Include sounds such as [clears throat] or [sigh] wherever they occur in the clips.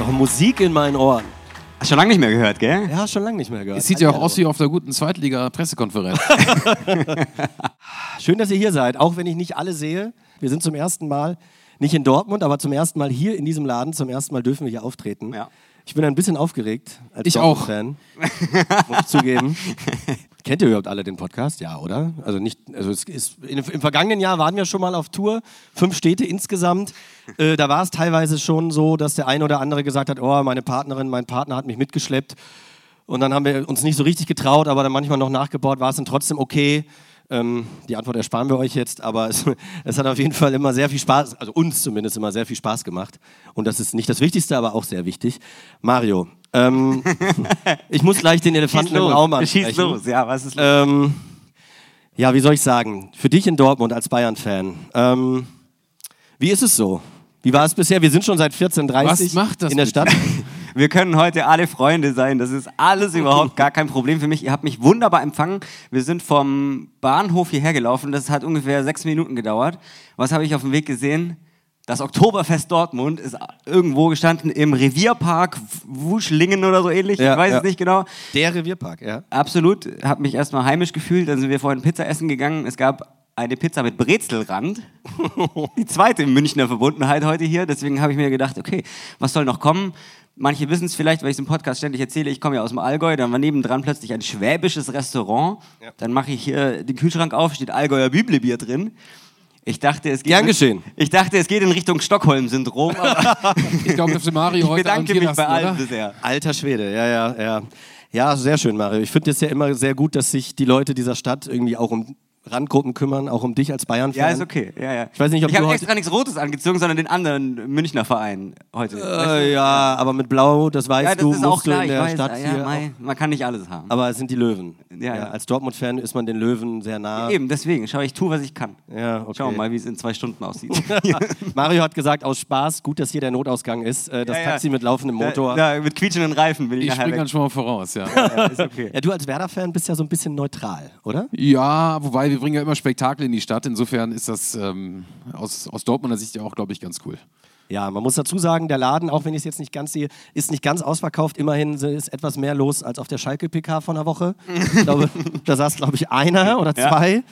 Ist doch Musik in meinen Ohren. Hast schon lange nicht mehr gehört, gell? Ja, schon lange nicht mehr gehört. Es sieht ja auch aus wie auf der guten Zweitliga-Pressekonferenz. [laughs] Schön, dass ihr hier seid, auch wenn ich nicht alle sehe. Wir sind zum ersten Mal, nicht in Dortmund, aber zum ersten Mal hier in diesem Laden. Zum ersten Mal dürfen wir hier auftreten. Ja. Ich bin ein bisschen aufgeregt als Ich auch. Dortmund-Fan. Muss ich zugeben. [laughs] Kennt ihr überhaupt alle den Podcast? Ja, oder? Also nicht, also es ist, in, im vergangenen Jahr waren wir schon mal auf Tour, fünf Städte insgesamt. Äh, da war es teilweise schon so, dass der ein oder andere gesagt hat, oh, meine Partnerin, mein Partner hat mich mitgeschleppt. Und dann haben wir uns nicht so richtig getraut, aber dann manchmal noch nachgebaut, war es dann trotzdem okay. Ähm, die Antwort ersparen wir euch jetzt, aber [laughs] es, es hat auf jeden Fall immer sehr viel Spaß, also uns zumindest immer sehr viel Spaß gemacht. Und das ist nicht das Wichtigste, aber auch sehr wichtig. Mario, ähm, [laughs] ich muss gleich den Elefanten im Raum ansprechen. Schieß los, ja, was ist los? Ähm, ja, wie soll ich sagen? Für dich in Dortmund als Bayern-Fan, ähm, wie ist es so? Wie war es bisher? Wir sind schon seit 14.30 Was macht das in der Stadt. [laughs] Wir können heute alle Freunde sein. Das ist alles überhaupt gar kein Problem für mich. Ihr habt mich wunderbar empfangen. Wir sind vom Bahnhof hierher gelaufen. Das hat ungefähr sechs Minuten gedauert. Was habe ich auf dem Weg gesehen? Das Oktoberfest Dortmund ist irgendwo gestanden im Revierpark Wuschlingen oder so ähnlich. Ja, ich weiß ja. es nicht genau. Der Revierpark, ja. Absolut. Habe mich erstmal heimisch gefühlt. Dann sind wir vorhin Pizza essen gegangen. Es gab eine Pizza mit Brezelrand. [laughs] Die zweite Münchner Verbundenheit heute hier. Deswegen habe ich mir gedacht, okay, was soll noch kommen? Manche wissen es vielleicht, weil ich es im Podcast ständig erzähle. Ich komme ja aus dem Allgäu. Dann war nebendran plötzlich ein schwäbisches Restaurant. Dann mache ich hier den Kühlschrank auf, steht Allgäuer Bibelbier drin. Ich dachte, es geht Gern geschehen. Ich dachte, es geht in Richtung Stockholm-Syndrom. aber [laughs] Ich glaube, FC Mario Ich heute bedanke mich bei allen bisher. Alter Schwede, ja, ja, ja. Ja, sehr schön, Mario. Ich finde es ja immer sehr gut, dass sich die Leute dieser Stadt irgendwie auch um Randgruppen kümmern, auch um dich als Bayern-Fan. Ja, ist okay. Ja, ja. Ich weiß nicht, ob ich du habe heute- extra nichts Rotes angezogen, sondern den anderen Münchner Verein heute. Äh, ja, aber mit Blau, das weißt ja, das du, ist musst auch klar. du in Ich der weiß, Stadt ja, hier. mei, man kann nicht alles haben. aber es sind die Löwen. Ja, ja. Als Dortmund-Fan ist man den Löwen sehr nah. Eben, deswegen. Schau, ich tue, was ich kann. Ja, okay. Schauen wir mal, wie es in zwei Stunden aussieht. [laughs] Mario hat gesagt, aus Spaß, gut, dass hier der Notausgang ist. Äh, das Ja, ja. Taxi mit laufendem Motor. Da, mit quietschenden Reifen bin ich, Ich springe dann schon mal voraus, [laughs] ja. Ja, ist okay. Ja, du als Werder-Fan bist ja so ein bisschen neutral, oder? Ja, wobei wir bringen ja immer Spektakel in die Stadt. Insofern ist das ähm, aus, aus Dortmunder Sicht ja auch, glaube ich, ganz cool. Ja, man muss dazu sagen, der Laden, auch wenn ich es jetzt nicht ganz sehe, ist nicht ganz ausverkauft. Immerhin ist etwas mehr los als auf der Schalke-PK von der Woche. Ich glaube, [laughs] da saß, glaube ich, einer oder Ja. zwei.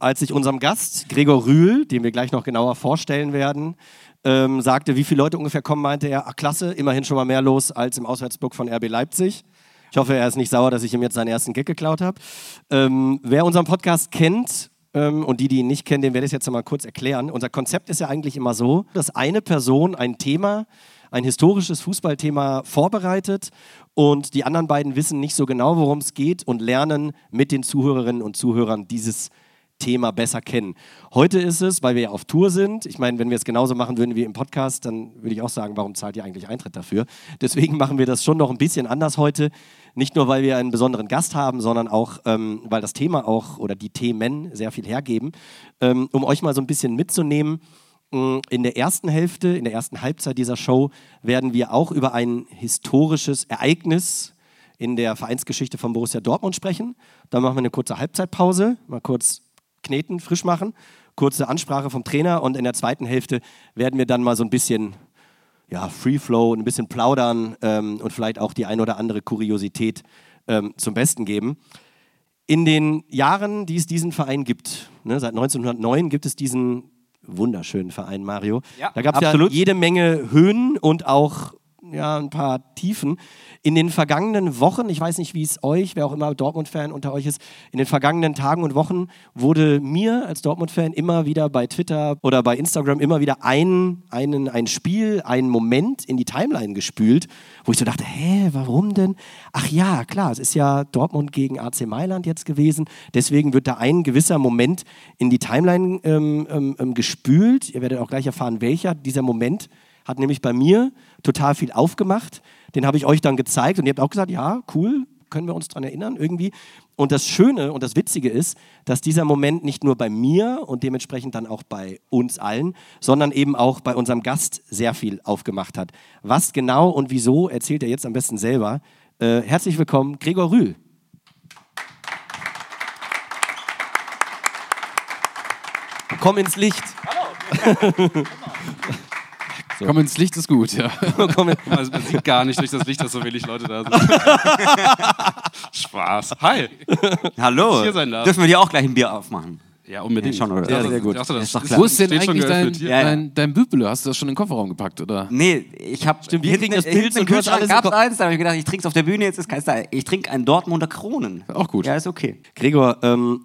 Als ich unserem Gast, Gregor Rühl, den wir gleich noch genauer vorstellen werden, ähm, sagte, wie viele Leute ungefähr kommen, meinte er, ach klasse, immerhin schon mal mehr los als im Auswärtsblock von RB Leipzig. Ich hoffe, er ist nicht sauer, dass ich ihm jetzt seinen ersten Gag geklaut habe. Ähm, wer unseren Podcast kennt, und die, die ihn nicht kennen, den werde ich jetzt mal kurz erklären. Unser Konzept ist ja eigentlich immer so, dass eine Person ein Thema, ein historisches Fußballthema vorbereitet und die anderen beiden wissen nicht so genau, worum es geht und lernen mit den Zuhörerinnen und Zuhörern dieses Thema besser kennen. Heute ist es, weil wir ja auf Tour sind. Ich meine, wenn wir es genauso machen würden wie im Podcast, dann würde ich auch sagen, warum zahlt ihr eigentlich Eintritt dafür? Deswegen machen wir das schon noch ein bisschen anders heute. Nicht nur, weil wir einen besonderen Gast haben, sondern auch, ähm, weil das Thema auch oder die Themen sehr viel hergeben. Ähm, um euch mal so ein bisschen mitzunehmen, mh, in der ersten Hälfte, in der ersten Halbzeit dieser Show werden wir auch über ein historisches Ereignis in der Vereinsgeschichte von Borussia Dortmund sprechen. Dann machen wir eine kurze Halbzeitpause, mal kurz kneten, frisch machen, kurze Ansprache vom Trainer und in der zweiten Hälfte werden wir dann mal so ein bisschen ja, Free Flow, ein bisschen plaudern ähm, und vielleicht auch die ein oder andere Kuriosität ähm, zum Besten geben. In den Jahren, die es diesen Verein gibt, ne, seit 1909 gibt es diesen wunderschönen Verein Mario. Ja, da gab es ja absolut. jede Menge Höhen und auch ja, ein paar Tiefen. In den vergangenen Wochen, ich weiß nicht, wie es euch, wer auch immer Dortmund-Fan unter euch ist, in den vergangenen Tagen und Wochen wurde mir als Dortmund-Fan immer wieder bei Twitter oder bei Instagram immer wieder ein, einen, ein Spiel, ein Moment in die Timeline gespült, wo ich so dachte, hä, warum denn? Ach ja, klar, es ist ja Dortmund gegen AC Mailand jetzt gewesen, deswegen wird da ein gewisser Moment in die Timeline ähm, ähm, ähm gespült. Ihr werdet auch gleich erfahren, welcher dieser Moment hat nämlich bei mir total viel aufgemacht. Den habe ich euch dann gezeigt und ihr habt auch gesagt, ja, cool, können wir uns daran erinnern irgendwie. Und das Schöne und das Witzige ist, dass dieser Moment nicht nur bei mir und dementsprechend dann auch bei uns allen, sondern eben auch bei unserem Gast sehr viel aufgemacht hat. Was genau und wieso erzählt er jetzt am besten selber. Äh, herzlich willkommen, Gregor Rühl. Komm ins Licht. Hallo. [laughs] So. Komm ins Licht ist gut, ja. [laughs] also man sieht gar nicht durch das Licht, dass so wenig Leute da sind. [laughs] Spaß. Hi. Hallo. Hier sein darf. Dürfen wir dir auch gleich ein Bier aufmachen? Ja, unbedingt. Ja, schon, oder? Ja, sehr gut. Das, das, das Wo ist denn eigentlich dein, dein, dein Bübele? Hast du das schon in den Kofferraum gepackt, oder? Nee, ich hab Stimmt, wir kriegen das Pilz und Kühlschrank gab's eins, da habe ich gedacht, ich trinke auf der Bühne, jetzt ist kein Style. Ich trinke einen Dortmunder Kronen. Auch gut. Ja, ist okay. Gregor, ähm,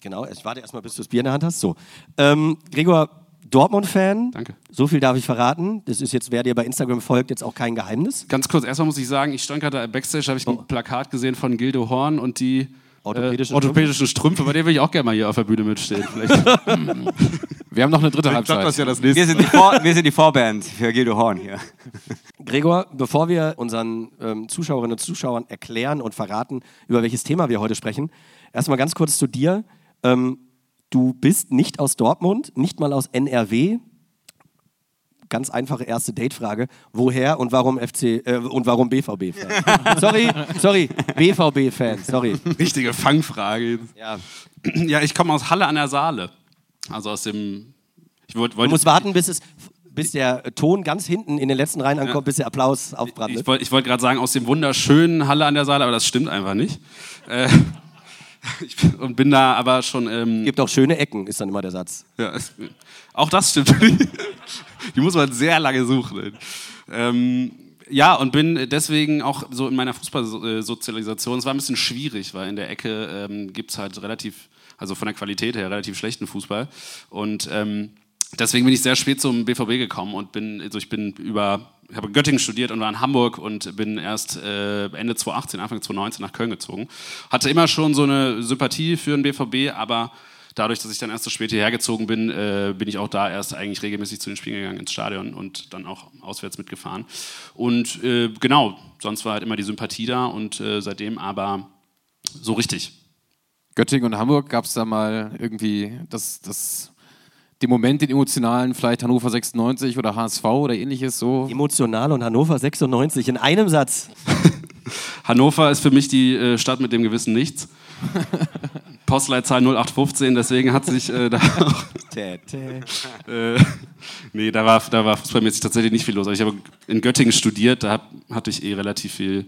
genau, ich warte erstmal, bis du das Bier in der Hand hast. So. Ähm, Gregor, Dortmund-Fan. Danke. So viel darf ich verraten. Das ist jetzt, wer dir bei Instagram folgt, jetzt auch kein Geheimnis. Ganz kurz, erstmal muss ich sagen, ich stand gerade Backstage, habe ich ein oh. Plakat gesehen von Gildo Horn und die orthopädischen, äh, orthopädischen Strümpfe. Strümpfe. Bei denen will ich auch gerne mal hier auf der Bühne mitstehen. [laughs] wir haben noch eine dritte Halbzeit. Das ja das nächste. Wir, sind die Vor wir sind die Vorband für Gildo Horn hier. [laughs] Gregor, bevor wir unseren ähm, Zuschauerinnen und Zuschauern erklären und verraten, über welches Thema wir heute sprechen, erstmal ganz kurz zu dir. Ähm, Du bist nicht aus Dortmund, nicht mal aus NRW. Ganz einfache erste Datefrage. Woher und warum FC äh, und warum BVB-Fan? sorry, sorry, BVB-Fan, sorry. Richtige Fangfrage. Ja, ja ich komme aus Halle an der Saale. Also aus dem. Ich wollt, wollt, du musst warten, bis es bis der Ton ganz hinten in den letzten Reihen ankommt, ja. bis der Applaus aufbrannt. Ich, ich wollte wollt gerade sagen, aus dem wunderschönen Halle an der Saale, aber das stimmt einfach nicht. Äh, [laughs] und bin da aber schon. Ähm Gibt auch schöne Ecken, ist dann immer der Satz. Ja, es, auch das stimmt. [laughs] Die muss man sehr lange suchen. Ähm, ja, und bin deswegen auch so in meiner Fußballsozialisation, es war ein bisschen schwierig, weil in der Ecke ähm, gibt es halt relativ, also von der Qualität her, relativ schlechten Fußball. Und ähm, deswegen bin ich sehr spät zum BVB gekommen und bin, also ich bin über ich habe in Göttingen studiert und war in Hamburg und bin erst äh, Ende 2018, Anfang 2019 nach Köln gezogen. Hatte immer schon so eine Sympathie für den BVB, aber dadurch, dass ich dann erst so spät hierher gezogen bin, äh, bin ich auch da erst eigentlich regelmäßig zu den Spielen gegangen ins Stadion und dann auch auswärts mitgefahren. Und äh, genau, sonst war halt immer die Sympathie da und äh, seitdem aber so richtig. Göttingen und Hamburg gab es da mal irgendwie das, das den Moment, den emotionalen, vielleicht Hannover 96 oder HSV oder ähnliches so? Emotional und Hannover 96 in einem Satz. [laughs] Hannover ist für mich die äh, Stadt mit dem gewissen Nichts. [laughs] Postleitzahl 0815, deswegen hat sich äh, da auch, [laughs] äh, nee, da war, da war fußballmäßig tatsächlich nicht viel los. Aber ich habe in Göttingen studiert, da hab, hatte ich eh relativ viel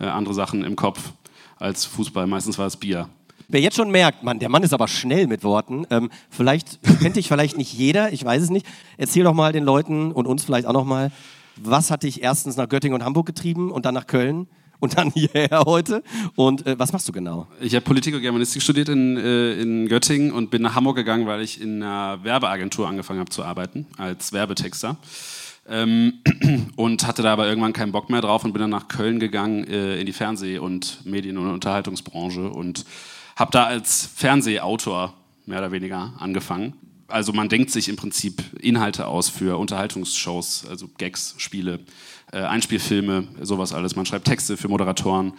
äh, andere Sachen im Kopf als Fußball. Meistens war es Bier. Wer jetzt schon merkt, Mann, der Mann ist aber schnell mit Worten. Ähm, vielleicht kennt dich vielleicht nicht jeder, ich weiß es nicht. Erzähl doch mal den Leuten und uns vielleicht auch noch mal, was hat dich erstens nach Göttingen und Hamburg getrieben und dann nach Köln? und dann [laughs] hierher heute. Und äh, was machst du genau? Ich habe Politik und Germanistik studiert in, äh, in Göttingen und bin nach Hamburg gegangen, weil ich in einer Werbeagentur angefangen habe zu arbeiten, als Werbetexter. Ähm, [clears throat] und hatte da aber irgendwann keinen Bock mehr drauf und bin dann nach Köln gegangen äh, in die Fernseh- und Medien- und Unterhaltungsbranche und habe da als Fernsehautor mehr oder weniger angefangen. Also man denkt sich im Prinzip Inhalte aus für Unterhaltungsshows, also Gags, Spiele, äh, Einspielfilme, sowas alles. Man schreibt Texte für Moderatoren.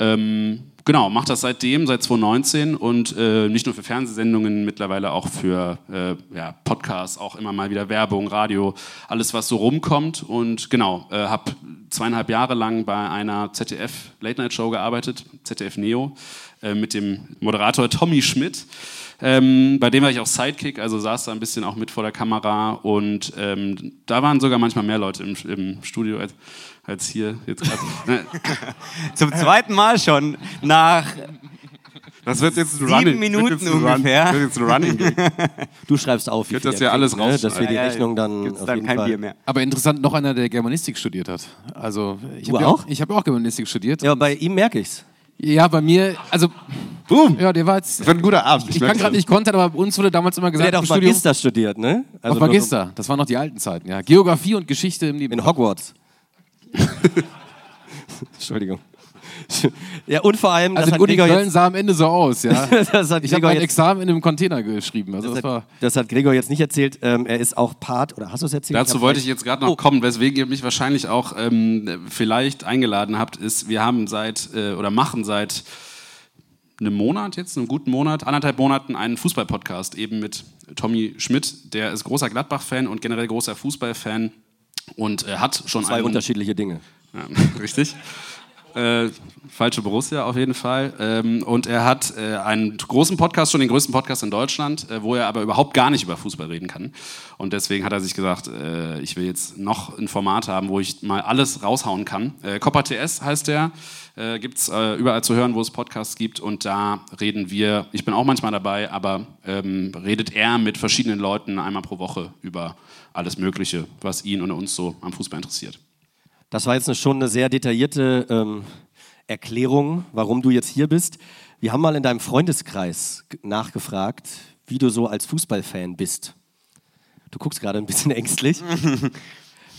Ähm, genau, macht das seitdem, seit 2019 und äh, nicht nur für Fernsehsendungen, mittlerweile auch für äh, ja, Podcasts, auch immer mal wieder Werbung, Radio, alles was so rumkommt. Und genau, äh, habe zweieinhalb Jahre lang bei einer ZDF Late Night Show gearbeitet, ZDF Neo. Äh, mit dem Moderator Tommy Schmidt. Ähm, bei dem war ich auch Sidekick, also saß da ein bisschen auch mit vor der Kamera und ähm, da waren sogar manchmal mehr Leute im, im Studio als, als hier jetzt [laughs] Zum zweiten Mal schon nach Das wird jetzt ein Sieben Running, Minuten wird jetzt ein Run, ungefähr. Wird jetzt ein Running Gag. [laughs] Du schreibst auf, viel das ja alles ne? dass wir die Ja, ja, Rechnung dann gibt's auf dann jeden kein Fall. Bier mehr. Aber interessant, noch einer, der Germanistik studiert hat. Also, ich habe ja auch? ich auch Germanistik studiert. Ja, bei ihm merke ich's. Ja, bei mir, also, Boom. ja, der war jetzt. Das wird ein guter Abend. Ich kann merk's gerade nicht kontern, aber bei uns wurde damals immer Der gesagt, hat im auf Studium, Magister studiert, ne? auf nur so- Magister. Das waren noch die alten Zeiten, ja. Geografie und Geschichte im Leben. In Hogwarts. [laughs] Entschuldigung. [laughs] Ja, und vor allem, Also das Uni Gregor Köln jetzt, sah am Ende so aus, ja. [laughs] das hat Ich habe Gregor mein Examen in einem Container geschrieben. Also das, das war. hat, das hat Gregor jetzt nicht erzählt. Ähm, er ist auch Part, oder hast du es erzählt? Dazu hab wollte ich jetzt gerade noch kommen, weswegen ihr mich wahrscheinlich auch ähm, vielleicht eingeladen habt, ist, wir haben seit äh, oder machen seit einem Monat jetzt, einem guten Monat, anderthalb Monaten einen Fußball-Podcast eben mit Tommy Schmidt. Der ist großer Gladbach-Fan und generell großer Fußball-Fan und äh, hat schon Zwei einen, unterschiedliche Dinge. ja, [laughs] richtig. Äh, falsche Borussia auf jeden Fall. Ähm, und er hat äh, einen großen Podcast, schon den größten Podcast in Deutschland, äh, wo er aber überhaupt gar nicht über Fußball reden kann. Und deswegen hat er sich gesagt, äh, ich will jetzt noch ein Format haben, wo ich mal alles raushauen kann. Äh, Copper TS heißt der. Äh, gibt es äh, überall zu hören, wo es Podcasts gibt. Und da reden wir, ich bin auch manchmal dabei, aber ähm, redet er mit verschiedenen Leuten einmal pro Woche über alles Mögliche, was ihn und uns so am Fußball interessiert. Das war jetzt schon eine sehr detaillierte ähm, Erklärung, warum du jetzt hier bist. Wir haben mal in deinem Freundeskreis nachgefragt, wie du so als Fußballfan bist. Du guckst gerade ein bisschen [laughs] ängstlich.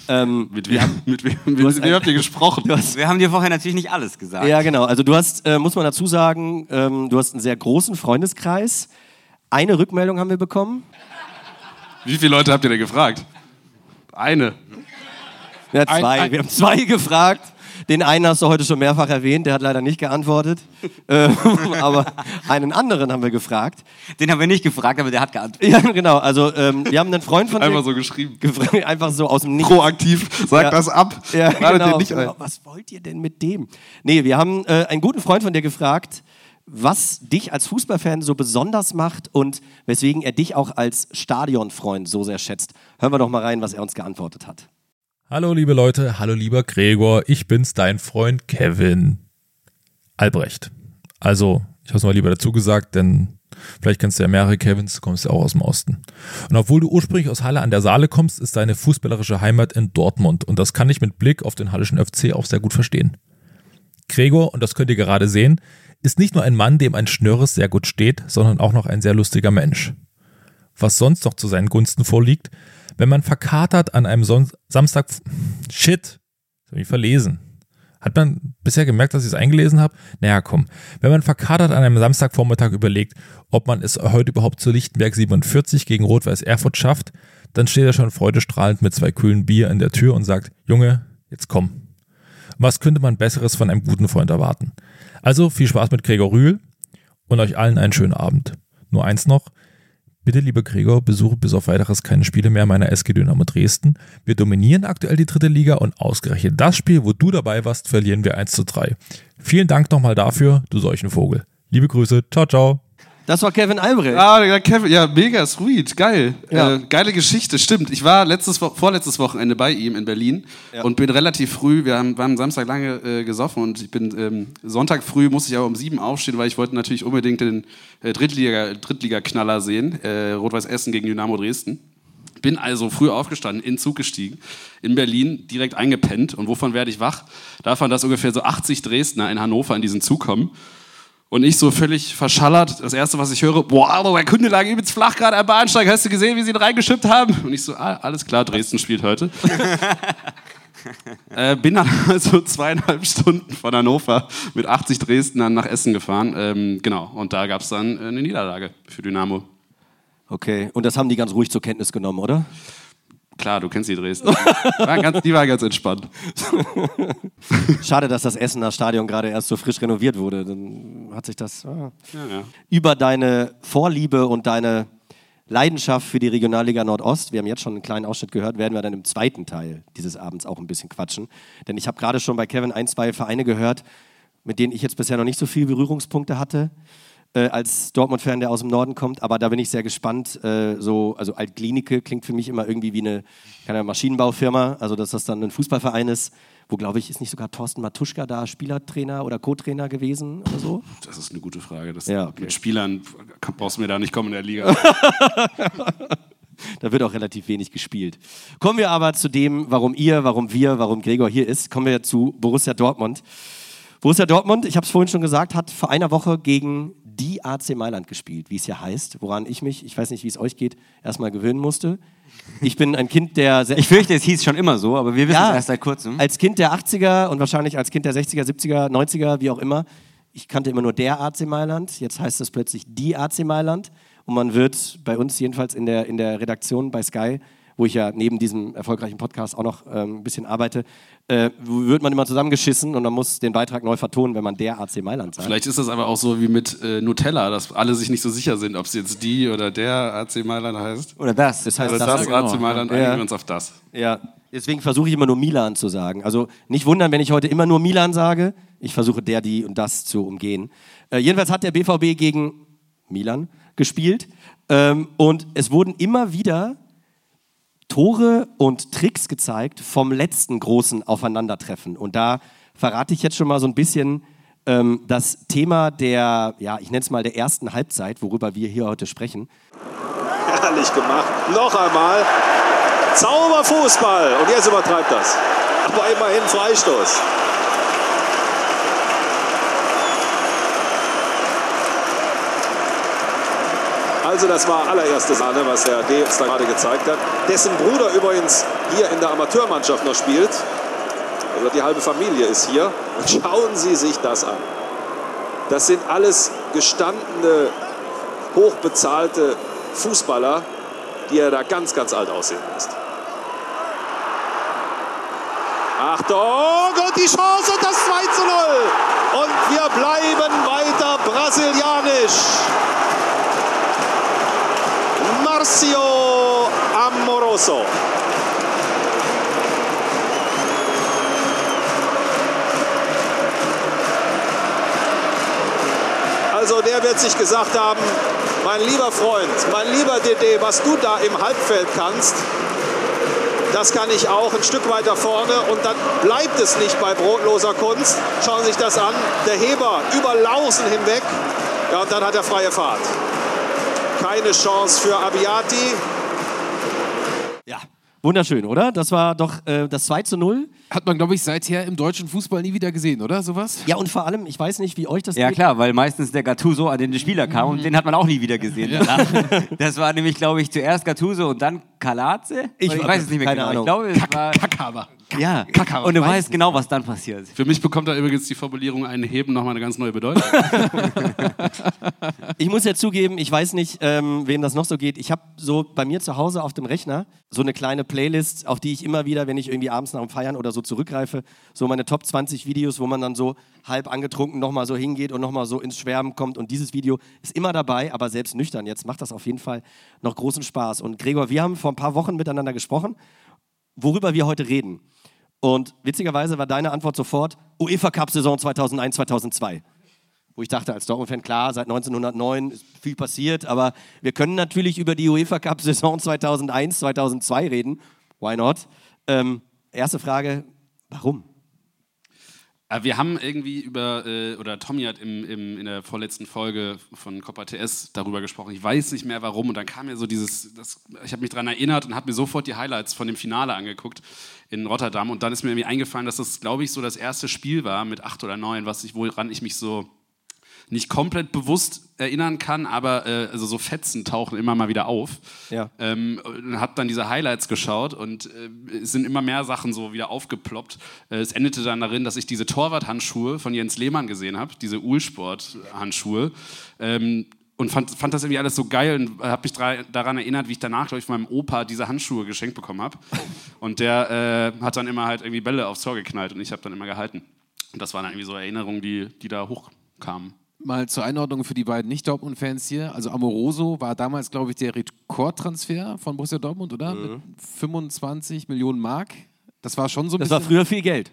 ähm, [laughs] Mit wem, mit wem, mit hast wem habt ihr gesprochen? [laughs] hast, Wir haben dir vorher natürlich nicht alles gesagt. ja, genau. Also du hast, äh, muss man dazu sagen, ähm, du hast einen sehr großen Freundeskreis. Eine Rückmeldung haben wir bekommen. Wie viele Leute habt ihr denn gefragt? Eine. Ja, Ein- zwei. ein- wir haben zwei gefragt. Den einen hast du heute schon mehrfach erwähnt, der hat leider nicht geantwortet. [laughs] ähm, aber einen anderen haben wir gefragt. Den haben wir nicht gefragt, aber der hat geantwortet. Ja, genau. Also wir haben einen Freund von [laughs] Einfach dir so geschrieben. einfach so aus dem Nichts. Proaktiv, sagt Ja. das ab. Ja, genau, genau. ein. Was wollt ihr denn mit dem? Nee, wir haben äh, einen guten Freund von dir gefragt, was dich als Fußballfan so besonders macht und weswegen er dich auch als Stadionfreund so sehr schätzt. Hören wir doch mal rein, was er uns geantwortet hat. Hallo liebe Leute, hallo lieber Gregor, ich bin's, dein Freund Kevin Albrecht. Also, ich habe es mal lieber dazu gesagt, denn vielleicht kennst du ja mehrere Kevins, du kommst ja auch aus dem Osten. Und obwohl du ursprünglich aus Halle an der Saale kommst, ist deine fußballerische Heimat in Dortmund und das kann ich mit Blick auf den Hallischen FC auch sehr gut verstehen. Gregor, und das könnt ihr gerade sehen, ist nicht nur ein Mann, dem ein Schnörres sehr gut steht, sondern auch noch ein sehr lustiger Mensch. Was sonst noch zu seinen Gunsten vorliegt, wenn man verkatert an einem Son Samstag. Shit, habe ich verlesen. Hat man bisher gemerkt, dass ich es eingelesen habe? Naja, komm. Wenn man verkatert an einem Samstagvormittag überlegt, ob man es heute überhaupt zu Lichtenberg 47 gegen Rot-Weiß Erfurt schafft, dann steht er schon freudestrahlend mit zwei kühlen Bier in der Tür und sagt, Junge, jetzt komm. Was könnte man Besseres von einem guten Freund erwarten? Also viel Spaß mit Gregor Rühl und euch allen einen schönen Abend. Nur eins noch, Bitte, lieber Gregor, besuche bis auf weiteres keine Spiele mehr meiner SG Dynamo Dresden. Wir dominieren aktuell die dritte Liga und ausgerechnet das Spiel, wo du dabei warst, verlieren wir 1 zu 3. Vielen Dank nochmal dafür, du solchen Vogel. Liebe Grüße, ciao, ciao. Das war Kevin Albrecht. Ah, der Kevin, ja, mega sweet, geil. Ja. Äh, geile Geschichte, stimmt. Ich war letztes, vorletztes Wochenende bei ihm in Berlin und bin relativ früh, wir haben, wir haben Samstag lange äh, gesoffen und ich bin ähm, Sonntag früh musste ich aber um sieben aufstehen, weil ich wollte natürlich unbedingt den äh, Drittliga, Drittliga-Knaller sehen, äh, Rot-Weiß Essen gegen Dynamo Dresden. Bin also früh aufgestanden, in den Zug gestiegen, in Berlin direkt eingepennt. Und wovon werde ich wach? Davon, dass ungefähr so 80 Dresdner in Hannover in diesen Zug kommen. Und ich so völlig verschallert. Das erste, was ich höre, boah, der Kunde lag übelst flach gerade am Bahnsteig. Hast du gesehen, wie sie ihn reingeschippt haben? Und ich so, ah, alles klar, Dresden spielt heute. [laughs] äh, bin dann [laughs] also zweieinhalb Stunden von Hannover mit 80 Dresdnern nach Essen gefahren. Ähm, genau, und da gab es dann äh, eine Niederlage für Dynamo. Okay, und das haben die ganz ruhig zur Kenntnis genommen, oder? Klar, du kennst die Dresden. War ganz, die war ganz entspannt. [laughs] Schade, dass das Essener Stadion gerade erst so frisch renoviert wurde. Dann hat sich das ah. Ja, ja. über deine Vorliebe und deine Leidenschaft für die Regionalliga Nordost, wir haben jetzt schon einen kleinen Ausschnitt gehört, werden wir dann im zweiten Teil dieses Abends auch ein bisschen quatschen. Denn ich habe gerade schon bei Kevin ein, zwei Vereine gehört, mit denen ich jetzt bisher noch nicht so viele Berührungspunkte hatte, äh, als Dortmund-Fan, der aus dem Norden kommt. Aber da bin ich sehr gespannt. Äh, so, also Altklinike klingt für mich immer irgendwie wie eine keine Maschinenbaufirma, also dass das dann ein Fußballverein ist, wo, glaube ich, ist nicht sogar Thorsten Matuschka da Spielertrainer oder Co-Trainer gewesen oder so? Das ist eine gute Frage. Das Ja, okay. Mit Spielern brauchst du mir da nicht kommen in der Liga. [laughs] [laughs] Da wird auch relativ wenig gespielt. Kommen wir aber zu dem, warum ihr, warum wir, warum Gregor hier ist. Kommen wir zu Borussia Dortmund. Borussia Dortmund, ich habe es vorhin schon gesagt, hat vor einer Woche gegen die AC Mailand gespielt, wie es ja heißt, woran ich mich, ich weiß nicht, wie es euch geht, erstmal gewöhnen musste. Ich bin ein Kind der... Ich fürchte, es hieß schon immer so, aber wir wissen Ja. es erst seit kurzem. Als Kind der 80er und wahrscheinlich als Kind der 60er, 70er, 90er, wie auch immer, ich kannte immer nur der AC Mailand. Jetzt heißt es plötzlich die AC Mailand. Und man wird bei uns jedenfalls in der, in der Redaktion bei Sky, wo ich ja neben diesem erfolgreichen Podcast auch noch ähm, ein bisschen arbeite, äh, wird man immer zusammengeschissen und man muss den Beitrag neu vertonen, wenn man der AC Mailand sagt. Vielleicht ist das aber auch so wie mit äh, Nutella, dass alle sich nicht so sicher sind, ob es jetzt die oder der AC Mailand heißt. Oder das. Das heißt, Oder das, das, genau. AC Mailand, Ja. einigen wir uns auf das. Ja, deswegen versuche ich immer nur Milan zu sagen. Also nicht wundern, wenn ich heute immer nur Milan sage. Ich versuche der, die und das zu umgehen. Äh, jedenfalls hat der BVB gegen Milan gespielt ähm, und es wurden immer wieder Tore und Tricks gezeigt vom letzten großen Aufeinandertreffen. Und da verrate ich jetzt schon mal so ein bisschen ähm, das Thema der, ja, ich nenne es mal der ersten Halbzeit, worüber wir hier heute sprechen. Herrlich gemacht. Noch einmal. Zauberfußball. Und jetzt übertreibt das. Aber immerhin Freistoß. Also das war allererste Sahne, was Herr D. uns da gerade gezeigt hat. Dessen Bruder übrigens hier in der Amateurmannschaft noch spielt. Also die halbe Familie ist hier. Und schauen Sie sich das an. Das sind alles gestandene, hochbezahlte Fußballer, die er da ganz, ganz alt aussehen lässt. Achtung und die Chance und das 2 zu 0. Und wir bleiben weiter brasilianisch. Marcio Amoroso. Also der wird sich gesagt haben, mein lieber Freund, mein lieber DD, was du da im Halbfeld kannst, das kann ich auch ein Stück weiter vorne und dann bleibt es nicht bei brotloser Kunst. Schauen Sie sich das an. Der Heber über Lausen hinweg. Ja, und dann hat er freie Fahrt. Keine Chance für Abiati. Ja, wunderschön, oder? Das war doch äh, das 2 zu 0. Hat man, glaube ich, seither im deutschen Fußball nie wieder gesehen, oder? Sowas? Ja, und vor allem, ich weiß nicht, wie euch das Ja geht. klar, weil meistens der Gattuso an den Spieler kam Mhm. und den hat man auch nie wieder gesehen. danach. [laughs] Das war nämlich, glaube ich, zuerst Gattuso und dann Kalaze. Ich- Oder weiß es nicht mehr keine genau. Ahnung. Ich glaube, es war, Kakaber. Ja. Kakaber. Und du Weiß weißt genau, was dann passiert. Für mich bekommt da übrigens die Formulierung einen Heben nochmal eine ganz neue Bedeutung. [laughs] Ich muss ja zugeben, ich weiß nicht, ähm, wem das noch so geht. Ich habe so bei mir zu Hause auf dem Rechner so eine kleine Playlist, auf die ich immer wieder, wenn ich irgendwie abends nach dem Feiern oder so zurückgreife, so meine Top 20 Videos, wo man dann so halb angetrunken nochmal so hingeht und nochmal so ins Schwärmen kommt. Und dieses Video ist immer dabei, aber selbst nüchtern. Jetzt macht das auf jeden Fall noch großen Spaß. Und Gregor, wir haben vor ein paar Wochen miteinander gesprochen, worüber wir heute reden. Und witzigerweise war deine Antwort sofort UEFA Cup Saison 2001, 2002 wo ich dachte als Dortmund-Fan, klar, seit 1909 ist viel passiert, aber wir können natürlich über die UEFA Cup-Saison 2001, 2002 reden. Why not? Ähm, erste Frage, warum? Äh, Wir haben irgendwie über, äh, oder Tommy hat im, im, in der vorletzten Folge von Copa TS darüber gesprochen. Ich weiß nicht mehr warum. Und dann kam mir so dieses, das, ich habe mich daran erinnert und habe mir sofort die Highlights von dem Finale angeguckt in Rotterdam. Und dann ist mir irgendwie eingefallen, dass das, glaube ich, so das erste Spiel war mit acht oder neun, was ich, woran ich mich so nicht komplett bewusst erinnern kann, aber äh, also so Fetzen tauchen immer mal wieder auf. Ja. Ähm, und hab dann diese Highlights geschaut und äh, es sind immer mehr Sachen so wieder aufgeploppt. Äh, es endete dann darin, dass ich diese Torwarthandschuhe von Jens Lehmann gesehen habe, diese Uhlsport-Handschuhe. Ähm, und fand, fand das irgendwie alles so geil und habe mich daran erinnert, wie ich danach, glaube ich, von meinem Opa diese Handschuhe geschenkt bekommen habe. Und der äh, hat dann immer halt irgendwie Bälle aufs Tor geknallt und ich habe dann immer gehalten. Und das waren dann irgendwie so Erinnerungen, die, die da hochkamen. Mal zur Einordnung für die beiden Nicht-Dortmund-Fans hier. Also Amoroso war damals, glaube ich, der Rekordtransfer von Borussia Dortmund, oder? Mit 25 Millionen Mark. Das war schon so ein Das war früher viel Geld.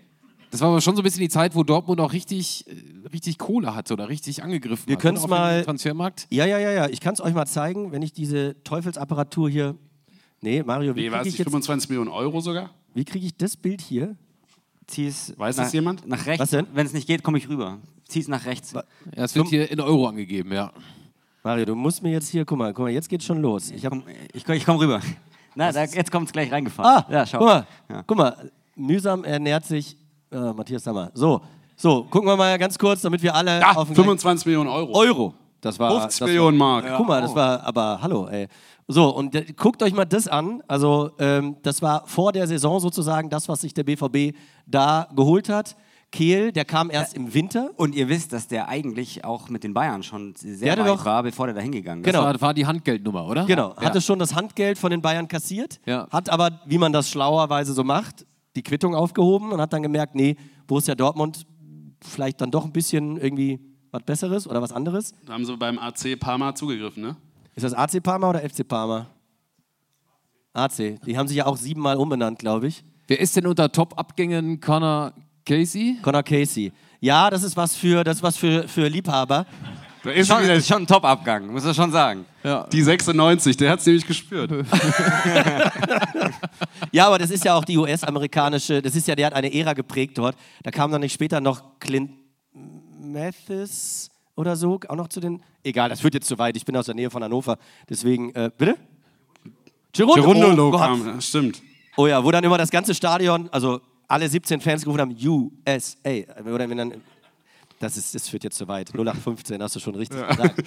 das war aber schon so ein bisschen die Zeit, wo Dortmund auch richtig, äh, richtig Kohle hatte oder richtig angegriffen Wir Auf dem mal- Transfermarkt. Ja, ja, ja, ja. Ich kann es euch mal zeigen, wenn ich diese Teufelsapparatur hier. Nee, Mario, wie Wie war kriege es ich, nicht? jetzt- 25 Millionen Euro sogar? wie krieg ich das Bild hier? zieh's. Weiß nach, das jemand? Nach rechts. Was denn? Wenn es nicht geht, komme ich rüber. Zieh's nach rechts. Ja, es wird hier in Euro angegeben, ja. Mario, du musst mir jetzt hier, guck mal, guck mal, jetzt geht's schon los. Ich hab, Komm, ich, ich komme rüber. [laughs] Na, da, jetzt kommt es gleich reingefahren. ah, ja, schau. guck mal, Ja. guck mal, mühsam ernährt sich äh, Matthias Sammer. So, so, gucken wir mal ganz kurz, damit wir alle Ja, auf den 25 Millionen Euro. Euro. Das war 50 das Millionen Mark. War, guck mal, das war, aber hallo, ey. So, und äh, guckt euch mal das an. Also, ähm, das war vor der Saison sozusagen das, was sich der BVB da geholt hat. Kehl, der kam erst im Winter. Und ihr wisst, dass der eigentlich auch mit den Bayern schon sehr weit doch- war, bevor der da hingegangen ist. Genau. Das war, war die Handgeldnummer, oder? Genau, Ja. hatte schon das Handgeld von den Bayern kassiert, Ja. hat aber, wie man das schlauerweise so macht, die Quittung aufgehoben und hat dann gemerkt, nee, Borussia Dortmund vielleicht dann doch ein bisschen irgendwie was Besseres oder was anderes. Da haben sie beim AC Parma zugegriffen, ne? Ist das AC Parma oder FC Parma? AC. Die haben sich ja auch siebenmal umbenannt, glaube ich. Wer ist denn unter Top-Abgängen Connor Casey? Connor Casey. Ja, das ist was für, das ist was für, für Liebhaber. Da ist Schon, wieder schon ein Top-Abgang, muss man schon sagen. Ja. die 96, der hat es nämlich gespürt. [laughs] Ja, aber das ist ja auch die US-amerikanische, das ist ja, der hat eine Ära geprägt dort. Da kam dann nicht später noch Clint Mathis oder so, auch noch zu den. Egal, das führt jetzt zu weit. Ich bin aus der Nähe von Hannover. Deswegen, äh, bitte? Girondo, Gerundolo oh, kam, stimmt. oh ja, wo dann immer das ganze Stadion, also alle 17 Fans gerufen haben, USA. Oder wenn dann, das, ist, das führt jetzt zu weit. 0815, hast du schon richtig gesagt.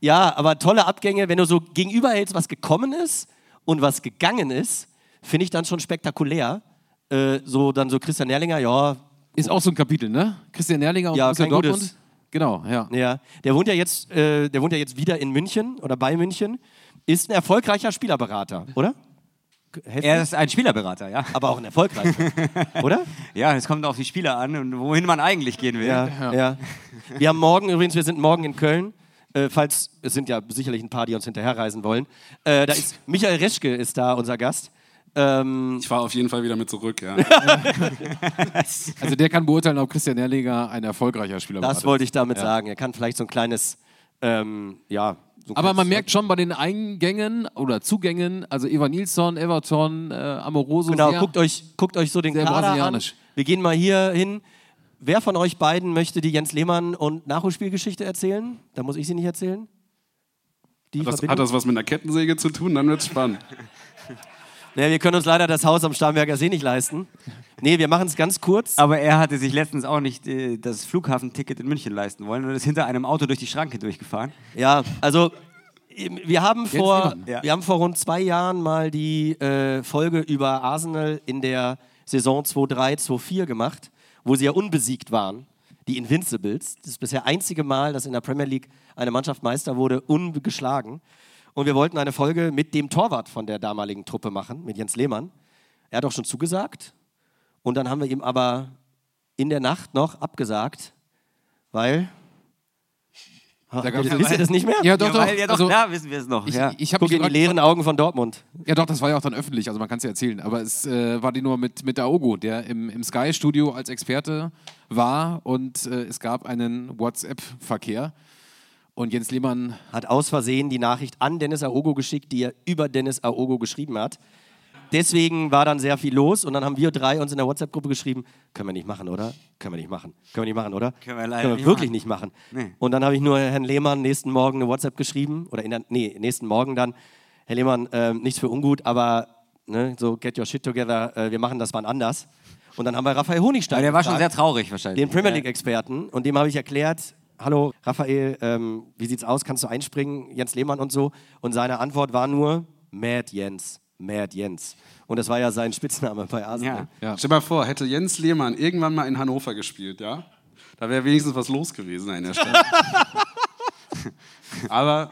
Ja, aber tolle Abgänge, wenn du so gegenüberhältst, was gekommen ist und was gegangen ist, finde ich dann schon spektakulär. Äh, so dann so Christian Nerlinger, ja, Ist auch so ein Kapitel, ne? Christian Nerlinger und Ja, Borussia Dortmund. gutes. Genau, ja. ja, der wohnt ja jetzt, äh, der wohnt ja jetzt wieder in München oder bei München, ist ein erfolgreicher Spielerberater, oder? Helft Er ist ein Spielerberater, ja. aber auch ein erfolgreicher, [laughs] oder? Ja, es kommt auf die Spieler an und wohin man eigentlich gehen will. Ja, ja. Wir haben morgen übrigens, wir sind morgen in Köln. Äh, falls, es sind ja sicherlich ein paar, die uns hinterherreisen wollen. Äh, da ist Michael Reschke ist da, unser Gast. Ähm, Ich fahre auf jeden Fall wieder mit zurück, ja. [laughs] Also der kann beurteilen, ob Christian Nerlinger ein erfolgreicher Spieler war. das wollte ich damit sagen. Er kann vielleicht so ein kleines, ähm, ja. So Aber man merkt schon bei den Eingängen oder Zugängen, also Eva Nilsson, Everton, äh, Amoroso, Genau, sehr, guckt euch, guckt euch so den sehr Kader an. brasilianisch. Wir gehen mal hier hin. Wer von euch beiden möchte die Jens Lehmann und Nachholspielgeschichte erzählen? Da muss ich sie nicht erzählen. Die Das, Verbindung? hat das was mit einer Kettensäge zu tun? Dann wird's spannend. [laughs] Nee, wir können uns leider das Haus am Starnberger See nicht leisten. Nee, wir machen es ganz kurz. Aber er hatte sich letztens auch nicht äh, das Flughafenticket in München leisten wollen und ist hinter einem Auto durch die Schranke durchgefahren. Ja, also ähm, wir haben vor. Ja. wir haben vor rund zwei Jahren mal die äh, Folge über Arsenal in der Saison 2-3, 2-4 gemacht, wo sie ja unbesiegt waren. Die Invincibles. Das ist bisher einzige Mal, dass in der Premier League eine Mannschaft Meister wurde, ungeschlagen. Und wir wollten eine Folge mit dem Torwart von der damaligen Truppe machen, mit Jens Lehmann. Er hat auch schon zugesagt. Und dann haben wir ihm aber in der Nacht noch abgesagt, weil. Da gab's- Wisst ihr das nicht mehr? Ja, doch, ja, doch. weil, ja, doch, also, klar wissen wir es noch. ich, ja. ich habe Guck in die leeren Augen von Dortmund. Ja, doch, das war ja auch dann öffentlich, also man kann es ja erzählen. Aber es äh, war die nur mit, mit Aogo, der im, im Sky-Studio als Experte war und äh, es gab einen WhatsApp-Verkehr. Und Jens Lehmann, Hat aus Versehen die Nachricht an Dennis Aogo geschickt, die er über Dennis Aogo geschrieben hat. Deswegen war dann sehr viel los und dann haben wir drei uns in der WhatsApp-Gruppe geschrieben, können wir nicht machen, oder? Können wir nicht machen. Können wir nicht machen, oder? Können wir leider können wir nicht wirklich machen. nicht machen. Nee. Und dann habe ich nur Herrn Lehmann nächsten Morgen eine WhatsApp geschrieben, oder in der, nee, nächsten Morgen dann, Herr Lehmann, ähm, nichts für ungut, aber ne, so get your shit together, äh, wir machen das wann anders. Und dann haben wir Raphael Honigstein Aber der war schon sehr traurig wahrscheinlich. den Premier League-Experten und dem habe ich erklärt, hallo Raphael, ähm, wie sieht's aus, kannst du einspringen, Jens Lehmann und so. Und seine Antwort war nur, Mad Jens, Mad Jens. Und das war ja sein Spitzname bei Arsenal. Ja. ja. Stell dir mal vor, hätte Jens Lehmann irgendwann mal in Hannover gespielt, ja? Da wäre wenigstens was los gewesen in der Stadt. [laughs] Aber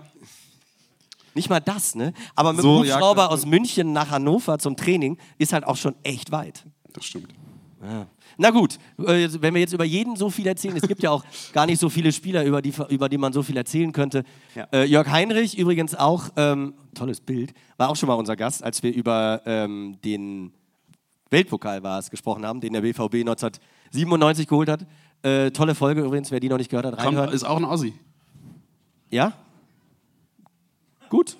Nicht mal das, ne? Aber mit So, dem ja, Hubschrauber klar. aus München nach Hannover zum Training ist halt auch schon echt weit. das stimmt. Na gut, äh, wenn wir jetzt über jeden so viel erzählen, es gibt ja auch [laughs] gar nicht so viele Spieler, über die, über die man so viel erzählen könnte. Ja. Äh, Jörg Heinrich übrigens auch, ähm, tolles Bild, war auch schon mal unser Gast, als wir über ähm, den Weltpokal war es gesprochen haben, den der BVB 1997 geholt hat. Äh, tolle Folge übrigens, wer die noch nicht gehört hat, Kommt, reinhören. ist auch ein Ossi. Ja? Gut.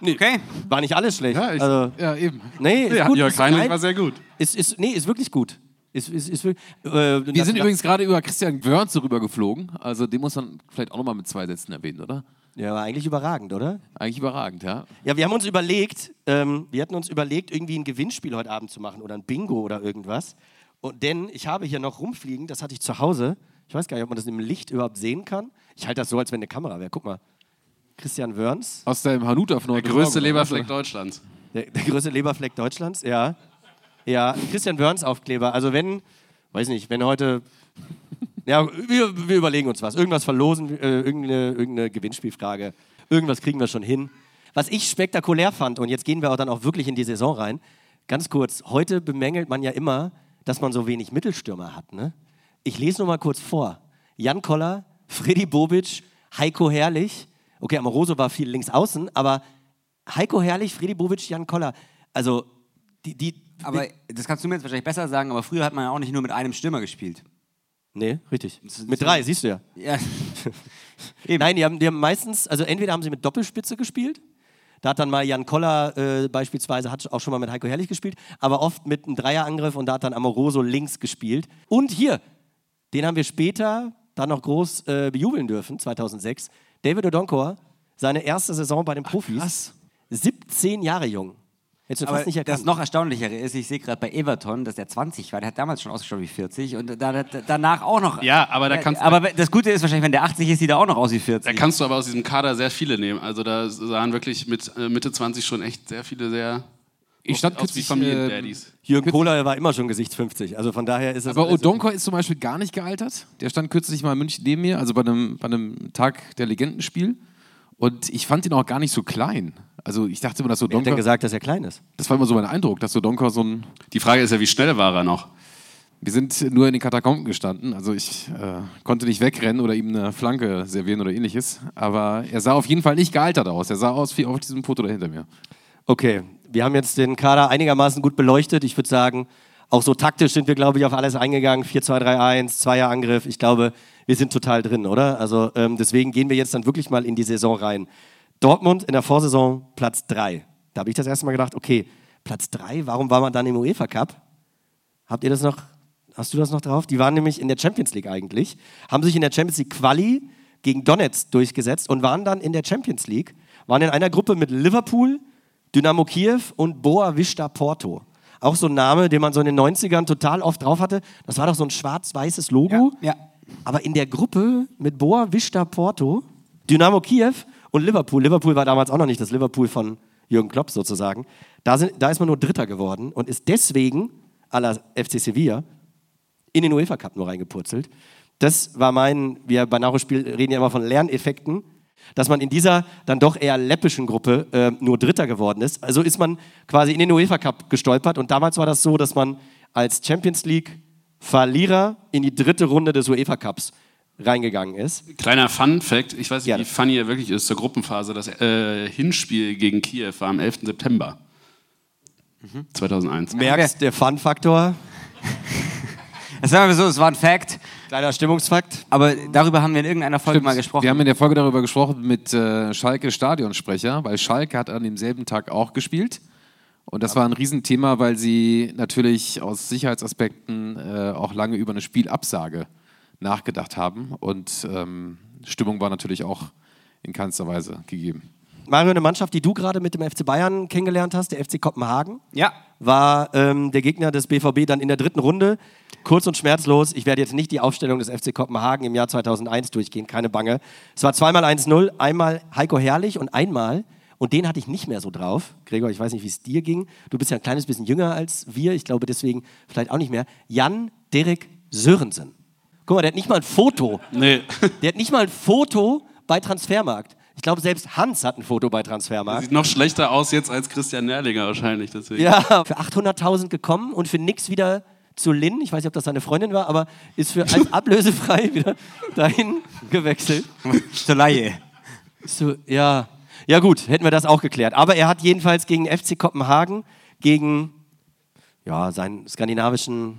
Nee, Okay. war nicht alles schlecht. Ja, ich- also, ja, eben. nee, ist Ja, gut. Jörg Heinrich war sehr gut. ist, ist, nee, ist wirklich gut. Ist, ist, ist, äh, Wir sind übrigens gerade über Christian Wörns rübergeflogen. Also den muss man vielleicht auch nochmal mit zwei Sätzen erwähnen, oder? Ja, war eigentlich überragend, oder? Eigentlich überragend, ja. Ja, wir haben uns überlegt, ähm, wir hatten uns überlegt, irgendwie ein Gewinnspiel heute Abend zu machen oder ein Bingo oder irgendwas. Und denn ich habe hier noch rumfliegen, das hatte ich zu Hause. Ich weiß gar nicht, ob man das im Licht überhaupt sehen kann. Ich halte das so, als wenn eine Kamera wäre. Guck mal. Christian Wörns, Aus dem Hanuta von Der heute größte Leberfleck? Deutschlands. der, der größte Leberfleck Deutschlands, ja. Ja, Christian Wörns Aufkleber. Also wenn, weiß nicht, wenn heute, ja, wir, wir überlegen uns was. Irgendwas verlosen, äh, irgendeine, irgendeine Gewinnspielfrage. Irgendwas kriegen wir schon hin. Was ich spektakulär fand, und jetzt gehen wir auch dann auch wirklich in die Saison rein, ganz kurz, heute bemängelt man ja immer, dass man so wenig Mittelstürmer hat. Ne? Ich lese nur mal kurz vor. Jan Koller, Freddy Bobic, Heiko Herrlich. Okay, Amoroso war viel links außen, aber Heiko Herrlich, Freddy Bobic, Jan Koller. Also, die, die, Aber das kannst du mir jetzt wahrscheinlich besser sagen, aber früher hat man ja auch nicht nur mit einem Stürmer gespielt. Nee, richtig. Mit drei, siehst du ja. Ja. [laughs] Nein, die haben, die haben meistens, also entweder haben sie mit Doppelspitze gespielt, da hat dann mal Jan Koller äh, beispielsweise, hat auch schon mal mit Heiko Herrlich gespielt, aber oft mit einem Dreierangriff und da hat dann Amoroso links gespielt. Und hier, den haben wir später dann noch groß äh, bejubeln dürfen, 2006. David Odonkor, seine erste Saison bei den Profis. 17 Jahre jung. Hättest du Aber fast nicht das erkannt. noch erstaunlichere ist, ich sehe gerade bei Everton, dass der 20 war, der hat damals schon ausgeschaut wie 40 und da, da, danach auch noch. Ja, aber da kannst- Aber das Gute ist wahrscheinlich, wenn der 80 ist, sieht er auch noch aus wie 40. Da kannst du aber aus diesem Kader sehr viele nehmen. Also da sahen wirklich mit äh, Mitte 20 schon echt sehr viele sehr Ich stand kürzlich, Familiendaddies. Jürgen Kohler war immer schon Gesicht 50, also von daher ist es. Aber Odonko ist zum Beispiel gar nicht gealtert. Der stand kürzlich mal in München neben mir, also bei einem, bei einem Tag der Legendenspiel. Und ich fand ihn auch gar nicht so klein. Also ich dachte immer, dass Wer hat Odonko, denn gesagt, dass er klein ist? das war immer so mein Eindruck, dass Odonko so ein, Die Frage ist ja, wie schnell war er noch? wir sind nur in den Katakomben gestanden, also ich äh, konnte nicht wegrennen oder ihm eine Flanke servieren oder ähnliches. Aber er sah auf jeden Fall nicht gealtert aus. Er sah aus wie auf diesem Foto da hinter mir. Okay, wir haben jetzt den Kader einigermaßen gut beleuchtet. Ich würde sagen, auch so taktisch sind wir, glaube ich, auf alles eingegangen. 4-2-3-1, Zweierangriff. Ich glaube, wir sind total drin, oder? Also ähm, deswegen gehen wir jetzt dann wirklich mal in die Saison rein. Dortmund in der Vorsaison Platz 3. Da habe ich das erste Mal gedacht, okay, Platz 3, warum war man dann im UEFA Cup? Habt ihr das noch, hast du das noch drauf? Die waren nämlich in der Champions League eigentlich, haben sich in der Champions League Quali gegen Donetsk durchgesetzt und waren dann in der Champions League, waren in einer Gruppe mit Liverpool, Dynamo Kiew und Boa Vista Porto. Auch so ein Name, den man so in den 90ern total oft drauf hatte. Das war doch so ein schwarz-weißes Logo. Ja, ja. Aber in der Gruppe mit Boa Vista Porto, Dynamo Kiew und Liverpool, Liverpool war damals auch noch nicht das Liverpool von Jürgen Klopp sozusagen, da, sind, da ist man nur Dritter geworden und ist deswegen, à la FC Sevilla, in den UEFA Cup nur reingepurzelt. Das war mein, wir bei Nachholspiel reden ja immer von Lerneffekten, dass man in dieser dann doch eher läppischen Gruppe äh, nur Dritter geworden ist. Also ist man quasi in den UEFA Cup gestolpert und damals war das so, dass man als Champions League Verlierer in die dritte Runde des UEFA Cups reingegangen ist. Kleiner Fun-Fact: Ich weiß nicht, Ja. wie funny er wirklich ist zur Gruppenphase. Das äh, Hinspiel gegen Kiew war am 11. September 2001. Merkst, der Fun-Faktor, Das [laughs] sagen wir so, es war ein Fact, kleiner Stimmungsfakt. aber darüber haben wir in irgendeiner Folge mal gesprochen. Wir haben in der Folge darüber gesprochen mit äh, Schalke Stadionsprecher, weil Schalke hat an demselben Tag auch gespielt. Und das war ein Riesenthema, weil sie natürlich aus Sicherheitsaspekten äh, auch lange über eine Spielabsage nachgedacht haben. Und ähm, Stimmung war natürlich auch in keinster Weise gegeben. Mario, eine Mannschaft, die du gerade mit dem FC Bayern kennengelernt hast, der FC Kopenhagen, ja, war ähm, der Gegner des BVB dann in der dritten Runde. Kurz und schmerzlos. Ich werde jetzt nicht die Aufstellung des FC Kopenhagen im Jahr 2001 durchgehen, keine Bange. Es war zweimal 1-0, einmal Heiko Herrlich und einmal, und den hatte ich nicht mehr so drauf. Gregor, ich weiß nicht, wie es dir ging. Du bist ja ein kleines bisschen jünger als wir. Ich glaube deswegen vielleicht auch nicht mehr. Jan Derek Sörensen. Guck mal, der hat nicht mal ein Foto. Nee. Der hat nicht mal ein Foto bei Transfermarkt. Ich glaube, selbst Hans hat ein Foto bei Transfermarkt. Sieht noch schlechter aus jetzt als Christian Nerlinger wahrscheinlich. Deswegen. Ja, für 800.000 gekommen und für nix wieder zu Lynn. Ich weiß nicht, ob das seine Freundin war, aber ist für als [laughs] ablösefrei wieder dahin gewechselt. zur Laie. So, ja. ja, gut, hätten wir das auch geklärt. Aber er hat jedenfalls gegen FC Kopenhagen, gegen ja, seinen skandinavischen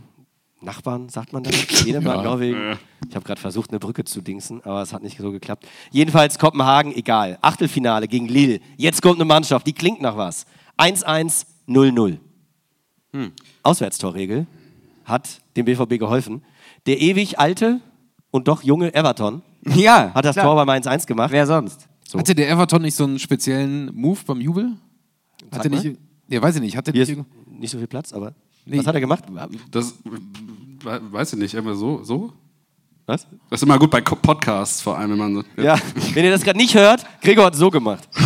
Nachbarn, sagt man das? [laughs] Dänemark, Norwegen. Ich habe gerade versucht, eine Brücke zu dingsen, aber es hat nicht so geklappt. Jedenfalls Kopenhagen, egal. Achtelfinale gegen Lille. Jetzt kommt eine Mannschaft, die klingt nach was. 1-1, 0-0. Auswärtstorregel. hat dem BVB geholfen. Der ewig alte und doch junge Everton [laughs] Ja. hat das klar. Tor bei 1-1 gemacht. Wer sonst? Hatte der Everton nicht so einen speziellen Move beim Jubel? Hat er mal. nicht. Ja, weiß ich nicht. Hat er Hier nicht. ist nicht so viel Platz, aber Nee. was hat er gemacht? Das we- weiß ich nicht, immer so, so? Was? Das ist immer gut bei Podcasts, vor allem, wenn man so. Ja, wenn ihr das gerade nicht hört, Gregor hat so gemacht. [laughs]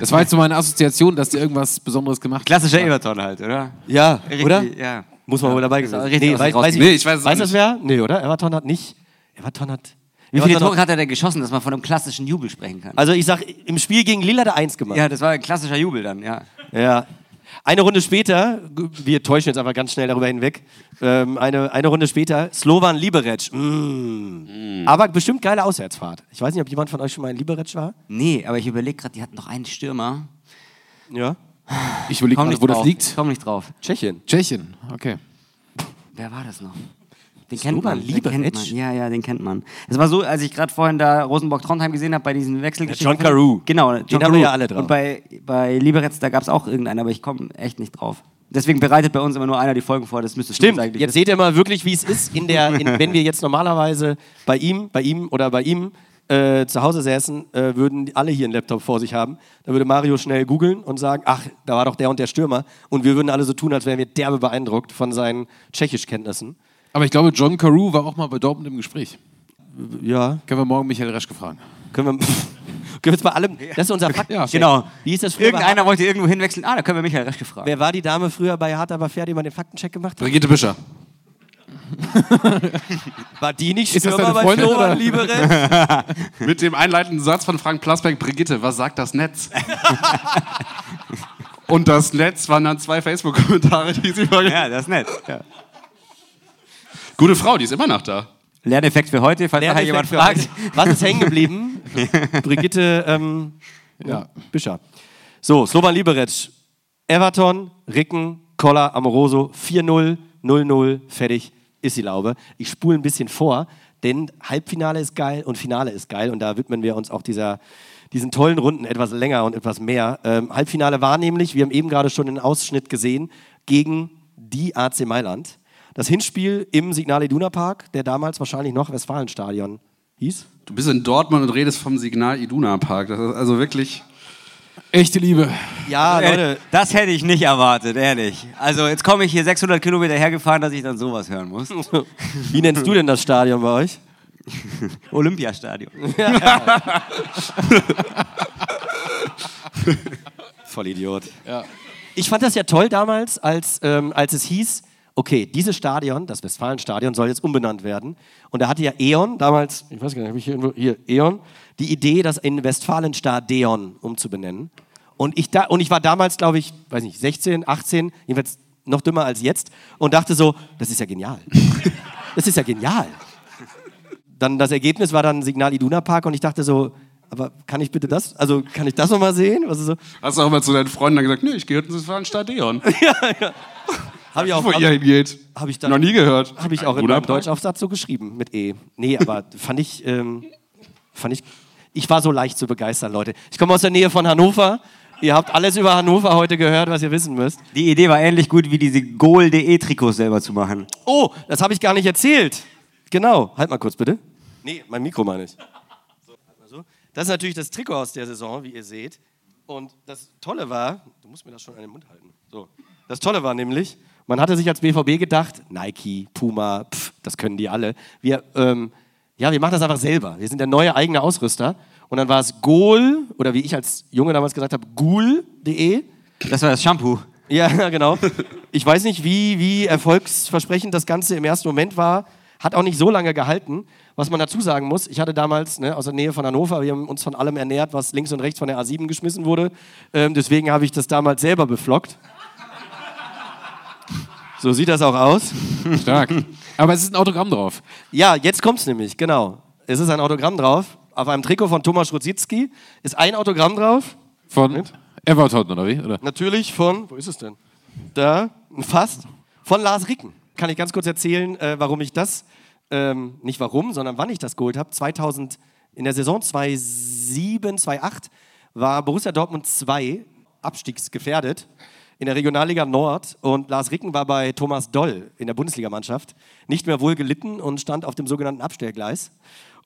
Das war jetzt so meine Assoziation, dass der irgendwas Besonderes gemacht hat. Klassischer Everton halt, oder? Ja, Richtig, oder? Ja. Muss man wohl dabei gewesen richtig nee, weiß, weiß ich, Nee, ich weiß es weiß auch das wer? Nee, oder? Everton hat nicht. Everton hat. Wie viele Tore hat er denn geschossen, dass man von einem klassischen Jubel sprechen kann? Also ich sag, im Spiel gegen Lille hat er eins gemacht. ja, das war ein klassischer Jubel dann, ja. Ja. Eine Runde später, wir täuschen jetzt einfach ganz schnell darüber hinweg, ähm, eine, eine Runde später, Slovan Liberec. Mm. Aber bestimmt geile Auswärtsfahrt. Ich weiß nicht, ob jemand von euch schon mal in Liberec war. Nee, aber ich überlege gerade, die hatten noch einen Stürmer. Ja. Ich überlege gerade, nicht wo drauf. das liegt. Komm nicht drauf. Tschechien. Tschechien, okay. Wer war das noch? Den kennt Slovan man. Den kennt man. Ja, ja, den kennt man. Es war so, als ich gerade vorhin da Rosenborg-Trondheim gesehen habe, bei diesen Wechselgeschichten. John Carew. Genau, John Carew. ja alle drauf. Und bei, bei Liberec, da gab es auch irgendeinen, aber ich komme echt nicht drauf. Deswegen bereitet bei uns immer nur einer die Folgen vor, das müsste Stimmt, jetzt seht ihr mal wirklich, wie es ist, in der, in, wenn wir jetzt normalerweise bei ihm, bei ihm oder bei ihm äh, zu Hause säßen, äh, würden alle hier einen Laptop vor sich haben. Da würde Mario schnell googeln und sagen, ach, da war doch der und der Stürmer. Und wir würden alle so tun, als wären wir derbe beeindruckt von seinen Tschechischkenntnissen. Aber ich glaube, John Carew war auch mal bei Dortmund im Gespräch. Ja, Können wir morgen Michael Reschke fragen. können wir, [laughs] können wir jetzt bei allem, das ist unser Fakt. [laughs] Ja, Genau. Wie ist das früher? Irgendeiner wollte irgendwo hinwechseln. Ah, da können wir Michael Reschke fragen. Wer war die Dame früher bei Hart aber fair, die mal den Faktencheck gemacht hat? Brigitte Büscher. [laughs] War die nicht Ist das Stürmer deine bei Freundin, Slovan oder? Liberec? Mit dem einleitenden Satz von Frank Plasberg, Brigitte, was sagt das Netz? Und das Netz waren dann zwei Facebook-Kommentare, die sie. Ja, das ist nett. Ja. Gute Frau, die ist immer noch da. Lerneffekt für heute, falls nachher jemand fragt. Was ist hängen geblieben? [laughs] Brigitte ähm, Ja. Bischer. So, Slovan Liberec. Everton, Ricken, Koller, Amoroso, 4-0, 0-0, fertig, ist die Laube. Ich spule ein bisschen vor, denn Halbfinale ist geil und Finale ist geil und da widmen wir uns auch dieser, diesen tollen Runden etwas länger und etwas mehr. Ähm, Halbfinale war nämlich, wir haben eben gerade schon den Ausschnitt gesehen, gegen die AC Mailand. Das Hinspiel im Signal Iduna Park, der damals wahrscheinlich noch Westfalenstadion hieß. Du bist in Dortmund und redest vom Signal Iduna Park. Das ist also wirklich... Echte Liebe. Ja, Äh, Leute, Das hätte ich nicht erwartet, ehrlich. Also jetzt komme ich hier 600 Kilometer hergefahren, dass ich dann sowas hören muss. [laughs] wie nennst du denn das Stadion bei euch? [laughs] Olympiastadion. Vollidiot. Ja. Ich fand das ja toll damals, als, ähm, als es hieß, okay, dieses Stadion, das Westfalenstadion, soll jetzt umbenannt werden. Und da hatte ja E.ON damals, ich weiß gar nicht, habe ich hier irgendwo, hier, E.ON, die Idee, das in Westfalenstadion umzubenennen. Und ich, da, und ich war damals, glaube ich, weiß nicht, 16, 18, jedenfalls noch dümmer als jetzt und dachte so, das ist ja genial. [laughs] Das ist ja genial. Dann das Ergebnis war dann Signal Iduna Park und ich dachte so, aber kann ich bitte das, also kann ich das nochmal sehen? Was ist so? Hast du auch mal zu deinen Freunden gesagt, nee, ich heute ins Stadion. [laughs] Habe ich auch, Wo ihr hingeht. Hab ich dann- Noch nie gehört. Habe ich auch in meinem? Deutschaufsatz so geschrieben mit E. Nee, aber [laughs] fand ich, ähm, fand ich, ich war so leicht zu begeistern, Leute. Ich komme aus der Nähe von Hannover. Ihr habt alles über Hannover heute gehört, was ihr wissen müsst. Die Idee war ähnlich gut wie diese Goal.de Trikots selber zu machen. Oh, das habe ich gar nicht erzählt. Genau. Halt mal kurz bitte. Nee, mein Mikro meine ich. So, halt mal so. Das ist natürlich das Trikot aus der Saison, wie ihr seht. Und das Tolle war, du musst mir das schon an den Mund halten. So. Das Tolle war nämlich, man hatte sich als BVB gedacht, Nike, Puma, pff, das können die alle. Wir, ähm, ja, wir machen das einfach selber. Wir sind der neue eigene Ausrüster. Und dann war es Goal, oder wie ich als Junge damals gesagt habe, Ghoul.de. Das war das Shampoo. Ja, [laughs] genau. Ich weiß nicht, wie, wie erfolgsversprechend das Ganze im ersten Moment war. Hat auch nicht so lange gehalten. Was man dazu sagen muss, ich hatte damals ne, aus der Nähe von Hannover, wir haben uns von allem ernährt, was links und rechts von der A7 geschmissen wurde. Ähm, deswegen habe ich das damals selber beflockt. So sieht das auch aus. [laughs] Stark. Aber es ist ein Autogramm drauf. Ja, jetzt kommt's nämlich, genau. Es ist ein Autogramm drauf. Auf einem Trikot von Thomas Schruzitzky ist ein Autogramm drauf. Von Everton, oder wie? Oder? Natürlich von, wo ist es denn? Da, fast, von Lars Ricken. Kann ich ganz kurz erzählen, äh, warum ich das, ähm, nicht warum, sondern wann ich das geholt habe. 2000, in der Saison 2007, 2008 war Borussia Dortmund 2 abstiegsgefährdet. In der Regionalliga Nord und Lars Ricken war bei Thomas Doll in der Bundesligamannschaft nicht mehr wohl gelitten und stand auf dem sogenannten Abstellgleis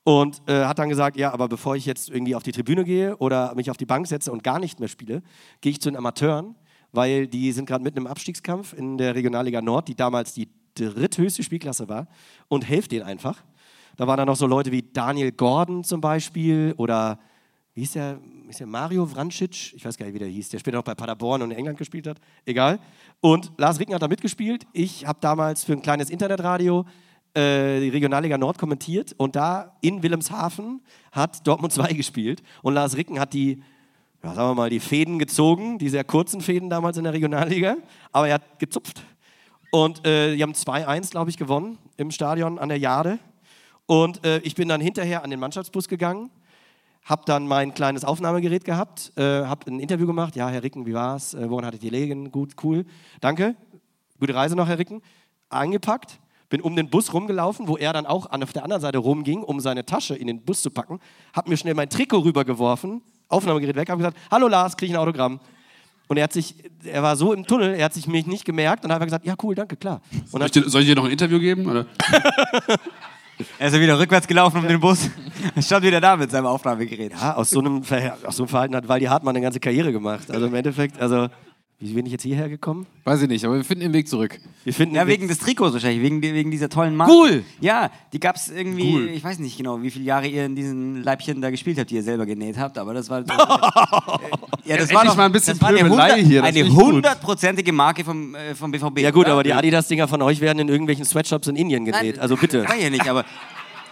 und äh, hat dann gesagt, ja, aber bevor ich jetzt irgendwie auf die Tribüne gehe oder mich auf die Bank setze und gar nicht mehr spiele, gehe ich zu den Amateuren, weil die sind gerade mitten im Abstiegskampf in der Regionalliga Nord, die damals die dritthöchste Spielklasse war und helft denen einfach. Da waren dann noch so Leute wie Daniel Gordon zum Beispiel oder wie hieß der, hieß der Mario Vrancic? Ich weiß gar nicht, wie der hieß. Der später auch bei Paderborn und in England gespielt hat. Egal. Und Lars Ricken hat da mitgespielt. Ich habe damals für ein kleines Internetradio äh, die Regionalliga Nord kommentiert und da in Wilhelmshaven hat Dortmund 2 gespielt und Lars Ricken hat die, ja, sagen wir mal, die Fäden gezogen, die sehr kurzen Fäden damals in der Regionalliga, aber er hat gezupft. Und äh, die haben 2-1, glaube ich, gewonnen im Stadion an der Jade. Und äh, ich bin dann hinterher an den Mannschaftsbus gegangen, habe dann mein kleines Aufnahmegerät gehabt, äh, habe ein Interview gemacht. Ja, Herr Ricken, wie war's? Äh, woran hattet ihr gelegen? Gut, cool. Danke. Gute Reise noch, Herr Ricken. Eingepackt, bin um den Bus rumgelaufen, wo er dann auch an, auf der anderen Seite rumging, um seine Tasche in den Bus zu packen, habe mir schnell mein Trikot rübergeworfen, Aufnahmegerät weg, habe gesagt, hallo Lars, kriege ich ein Autogramm. Und er hat sich, er war so im Tunnel, er hat sich mich nicht gemerkt und hat gesagt, ja cool, danke, klar. Und Soll ich, dir, soll ich dir noch ein Interview geben? [laughs] Er ist ja wieder rückwärts gelaufen um den Bus. Stand wieder da mit seinem Aufnahmegerät. ja, aus so, einem aus so einem Verhalten hat Waldi Hartmann eine ganze Karriere gemacht. Also im Endeffekt, also wie bin ich jetzt hierher gekommen? Weiß ich nicht, aber wir finden den Weg zurück. Wir finden Ja, wegen des Trikots wahrscheinlich, wegen, wegen dieser tollen Marke. Ghoul! Ja, die gab es irgendwie, Ghoul. ich weiß nicht genau, wie viele Jahre ihr in diesen Leibchen da gespielt habt, die ihr selber genäht habt, aber das war. [laughs] Das, ja, das Endlich mal ein bisschen das war eine Pöbelei 100 hier, das Eine hundertprozentige Marke vom, äh, vom BVB. Ja gut, oder? aber die Adidas-Dinger von euch werden in irgendwelchen Sweatshops in Indien genäht. Nein, Also bitte. War ja nicht, aber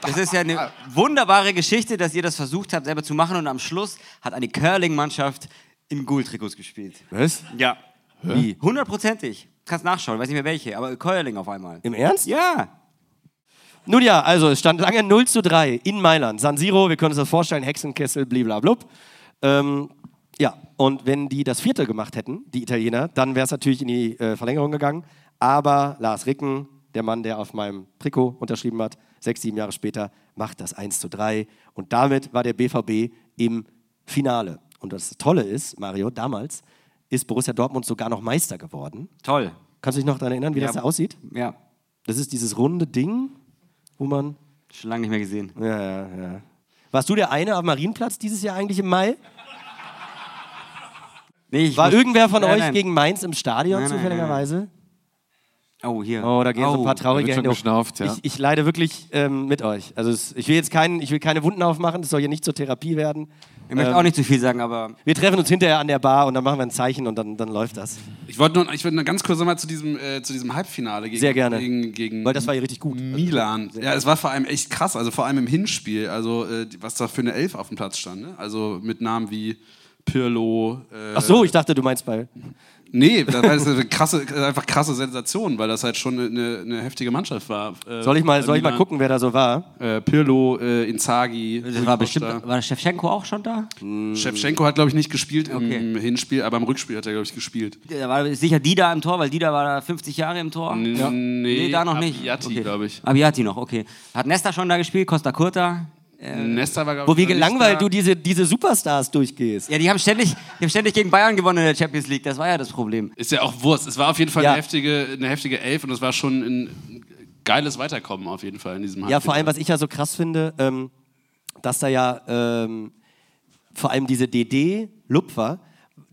das ist ja eine wunderbare Geschichte, dass ihr das versucht habt, selber zu machen und am Schluss hat eine Curling-Mannschaft in Ghoul-Trikots gespielt. Was? Ja. Wie? Hundertprozentig. Kannst nachschauen, weiß nicht mehr welche, aber Curling auf einmal. Im Ernst? Ja. Nun ja, also es stand lange 0 zu 3 in Mailand. San Siro, wir können uns das vorstellen, Hexenkessel, bliblablub. Ähm, ja, und wenn die das vierte gemacht hätten, die Italiener, dann wäre es natürlich in die äh, Verlängerung gegangen. Aber Lars Ricken, der Mann, der auf meinem Trikot unterschrieben hat, sechs, sieben Jahre später, macht das 1 zu 3. Und damit war der BVB im Finale. Und das Tolle ist, Mario, damals ist Borussia Dortmund sogar noch Meister geworden. Toll. Kannst du dich noch daran erinnern, wie Ja. das da aussieht? Ja. Das ist dieses runde Ding, wo man Schon lange nicht mehr gesehen. ja, ja, ja. Warst du der eine am Marienplatz dieses Jahr eigentlich im Mai? Nee, ich War irgendwer von Nein, euch nein. gegen Mainz im Stadion Nein, nein, zufälligerweise? Oh, hier. Oh, da gehen so ein paar traurige Hände geschnauft, ja. ich, ich leide wirklich ähm, mit euch. Also es, ich will jetzt keinen, ich will keine Wunden aufmachen, das soll hier nicht zur Therapie werden. Ich möchte Ähm, auch nicht zu viel sagen, aber Wir treffen uns hinterher an der Bar und dann machen wir ein Zeichen und dann, dann läuft das. Ich wollte nur, ich wollte nur ganz kurz nochmal zu diesem, äh, zu diesem Halbfinale gegen, Sehr gerne. gegen, gegen Weil das war ja richtig gut. Milan. Ja, es war vor allem echt krass, also vor allem im Hinspiel, also äh, was da für eine Elf auf dem Platz stand. Ne? Also mit Namen wie Pirlo. Äh, Ach so, ich dachte, du meinst bei. Nee, das war eine krasse, einfach krasse Sensation, weil das halt schon eine, eine heftige Mannschaft war. Äh, Soll ich mal, soll ich mal gucken, wer da so war? Äh, Pirlo, äh, Inzaghi. das war bestimmt. War Shevchenko auch schon da? Shevchenko hat, glaube ich, nicht gespielt im Okay. Hinspiel, aber im Rückspiel hat er, glaube ich, gespielt. Da war sicher Dida im Tor, weil Dida war da 50 Jahre im Tor. Nee, Nee, da noch nicht. Abiati, Okay. glaube ich. Abiati noch, okay. Hat Nesta schon da gespielt? Costa Curta? Nesta war, glaube Wo wie gelangweilt du diese, diese Superstars durchgehst. Ja, die haben, ständig, die haben ständig gegen Bayern gewonnen in der Champions League. Das war ja das Problem. Ist ja auch Wurst. Es war auf jeden Fall Ja. eine, heftige, eine heftige Elf und es war schon ein geiles Weiterkommen auf jeden Fall in diesem Ja, vor allem, was ich ja so krass finde, ähm, dass da ja ähm, vor allem diese DD Lupfer,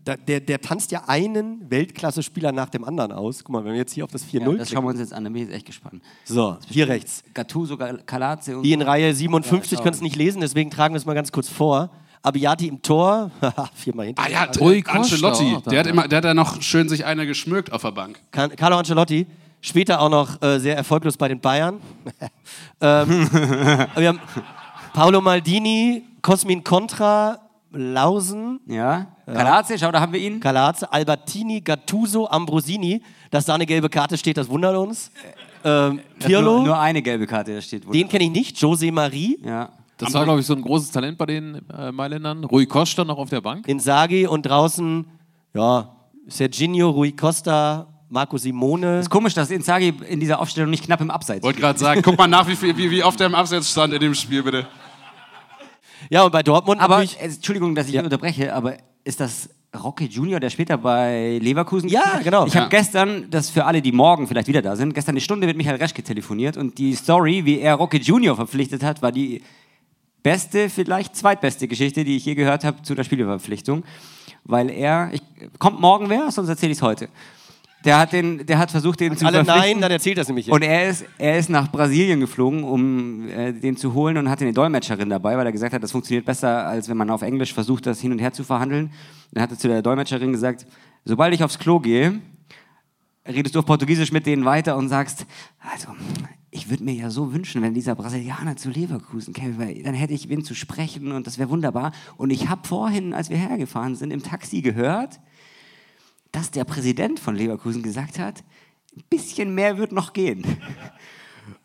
der, der tanzt ja einen Weltklasse-Spieler nach dem anderen aus. Guck mal, wenn wir jetzt hier auf das 4-0 Ja, das schauen wir uns jetzt an, da bin ich jetzt echt gespannt. So, hier rechts. Gattuso, Calazze und Die in Reihe 57 Ja, können es nicht lesen, deswegen tragen wir es mal ganz kurz vor. Abiati im Tor, [laughs] haha, viermal hinter. Ah ja, der Ancelotti, der hat, da. immer, der hat da noch schön sich einer geschmückt auf der Bank. Carlo Ancelotti, später auch noch äh, sehr erfolglos bei den Bayern. [laughs] ähm, [laughs] wir haben Paolo Maldini, Cosmin Contra, Lausen, Ja, Calazze, schau, da haben wir ihn. Calazze, Albertini, Gattuso, Ambrosini. Dass da eine gelbe Karte steht, das wundert uns. Ähm, Pirlo, Nur, nur eine gelbe Karte, da steht. den kenne ich nicht. José Marie, Ja. Das war, glaube ich, so ein großes Talent bei den äh, Mailändern. Rui Costa noch auf der Bank. Inzaghi und draußen, ja, Serginho, Rui Costa, Marco Simone. Ist komisch, dass Inzaghi in dieser Aufstellung nicht knapp im Abseits Wollte gerade sagen, guck mal nach, wie, viel, wie, wie oft der im Abseits stand in dem Spiel, bitte. Ja, und bei Dortmund Aber, natürlich. äh, Entschuldigung, dass ich Ja. unterbreche, aber ist das Rocky Junior, der später bei Leverkusen Ja, genau. Ich habe Ja. gestern, das für alle, die morgen vielleicht wieder da sind, gestern eine Stunde mit Michael Reschke telefoniert und die Story, wie er Rocky Junior verpflichtet hat, war die beste, vielleicht zweitbeste Geschichte, die ich je gehört habe zu der Spielerverpflichtung. Weil er, ich, kommt morgen wer, sonst erzähle ich es heute. Der hat, den, der hat versucht, den zu Alle verpflichten. nein, dann erzählt das nämlich jetzt. Und er ist, er ist nach Brasilien geflogen, um äh, den zu holen und hatte eine Dolmetscherin dabei, weil er gesagt hat, das funktioniert besser, als wenn man auf Englisch versucht, das hin und her zu verhandeln. Dann hat er zu der Dolmetscherin gesagt, sobald ich aufs Klo gehe, redest du auf Portugiesisch mit denen weiter und sagst, also, ich würde mir ja so wünschen, wenn dieser Brasilianer zu Leverkusen käme, weil dann hätte ich wen zu sprechen und das wäre wunderbar. Und ich habe vorhin, als wir hergefahren sind, im Taxi gehört, dass der Präsident von Leverkusen gesagt hat, ein bisschen mehr wird noch gehen.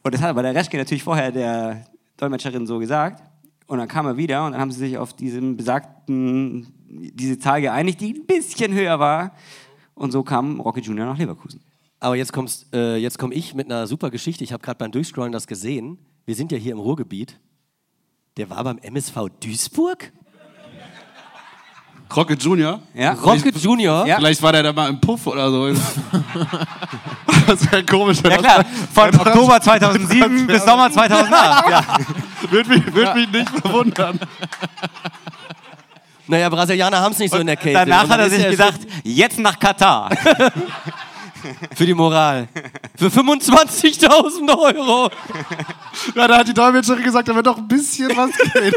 Und das hat aber der Reschke natürlich vorher der Dolmetscherin so gesagt. Und dann kam er wieder und dann haben sie sich auf diesem besagten, diese Zahl geeinigt, die ein bisschen höher war. Und so kam Rocky Junior nach Leverkusen. Aber jetzt, kommst, äh, jetzt komme ich mit einer super Geschichte. Ich habe gerade beim Durchscrollen das gesehen. Wir sind ja hier im Ruhrgebiet. Der war beim MSV Duisburg? Rocket Junior? Ja, Rocket Junior? Ja. Vielleicht war der da mal im Puff oder so. [laughs] das wäre komisch. wenn Ja klar, von Oktober 2007 [laughs] bis Sommer 2008. Ja. Würde mich, würd mich nicht verwundern. Naja, Brasilianer haben es nicht so in der Kälte. Danach hat er sich gedacht, jetzt nach Katar. [laughs] Für die Moral. Für 25.000 Euro. Ja, da hat die Dolmetscherin gesagt, da wird doch ein bisschen was gehen.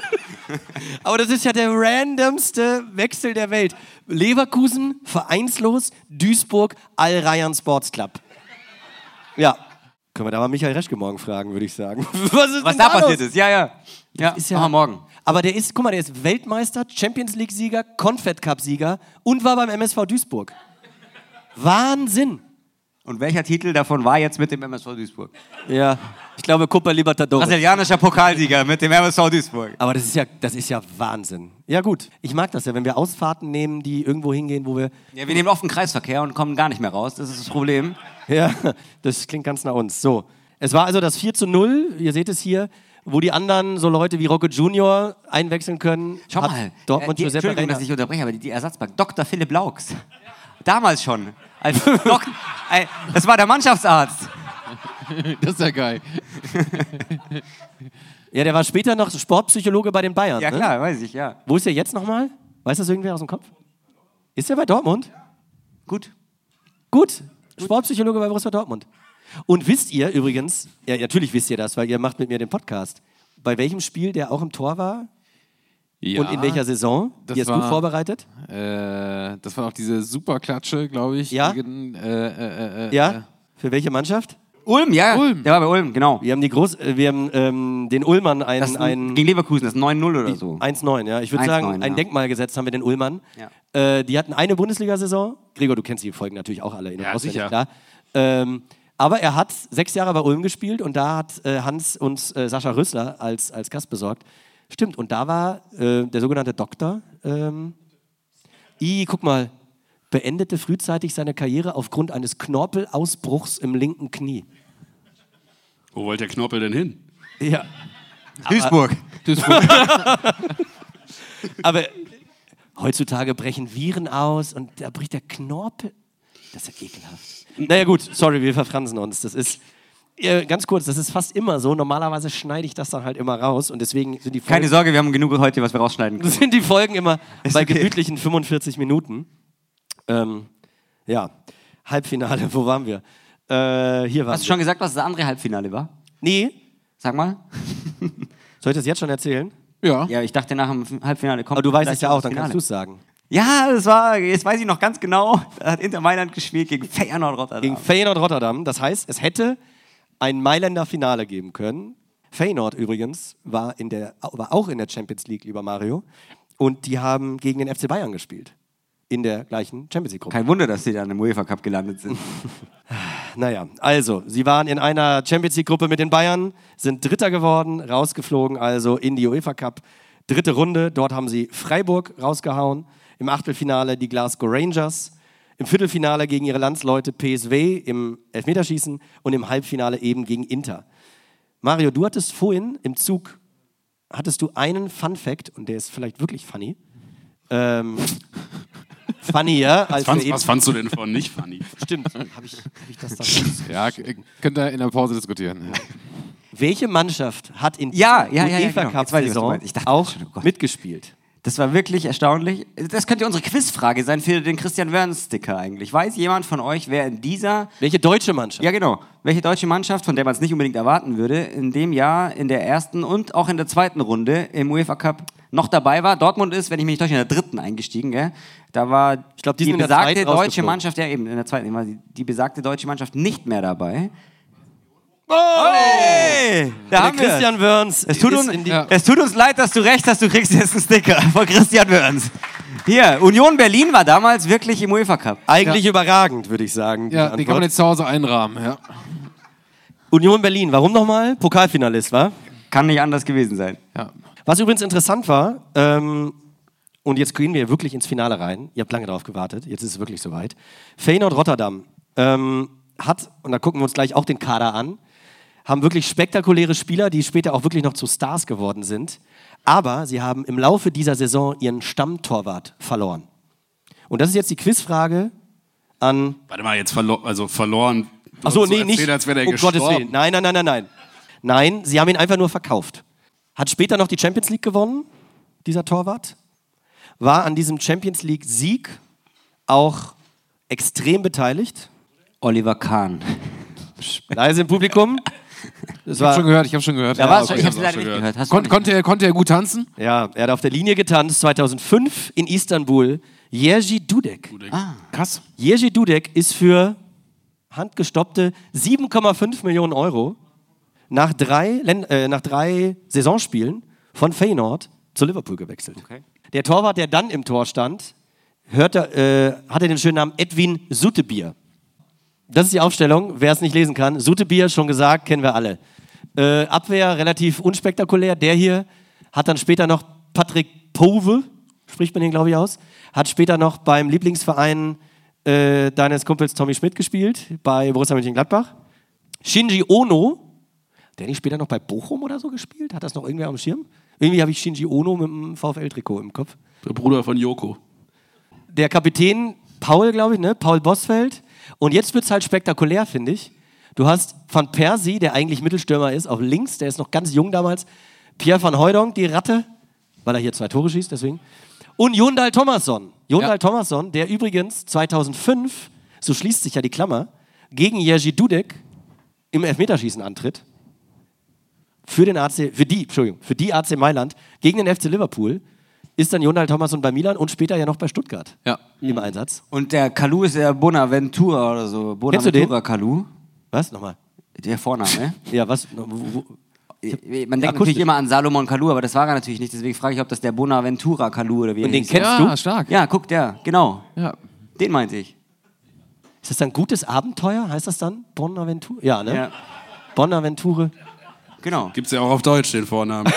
[laughs] Aber das ist ja der randomste Wechsel der Welt. Leverkusen, vereinslos, Duisburg, Al-Rayyan Sports Club. Ja. Können wir da mal Michael Reschke morgen fragen, würde ich sagen. [laughs] Was ist Was denn da los? passiert ist, ja, ja. Ja, Ist ja- wir morgen. Aber der ist, guck mal, der ist Weltmeister, Champions League-Sieger, Confed Cup-Sieger und war beim MSV Duisburg. Wahnsinn. Und welcher Titel davon war jetzt mit dem MSV Duisburg? Ja, ich glaube Copa Libertadores. Brasilianischer Pokalsieger mit dem MSV Duisburg. Aber das ist ja, das ist ja Wahnsinn. Ja gut, ich mag das ja, wenn wir Ausfahrten nehmen, die irgendwo hingehen, wo wir, Ja, wir nehmen oft einen Kreisverkehr und kommen gar nicht mehr raus. Das ist das Problem. ja, das klingt ganz nach uns. So, es war also das 4 zu 0, ihr seht es hier, wo die anderen, so Leute wie Rocco Junior, einwechseln können. Schau mal. Dortmund äh, die, Giuseppe Entschuldigung, Reina. dass ich unterbreche, aber die, die Ersatzbank. Dr. Philipp Laux. Damals schon. Als Dok äh, das war der Mannschaftsarzt. [laughs] Das ist ja geil. [laughs] Ja, der war später noch Sportpsychologe bei den Bayern. Ja ne? klar, weiß ich, ja. Wo ist er jetzt nochmal? Weiß das irgendwer aus dem Kopf? Ist er bei Dortmund? Gut. Gut, Sportpsychologe bei Borussia Dortmund. Und wisst ihr übrigens, ja, natürlich wisst ihr das, weil ihr macht mit mir den Podcast, bei welchem Spiel der auch im Tor war Ja, und in welcher Saison? Die ist gut war- vorbereitet? Äh, das war auch diese Superklatsche, glaube ich. Ja? Gegen, äh, äh, äh, Ja? Äh, Für welche Mannschaft? Ulm, ja. Ulm. Der war bei Ulm, genau. Wir haben, die Groß, äh, wir haben ähm, den Ullmann ein, Das ein gegen Leverkusen, das 9-0 oder so. 1-9, ja. Ich würde 1-9, sagen, ein ja. Denkmal gesetzt haben wir den Ullmann. Ja. Äh, die hatten eine Bundesliga-Saison. Gregor, du kennst die Folgen natürlich auch alle in- Ja, sicher. klar. Ähm, aber er hat sechs Jahre bei Ulm gespielt und da hat äh, Hans uns äh, Sascha Rösler als, als Gast besorgt. Stimmt, und da war äh, der sogenannte Doktor. Ähm, I, guck mal, beendete frühzeitig seine Karriere aufgrund eines Knorpelausbruchs im linken Knie. Wo wollte der Knorpel denn hin? Ja. Duisburg. Aber [laughs] heutzutage brechen Viren aus und da bricht der Knorpel. Das ist ja ekelhaft. Naja, gut, sorry, wir verfransen uns. Das ist. Äh, Ganz kurz, das ist fast immer so. Normalerweise schneide ich das dann halt immer raus und deswegen sind die Folgen, Keine Sorge, wir haben genug heute, was wir rausschneiden können. [laughs] sind die Folgen immer bei okay. gemütlichen 45 Minuten. Ähm, ja, Halbfinale, [laughs] wo waren wir? Äh, hier waren Hast du wir. schon gesagt, was das andere Halbfinale war? Nee, Sag mal. [laughs] soll ich das jetzt schon erzählen? ja. Ja, ich dachte, nach dem Halbfinale kommt. Aber du weißt es ja auch, dann kannst du es sagen. Ja, das war, jetzt weiß ich noch ganz genau, da hat Inter Mailand gespielt gegen Feyenoord Rotterdam. Gegen Feyenoord Rotterdam. Das heißt, es hätte ein Mailänder Finale geben können. Feyenoord übrigens war, in der, war auch in der Champions League, lieber Mario. Und die haben gegen den FC Bayern gespielt. In der gleichen Champions League-Gruppe. Kein Wunder, dass sie dann im UEFA Cup gelandet sind. [laughs] Naja, also, sie waren in einer Champions League-Gruppe mit den Bayern, sind Dritter geworden, rausgeflogen, also in die UEFA Cup. Dritte Runde, dort haben sie Freiburg rausgehauen. Im Achtelfinale die Glasgow Rangers. Im Viertelfinale gegen ihre Landsleute PSW im Elfmeterschießen und im Halbfinale eben gegen Inter. Mario, du hattest vorhin im Zug, hattest du einen Fun Fact, und der ist vielleicht wirklich funny. Ähm, [laughs] funnier als Fandst, wir eben. was fandst du denn von nicht funny? Stimmt. [laughs] Habe ich, hab ich das da Ja, könnt ihr in der Pause diskutieren. Ja. Welche Mannschaft hat in Ja, ja, ja, ja, UEFA genau. Cup ich, was Saison meinst. Ich dachte auch schon, oh mitgespielt? Das war wirklich erstaunlich. Das könnte unsere Quizfrage sein für den Christian Wörns-Sticker eigentlich. Weiß jemand von euch, wer in dieser Welche deutsche Mannschaft? Ja, genau. Welche deutsche Mannschaft, von der man es nicht unbedingt erwarten würde, in dem Jahr in der ersten und auch in der zweiten Runde im UEFA Cup noch dabei war? Dortmund ist, wenn ich mich nicht täusche, in der dritten eingestiegen. Gell? Da war Ich glaub, die die, besagte deutsche. Mannschaft, ja eben, in der zweiten, die besagte deutsche Mannschaft nicht mehr dabei. Hey, da haben wir Christian Wörns es tut, uns, Ja. es tut uns leid, dass du recht hast, du kriegst jetzt einen Sticker [laughs] von Christian Wörns. Hier, Union Berlin war damals wirklich im UEFA Cup. eigentlich überragend, würde ich sagen. Ja, die kann Antwort. man jetzt zu Hause einrahmen. Ja. Union Berlin, warum nochmal? Pokalfinalist, war? Kann nicht anders gewesen sein. Ja. Was übrigens interessant war, ähm, und jetzt gehen wir wirklich ins Finale rein. Ihr habt lange darauf gewartet, jetzt ist es wirklich soweit. Feyenoord Rotterdam ähm, hat, und da gucken wir uns gleich auch den Kader an, haben wirklich spektakuläre Spieler, die später auch wirklich noch zu Stars geworden sind. Aber sie haben im Laufe dieser Saison ihren Stammtorwart verloren. Und das ist jetzt die Quizfrage an Warte mal, jetzt verlo also verloren. Achso, hast so nee, nicht. Als wäre der um gestorben. Gottes Willen. Nein, nein, nein, nein, nein. Nein, sie haben ihn einfach nur verkauft. Hat später noch die Champions League gewonnen, dieser Torwart. War an diesem Champions League-Sieg auch extrem beteiligt. Oliver Kahn. Leise im Publikum. Das Ich habe schon gehört, ich habe schon gehört. Ja, war's okay. ich hab's leider nicht gehört. Du Kon nicht? konnte, er, konnte er gut tanzen? ja, er hat auf der Linie getanzt 2005 in Istanbul. Jerzy Dudek. Krass. Jerzy Dudek ist für handgestoppte 7,5 Millionen Euro nach drei, äh, nach drei Saisonspielen von Feyenoord zu Liverpool gewechselt. Der Torwart, der dann im Tor stand, hörte, äh, hatte den schönen Namen Edwin Sutebier. Das ist die Aufstellung. Wer es nicht lesen kann, Sutebier, schon gesagt, kennen wir alle. Äh, Abwehr relativ unspektakulär. Der hier hat dann später noch Patrick Pove, spricht man den, glaube ich, aus, hat später noch beim Lieblingsverein äh, deines Kumpels Tommy Schmidt gespielt, bei Borussia Mönchengladbach. Shinji Ono, der nicht später noch bei Bochum oder so gespielt? Hat das noch irgendwer am Schirm? Irgendwie habe ich Shinji Ono mit dem VfL-Trikot im Kopf Der Bruder von Joko. der Kapitän Paul, glaube ich, ne? Paul Bossfeld. Und jetzt wird es halt spektakulär, finde ich. Du hast Van Persie, der eigentlich Mittelstürmer ist, auf links, der ist noch ganz jung damals. Pierre van Hooydonk, die Ratte, weil er hier zwei Tore schießt, deswegen. Und Jondal Thomasson. Jondal Ja. Thomasson, der übrigens 2005, so schließt sich ja die Klammer, gegen Jerzy Dudek im Elfmeterschießen antritt. Für, den AC, für, die, Entschuldigung, für die AC Mailand gegen den FC Liverpool. Ist dann Jondal Thomasson bei Milan und später ja noch bei Stuttgart Ja. im Einsatz. Und der Kalu ist der Bonaventura oder so. Kennst du den? Bonaventura Kalu. Was? Nochmal. Der Vorname. [laughs] Ja, was? Wo, wo, Man denkt Akustisch. natürlich immer an Salomon Kalu, aber das war er natürlich nicht. Deswegen frage ich, ob das der Bonaventura Kalu oder wie er Und den kennst ja, du? stark. Ja, guck, der, genau. Ja. Den meinte ich. ist das dann gutes Abenteuer? Heißt das dann? Bonaventure? Ja, ne? Ja, Bonaventure. Genau. Gibt es ja auch auf Deutsch den Vornamen.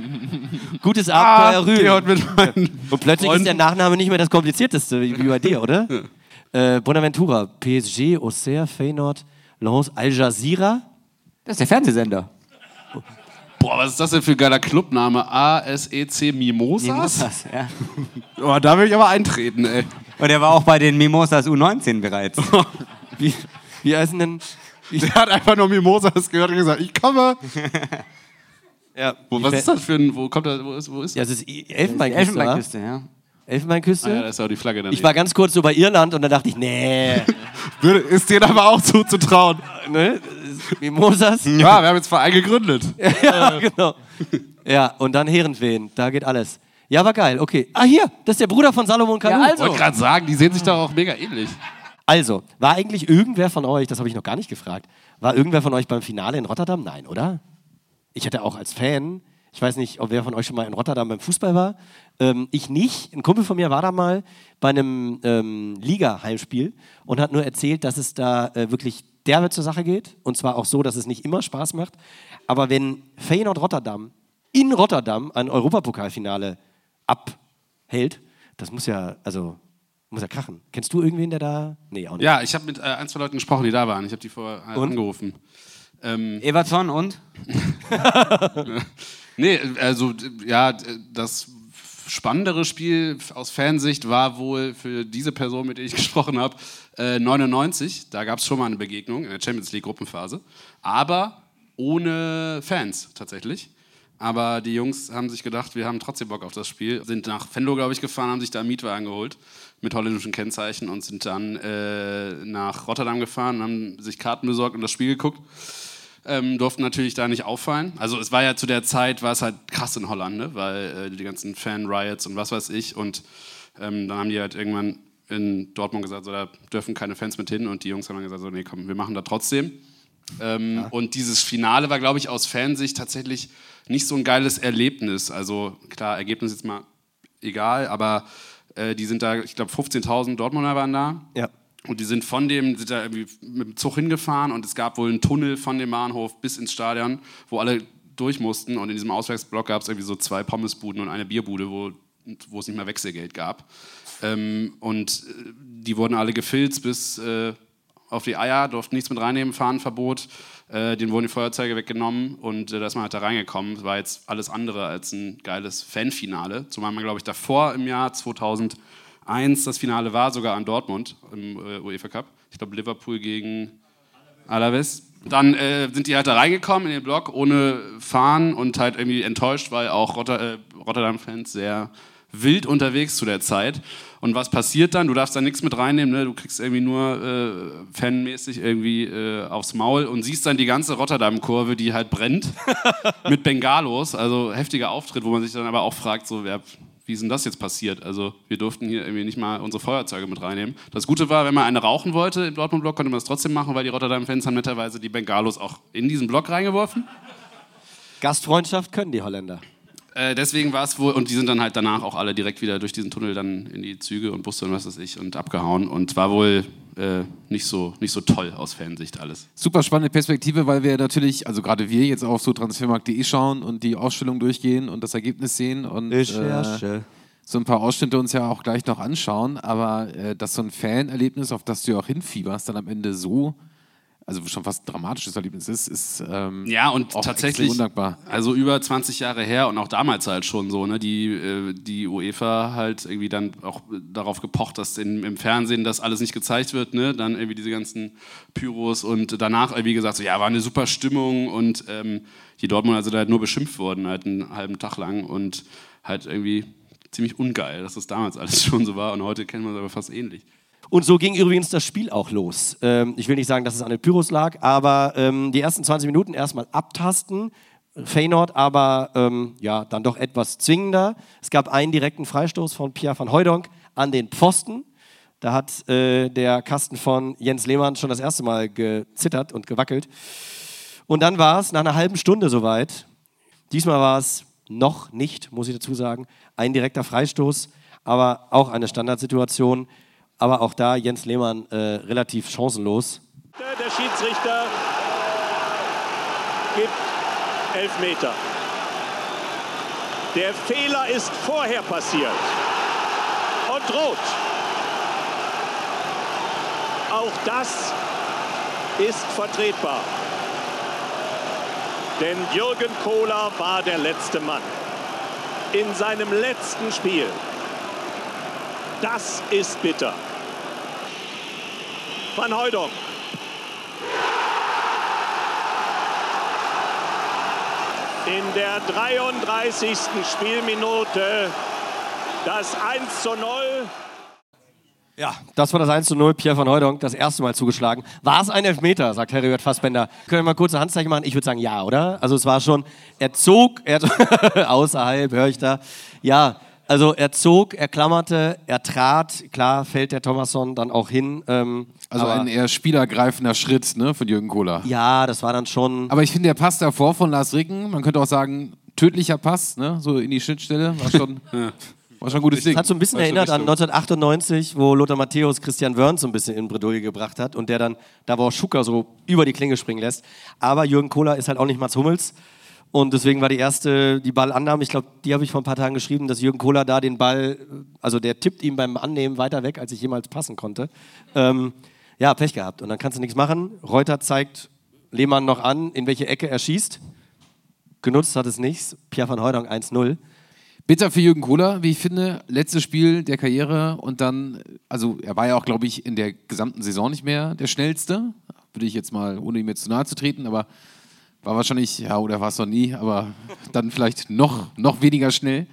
[laughs] Gutes Abenteuer Rühl. Geh heute mit meinen Und plötzlich ist Freunden. der Nachname nicht mehr das komplizierteste, wie bei dir, oder? äh, Bonaventura, PSG, Auxerre, Feyenoord, Lens, Al Jazeera. Das ist der Fernsehsender. Boah, was ist das denn für ein geiler Clubname? ASEC Mimosas? Mimosas, ja. [laughs] Oh, da will ich aber eintreten, ey. Und er war auch bei den Mimosas U19 bereits. [laughs] Wie, wie heißen denn? Der hat einfach nur Mimosas gehört und gesagt, ich komme. Ja, Wo, was ist das für ein, wo kommt das, wo ist, wo ist Ja, das? es ist Elfenbeinküste. Elfenbeinküste, ja. Elfenbeinküste? Ah, ja, das ist auch die Flagge daneben. ich war ganz kurz so bei Irland und da dachte ich, nee, [laughs] ist dir aber auch zuzutrauen. ne? Mimosas? Ja, wir haben jetzt Verein gegründet. [laughs] ja, genau. Ja, und dann Herrenfeen, da geht alles. Ja, war geil, okay. Ah, hier, das ist der Bruder von Salomon Kalou. Ja, Ich also. wollte gerade sagen, die sehen sich doch auch mega ähnlich. Also, war eigentlich irgendwer von euch, das habe ich noch gar nicht gefragt, war irgendwer von euch beim Finale in Rotterdam? Nein, oder? Ich hatte auch als Fan, ich weiß nicht, ob wer von euch schon mal in Rotterdam beim Fußball war. Ähm, ich nicht. Ein Kumpel von mir war da mal bei einem ähm, Liga-Heimspiel und hat nur erzählt, dass es da äh, wirklich derbe zur Sache geht. Und zwar auch so, dass es nicht immer Spaß macht. Aber wenn Feyenoord Rotterdam in Rotterdam ein Europapokalfinale abhält, das muss ja, also, muss ja krachen. Kennst du irgendwen, der da. Nee, auch nicht. Ja, ich habe mit äh, ein, zwei Leuten gesprochen, die da waren. Ich habe die vorher äh, Und? angerufen. Ähm, Everton und? [laughs] nee, also, ja, das spannendere Spiel aus Fansicht war wohl für diese Person, mit der ich [laughs] gesprochen habe, äh, 99. Da gab es schon mal eine Begegnung in der Champions League Gruppenphase. Aber ohne Fans tatsächlich. Aber die Jungs haben sich gedacht, wir haben trotzdem Bock auf das Spiel. Sind nach Venlo, glaube ich, gefahren, haben sich da einen Mietwagen geholt mit holländischen Kennzeichen und sind dann äh, nach Rotterdam gefahren, haben sich Karten besorgt und das Spiel geguckt. Ähm, durften natürlich da nicht auffallen. Also es war ja zu der Zeit, war es halt krass in Holland, ne? weil äh, die ganzen Fan-Riots und was weiß ich. Und ähm, dann haben die halt irgendwann in Dortmund gesagt, so, da dürfen keine Fans mit hin. Und die Jungs haben dann gesagt, so, nee, komm, wir machen das trotzdem. Ähm, ja. Und dieses Finale war, glaube ich, aus Fansicht tatsächlich nicht so ein geiles Erlebnis. Also klar, Ergebnis jetzt mal egal, aber äh, die sind da, ich glaube, 15.000 Dortmunder waren da. Ja. Und die sind von dem, sind da irgendwie mit dem Zug hingefahren und es gab wohl einen Tunnel von dem Bahnhof bis ins Stadion, wo alle durch mussten. Und in diesem Auswärtsblock gab es irgendwie so zwei Pommesbuden und eine Bierbude, wo, wo es nicht mehr Wechselgeld gab. Ähm, und äh, die wurden alle gefilzt bis äh, auf die Eier, durften nichts mit reinnehmen, Fahnenverbot. Äh, denen wurden die Feuerzeuge weggenommen und äh, da ist man halt da reingekommen. Das war jetzt alles andere als ein geiles Fanfinale. Zumal man, glaube ich, davor im Jahr 2001 das Finale war, sogar an Dortmund im äh, UEFA Cup. Ich glaube, Liverpool gegen Alaves. Dann äh, sind die halt da reingekommen in den Block ohne Fahnen und halt irgendwie enttäuscht, weil auch Rotter äh, Rotterdam-Fans sehr wild unterwegs zu der Zeit. Und was passiert dann? Du darfst da nichts mit reinnehmen, ne? du kriegst irgendwie nur äh, fanmäßig irgendwie äh, aufs Maul und siehst dann die ganze Rotterdam-Kurve, die halt brennt, [laughs] mit Bengalos. Also heftiger Auftritt, wo man sich dann aber auch fragt, so, wer, wie ist denn das jetzt passiert? Also wir durften hier irgendwie nicht mal unsere Feuerzeuge mit reinnehmen. Das Gute war, wenn man eine rauchen wollte im Dortmund-Block, konnte man das trotzdem machen, weil die Rotterdam-Fans haben netterweise die Bengalos auch in diesen Block reingeworfen. Gastfreundschaft können die Holländer. Äh, deswegen war es wohl, und die sind dann halt danach auch alle direkt wieder durch diesen Tunnel dann in die Züge und Busse und was weiß ich und abgehauen. Und war wohl äh, nicht, so, nicht so toll aus Fansicht alles. Super spannende Perspektive, weil wir natürlich, also gerade wir jetzt auf so transfermarkt.de schauen und die Ausstellung durchgehen und das Ergebnis sehen und äh, so ein paar Ausschnitte uns ja auch gleich noch anschauen. Aber äh, dass so ein Fanerlebnis, auf das du ja auch hinfieberst, dann am Ende so also schon fast ein dramatisches Erlebnis ist, ist ähm, ja und tatsächlich undankbar. Also über 20 Jahre her und auch damals halt schon so, ne, die, äh, die UEFA halt irgendwie dann auch darauf gepocht, dass in, im Fernsehen das alles nicht gezeigt wird, ne, dann irgendwie diese ganzen Pyros und danach irgendwie gesagt so, ja, war eine super Stimmung und ähm, die Dortmunder sind halt nur beschimpft worden, halt einen halben Tag lang und halt irgendwie ziemlich ungeil, dass das damals [laughs] alles schon so war und heute kennen wir es aber fast ähnlich. Und so ging übrigens das Spiel auch los. Ähm, ich will nicht sagen, dass es an den Pyros lag, aber ähm, die ersten 20 Minuten erstmal abtasten. Feyenoord aber ähm, ja, dann doch etwas zwingender. Es gab einen direkten Freistoß von Pierre van Hooydonk an den Pfosten. Da hat äh, der Kasten von Jens Lehmann schon das erste Mal gezittert und gewackelt. Und dann war es nach einer halben Stunde soweit. Diesmal war es noch nicht, muss ich dazu sagen, ein direkter Freistoß, aber auch eine Standardsituation. Aber auch da Jens Lehmann äh, relativ chancenlos. Der Schiedsrichter gibt elf Meter. Der Fehler ist vorher passiert. Und rot. Auch das ist vertretbar. Denn Jürgen Kohler war der letzte Mann. In seinem letzten Spiel. Das ist bitter. Van Hooydonk. In der 33. Spielminute das 1 zu 0. Ja, das war das 1 zu 0. Pierre van Hooydonk das erste Mal zugeschlagen. War es ein Elfmeter, sagt Heribert Fassbender. Können wir mal kurze Handzeichen machen? Ich würde sagen ja, oder? Also es war schon, er zog, er [laughs] außerhalb, höre ich da. Ja, also er zog, er klammerte, er trat. Klar fällt der Thomasson dann auch hin. Ähm, also ein eher spielergreifender Schritt ne, von Jürgen Kohler. Ja, das war dann schon. Aber ich finde, der Pass davor von Lars Ricken, man könnte auch sagen, tödlicher Pass, ne, so in die Schnittstelle, war schon. [laughs] War schon ein gutes Ding. Das hat so ein bisschen erinnert an 1998, wo Lothar Matthäus Christian Wörns so ein bisschen in Bredouille gebracht hat und der dann da wo Schucker so über die Klinge springen lässt. Aber Jürgen Kohler ist halt auch nicht Mats Hummels. Und deswegen war die erste, die Ballannahme, ich glaube, die habe ich vor ein paar Tagen geschrieben, dass Jürgen Kohler da den Ball, also der tippt ihm beim Annehmen weiter weg, als ich jemals passen konnte. Ähm, ja, Pech gehabt. Und dann kannst du nichts machen. Reuter zeigt Lehmann noch an, in welche Ecke er schießt. Genutzt hat es nichts. Pierre van Hooydonk 1-0. Bitter für Jürgen Kohler, wie ich finde. Letztes Spiel der Karriere und dann, also er war ja auch, glaube ich, in der gesamten Saison nicht mehr der schnellste. Würde ich jetzt mal, ohne ihm jetzt zu nahe zu treten, aber war wahrscheinlich, ja, oder war es noch nie, aber dann vielleicht noch, noch weniger schnell.